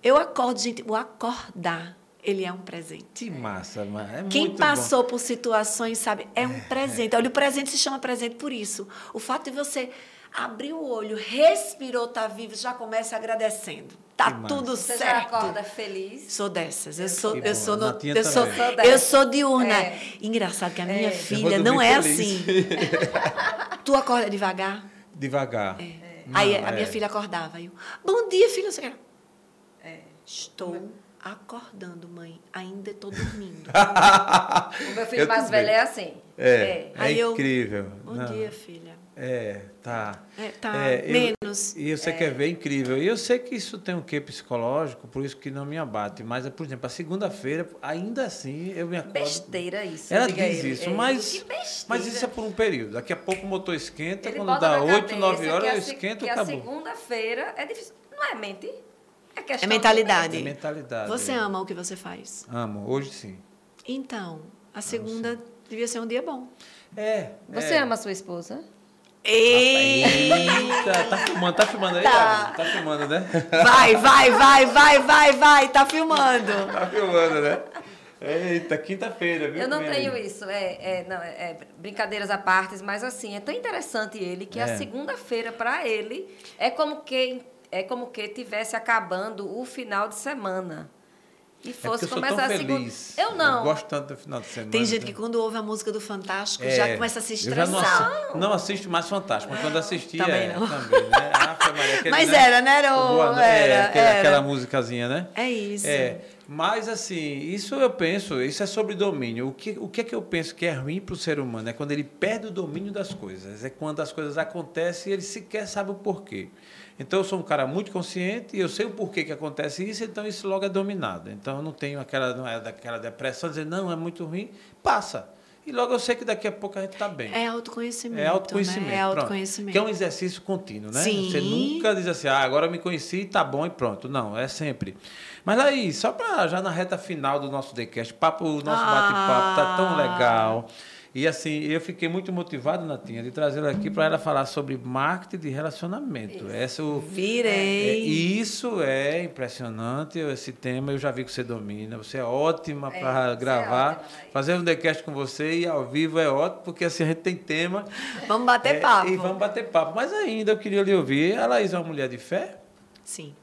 Eu acordo, gente, o acordar ele é um presente. Que massa, mano. É Quem passou por situações sabe, é um presente. Olha, o presente se chama presente por isso. O fato de você abrir o olho, respirou, tá vivo, já começa agradecendo. Tá Que tudo Você já certo. acorda feliz. Sou dessas. Eu sou, Que eu sou, no- eu sou, eu sou diurna. É. Engraçado que a minha É. filha Eu não é feliz. assim. [laughs] tu acorda devagar? Devagar. Não, Aí a é. minha filha acordava. Eu, Bom dia, filha. Você? É. Estou acordando, mãe. Ainda estou dormindo. [laughs] O meu filho Eu mais também. velho é assim. É, é, Aí eu- incrível. Bom Não, dia, filha. É, tá. É, tá É, eu- menos. E você quer ver, é incrível. E eu sei que isso tem um quê psicológico, por isso que não me abate. Mas, por exemplo, a segunda-feira, ainda assim, eu me acordo. Besteira isso. Ela diz ele. isso, É, mas, que besteira. mas isso é por um período. Daqui a pouco o motor esquenta, Ele quando dá na 8, cabeça 9 horas, eu esquento e que a acabou. segunda-feira é difícil. Não é mente. É questão É mentalidade. É mentalidade. Você ama o que você faz. Amo, hoje sim. Então, a segunda devia ser um dia bom. É. Você é. ama a sua esposa? Ei! Eita, tá filmando, tá filmando aí, Tá. Tá filmando, né? Vai, vai, vai, vai, vai, vai. Tá filmando. Tá filmando, né? Eita, quinta-feira, viu? Eu não tenho aí. isso, é, é, não, é, é brincadeiras à parte, mas assim, é tão interessante ele que É. a segunda-feira para ele é como que é como que tivesse acabando o final de semana. E É fosse eu sou começar tão a segunda. feliz. Eu não. Eu gosto tanto do final de semana. Tem gente né? que quando ouve a música do Fantástico É, já começa a se Eu já não, estressar. assi- não assisto mais Fantástico, mas quando assistia, Também é, não. também, né? Ave Maria, [laughs] aquele, Mas né? era, né? Era, O Boa- é, era, aquele- era. aquela musicazinha, né? É isso. É, mas assim, isso eu penso, isso é sobre domínio. O que, o que é que eu penso que é ruim para o ser humano? É quando ele perde o domínio das coisas. É quando as coisas acontecem e ele sequer sabe o porquê. Então eu sou um cara muito consciente e eu sei o porquê que acontece isso, então isso logo é dominado. Então eu não tenho aquela, não é daquela depressão, dizer, não, é muito ruim, passa. E logo eu sei que daqui a pouco a gente está bem. É autoconhecimento. É autoconhecimento. Né? É pronto. autoconhecimento. Que é um exercício contínuo, né? Sim. Você nunca diz assim, ah, agora eu me conheci, tá bom e pronto. Não, é sempre. Mas aí, só para já na reta final do nosso decast, papo, o nosso Ah. bate-papo tá tão legal. E assim, eu fiquei muito motivado, Natinha, de trazê-la aqui para ela falar sobre marketing de relacionamento. Essa, o, é, Virei. isso é impressionante, esse tema eu já vi que você domina. Você é ótima É, para você é gravar. ótima. Fazer um decast com você e ao vivo é ótimo, porque assim a gente tem tema. Vamos bater É, papo. E vamos bater papo. Mas ainda eu queria lhe ouvir. A Laís é uma mulher de fé? Sim.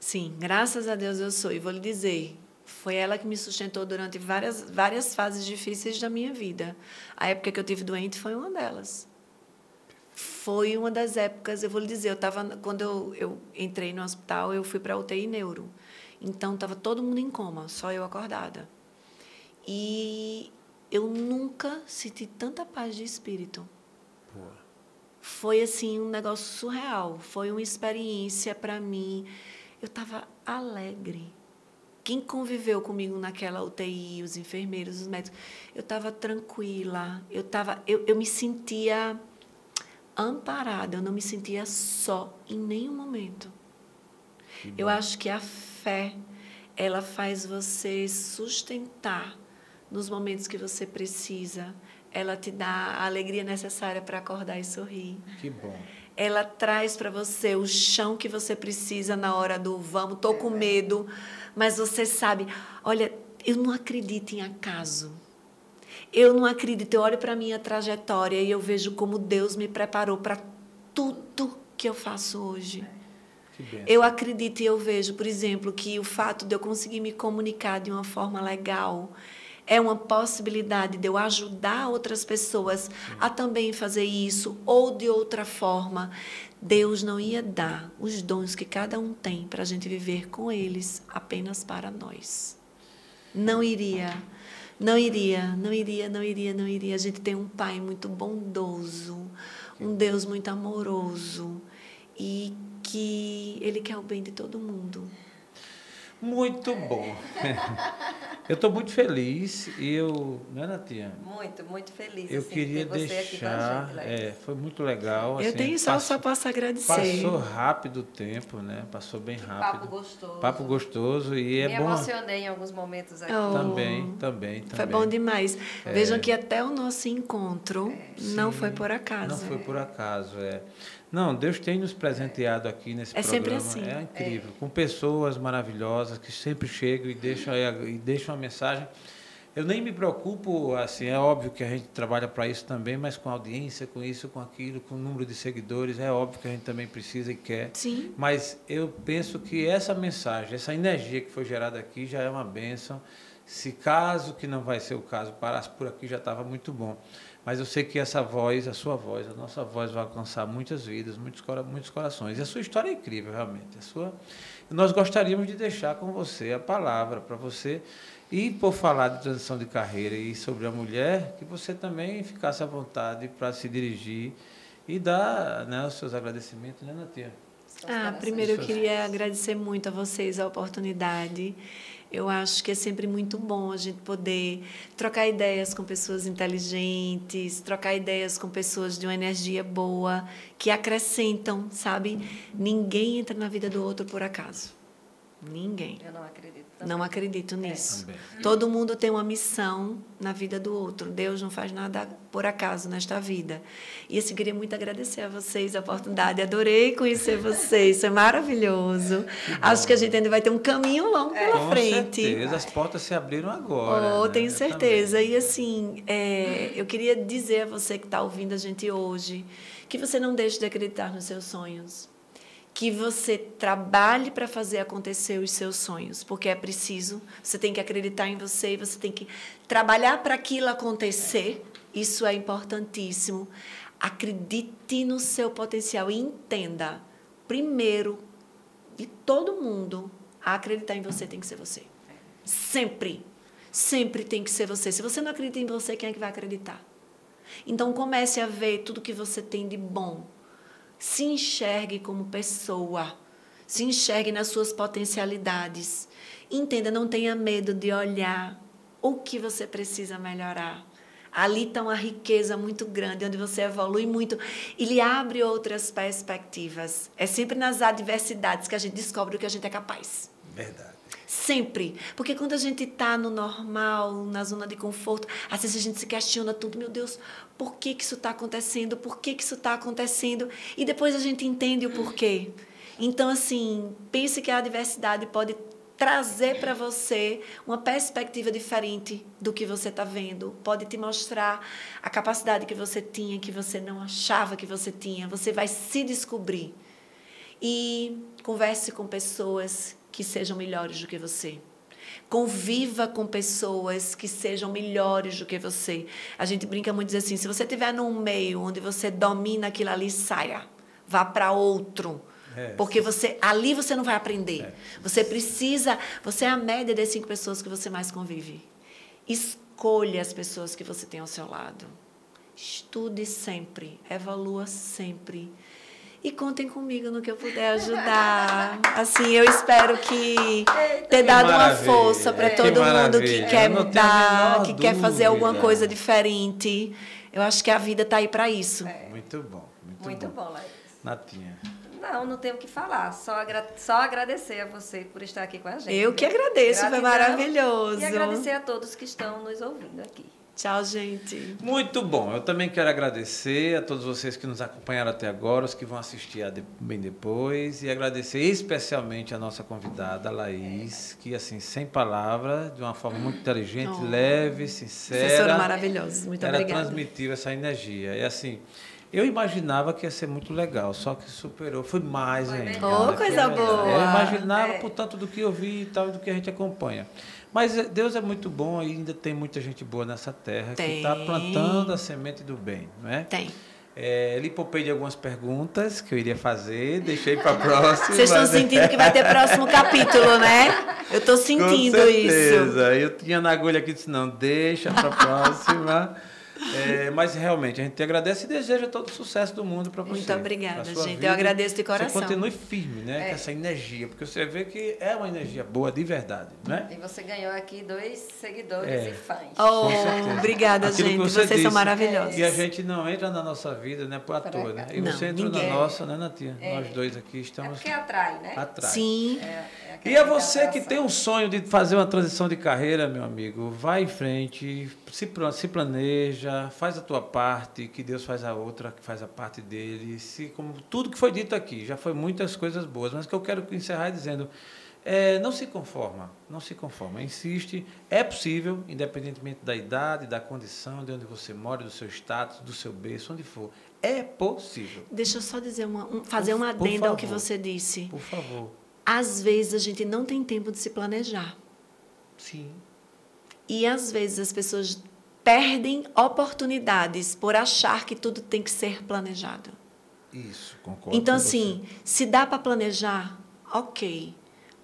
Sim, graças a Deus eu sou. E vou lhe dizer, foi ela que me sustentou durante várias, várias fases difíceis da minha vida. A época que eu tive doente foi uma delas. Foi uma das épocas, eu vou lhe dizer, eu tava, quando eu, eu entrei no hospital, eu fui para UTI neuro. Então, estava todo mundo em coma, só eu acordada. E eu nunca senti tanta paz de espírito foi assim um negócio surreal. Foi uma experiência para mim. Eu estava alegre. Quem conviveu comigo naquela UTI, os enfermeiros, os médicos, eu estava tranquila. Eu tava, eu, eu me sentia amparada. Eu não me sentia só em nenhum momento. Eu acho que a fé ela faz você sustentar nos momentos que você precisa. Ela te dá a alegria necessária para acordar e sorrir. Que bom. Ela traz para você o chão que você precisa na hora do vamos, tô com medo, mas você sabe, olha, eu não acredito em acaso. Eu não acredito, eu olho para a minha trajetória e eu vejo como Deus me preparou para tudo que eu faço hoje. Eu acredito e eu vejo, por exemplo, que o fato de eu conseguir me comunicar de uma forma legal é uma possibilidade de eu ajudar outras pessoas a também fazer isso ou de outra forma. Deus não ia dar os dons que cada um tem para a gente viver com eles apenas para nós. Não iria. Não iria, não iria, não iria, não iria. A gente tem um pai muito bondoso, um Deus muito amoroso e que ele quer o bem de todo mundo. Muito bom. [laughs] eu estou muito feliz e eu, não é, Natinha? Muito, muito feliz. Eu assim, queria ter você aqui com a deixar. gente, é, foi muito legal. eu assim, tenho só, passou- só posso agradecer. Passou rápido o tempo, né? Passou bem rápido. Papo gostoso. Papo gostoso e é Me bom. emocionei em alguns momentos aqui. Oh. Também, também, também. Foi bom demais. É. Vejam que até o nosso encontro não Sim, foi por acaso. Não foi por acaso, é. Não, Deus tem nos presenteado aqui nesse É sempre programa. assim. É incrível. Com pessoas maravilhosas que sempre chegam e deixam, e deixam uma mensagem. Eu nem me preocupo, assim, é óbvio que a gente trabalha para isso também, mas com audiência, com isso, com aquilo, com o número de seguidores, é óbvio que a gente também precisa e quer. Sim. Mas eu penso que essa mensagem, essa energia que foi gerada aqui já é uma bênção. Se caso que não vai ser o caso, parasse por aqui já estava muito bom. Mas eu sei que essa voz, a sua voz, a nossa voz vai alcançar muitas vidas, muitos, muitos corações. E a sua história é incrível, realmente. A sua... Nós gostaríamos de deixar com você a palavra para você e por falar de transição de carreira e sobre a mulher, que você também ficasse à vontade para se dirigir e dar né, os seus agradecimentos, né, Natia? Ah, primeiro eu queria agradecer muito a vocês a oportunidade. Eu acho que é sempre muito bom a gente poder trocar ideias com pessoas inteligentes, trocar ideias com pessoas de uma energia boa, que acrescentam, sabe? Ninguém entra na vida do outro por acaso. Ninguém. Eu não acredito. Também. Não acredito nisso. É. Todo mundo tem uma missão na vida do outro. Deus não faz nada por acaso nesta vida. E assim, queria muito agradecer a vocês a oportunidade. Adorei conhecer vocês. Isso é maravilhoso. Acho que a gente ainda vai ter um caminho longo pela Com frente. certeza. As portas se abriram agora. Oh, né? tenho Eu certeza. E assim, é, eu queria dizer a você que está ouvindo a gente hoje que você não deixe de acreditar nos seus sonhos. Que você trabalhe para fazer acontecer os seus sonhos, porque é preciso. Você tem que acreditar em você e você tem que trabalhar para aquilo acontecer. Isso é importantíssimo. Acredite no seu potencial e entenda. Primeiro, de todo mundo, a acreditar em você tem que ser você. Sempre. Sempre tem que ser você. Se você não acredita em você, quem é que vai acreditar? Então comece a ver tudo que você tem de bom. Se enxergue como pessoa. Se enxergue nas suas potencialidades. Entenda, não tenha medo de olhar o que você precisa melhorar. Ali está uma riqueza muito grande, onde você evolui muito e lhe abre outras perspectivas. É sempre nas adversidades que a gente descobre o que a gente é capaz. Verdade. Sempre. Porque quando a gente está no normal, na zona de conforto, às vezes a gente se questiona tudo. Meu Deus, por que, que isso está acontecendo? Por que, que isso está acontecendo? E depois a gente entende o porquê. Então, assim, pense que a adversidade pode trazer para você uma perspectiva diferente do que você está vendo. Pode te mostrar a capacidade que você tinha, que você não achava que você tinha. Você vai se descobrir. E converse com pessoas que sejam melhores do que você. Conviva com pessoas que sejam melhores do que você. A gente brinca muito diz assim: se você estiver num meio onde você domina aquilo ali, saia. Vá para outro. É. Porque você ali você não vai aprender. É. Você precisa. Você é a média das cinco pessoas que você mais convive. Escolha as pessoas que você tem ao seu lado. Estude sempre. Evolua sempre. E contem comigo no que eu puder ajudar. Assim, eu espero que ter dado uma força para que todo mundo maravilha. que quer mudar, que quer fazer alguma coisa diferente. Eu acho que a vida está aí para isso. Muito bom. Muito, Muito bom. bom, Laís. Natinha. Não, não tenho o que falar. Só, agra só agradecer a você por estar aqui com a gente. Eu que agradeço, foi Gratidão. maravilhoso. E agradecer a todos que estão nos ouvindo aqui. Tchau, gente. Muito bom. Eu também quero agradecer a todos vocês que nos acompanharam até agora, os que vão assistir a de- bem depois, e agradecer especialmente a nossa convidada, a Laís, que, assim, sem palavras, de uma forma muito inteligente, Oh. leve, Vocês sincera. foram maravilhosos. Muito ela obrigada. transmitiu essa energia. E assim, eu imaginava que ia ser muito legal, só que superou, foi mais Foi ainda. Oh, coisa boa. Eu imaginava É. por tanto do que eu vi e tal, e do que a gente acompanha. Mas eh, Deus é muito bom e ainda tem muita gente boa nessa terra que está Tem. plantando a semente do bem, não é? Tem. É, lhe poupei de algumas perguntas que eu iria fazer, deixei para a [laughs] próxima. Vocês estão sentindo que vai ter próximo capítulo, né? Eu estou Com sentindo isso. certeza. Eu tinha na agulha aqui disse, não, deixa para a próxima. É, mas realmente, a gente te agradece e deseja todo o sucesso do mundo para você. Muito obrigada, gente. vida. Eu agradeço de coração. Você continue firme, né? É. Com essa energia, porque você vê que é uma energia boa de verdade, né? E você ganhou aqui dois seguidores É. e fãs. Oh, obrigada, Aquilo gente. você Vocês disse. são maravilhosos. E a gente não entra na nossa vida, né, por à toa, né? E Não, você entrou ninguém. na nossa, né, Natinha? É. Nós dois aqui É estamos porque atrai, né? atrás. Sim. É, é E a você que tem um sonho de fazer uma transição de carreira, meu amigo, vá em frente, se, se planeja, faz a tua parte, que Deus faz a outra, que faz a parte dele. Se, como tudo que foi dito aqui, já foi muitas coisas boas, mas que eu quero encerrar dizendo, é, não se conforma, não se conforma, insiste, é possível, independentemente da idade, da condição, de onde você mora, do seu status, do seu berço, onde for, é possível. Deixa eu só dizer uma, um, fazer uma adenda ao que você disse. Por favor. Às vezes a gente não tem tempo de se planejar. Sim. E às vezes as pessoas perdem oportunidades por achar que tudo tem que ser planejado. Isso, concordo. Então, assim, você. se dá para planejar, ok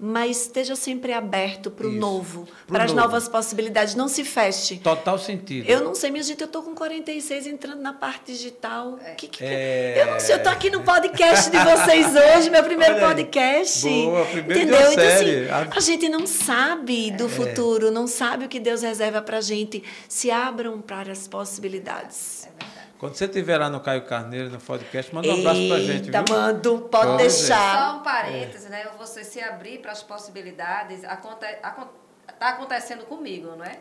mas esteja sempre aberto para o novo, para as novas possibilidades. Não se feche. Total sentido. Eu não sei, minha gente, eu estou com 46 entrando na parte digital. É. Que, que, é... Eu não sei, eu estou aqui no podcast de vocês [laughs] hoje, meu primeiro podcast. Boa, primeiro entendeu? Então, assim, a... a gente não sabe do é. futuro, não sabe o que Deus reserva para a gente. Se abram para as possibilidades. É verdade. Quando você estiver lá no Caio Carneiro, no podcast, manda um abraço pra gente, viu? mando, pode Pode deixar. Só um parêntese, é. né? Você se abrir para as possibilidades, aconte, tá acontecendo comigo, não é?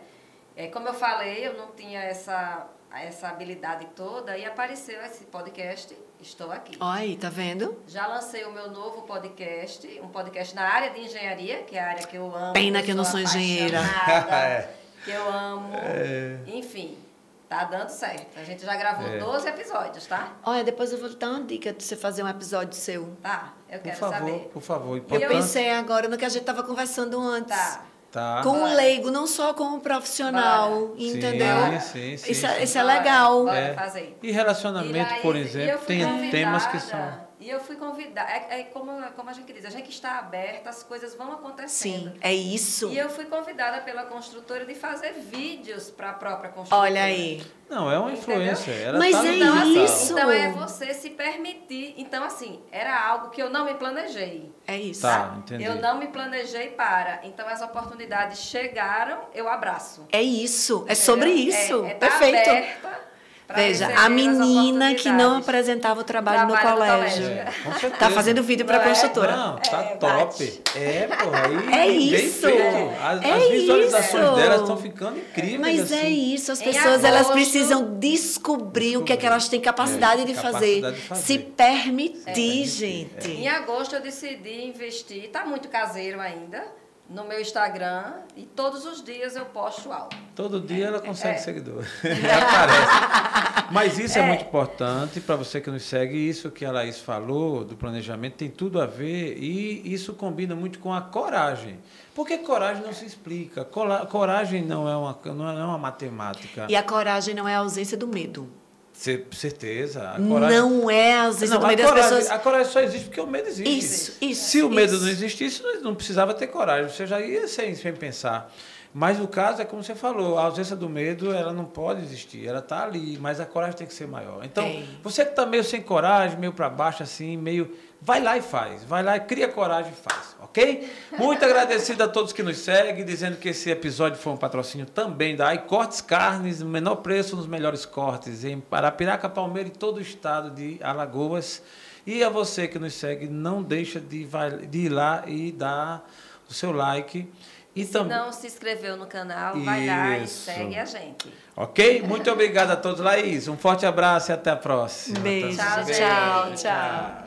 é? Como eu falei, eu não tinha essa, essa habilidade toda e apareceu esse podcast, estou aqui. Olha aí, tá vendo? Já lancei o meu novo podcast, um podcast na área de engenharia, que é a área que eu amo. Pena que eu não sou engenheira. [laughs] é. Que eu amo. É. Enfim. Tá dando certo. A gente já gravou é. 12 episódios, tá? Olha, depois eu vou te dar uma dica de você fazer um episódio seu. Tá, eu quero por favor, saber. Por favor, importante. Eu pensei agora no que a gente estava conversando antes. Tá. Tá. Com o leigo, não só com o profissional, entendeu? Sim, sim, sim, isso, é, isso é legal. Bora é. fazer. E relacionamento, e por exemplo, tem temas que são e eu fui convidada, é, é, como, como a gente diz, a gente está aberta, as coisas vão acontecendo. Sim, é isso. E eu fui convidada pela construtora de fazer vídeos para a própria construtora. Olha aí. Não, é uma influência. Ela Mas tá é então, isso. então é você se permitir. Então, assim, era algo que eu não me planejei. É isso. Tá, entendi. Eu não me planejei para. Então, as oportunidades chegaram, eu abraço. É isso. É sobre isso. É, é tá Perfeito. Aberta, Veja, a menina que não apresentava o trabalho, trabalho no colégio. É, tá fazendo vídeo para a construtora. Não, tá é, top. É, pô, aí é isso. As, é as visualizações isso. delas estão ficando incríveis. Mas é assim. é isso, as pessoas elas precisam descobrir, descobrir, o que é que elas têm capacidade, é, de, fazer. capacidade de, fazer. Se permitir, gente. Em agosto eu decidi investir, tá muito caseiro ainda no meu Instagram e todos os dias eu posto algo. Todo dia ela consegue é. seguidor. [laughs] aparece. Mas isso é, é muito importante para você que nos segue. Isso que a Laís falou do planejamento tem tudo a ver e isso combina muito com a coragem. Porque coragem não se explica. Coragem não é uma, não é uma matemática. E a coragem não é a ausência do medo. Certeza. Coragem... Não é vezes não, a coragem, pessoas... a coragem só existe porque o medo existe. Isso, isso. Se o medo isso. não existisse, não precisava ter coragem. Você já ia sem, sem pensar. Mas o caso é como você falou, a ausência do medo ela não pode existir, ela está ali, mas a coragem tem que ser maior. Então, você que está meio sem coragem, meio para baixo assim, meio vai lá e faz, vai lá e cria coragem e faz, ok? Muito agradecido a todos que nos seguem, dizendo que esse episódio foi um patrocínio também da iCortes Carnes, no menor preço nos melhores cortes em Parapiraca, Palmeira e todo o estado de Alagoas. E a você que nos segue, não deixa de, de ir lá e dar o seu like. E se não se inscreveu no canal, Isso. vai lá e segue a gente. Ok? Muito obrigado a todos, Laís. Um forte abraço e até a próxima. Beijo. Tchau, tchau, tchau.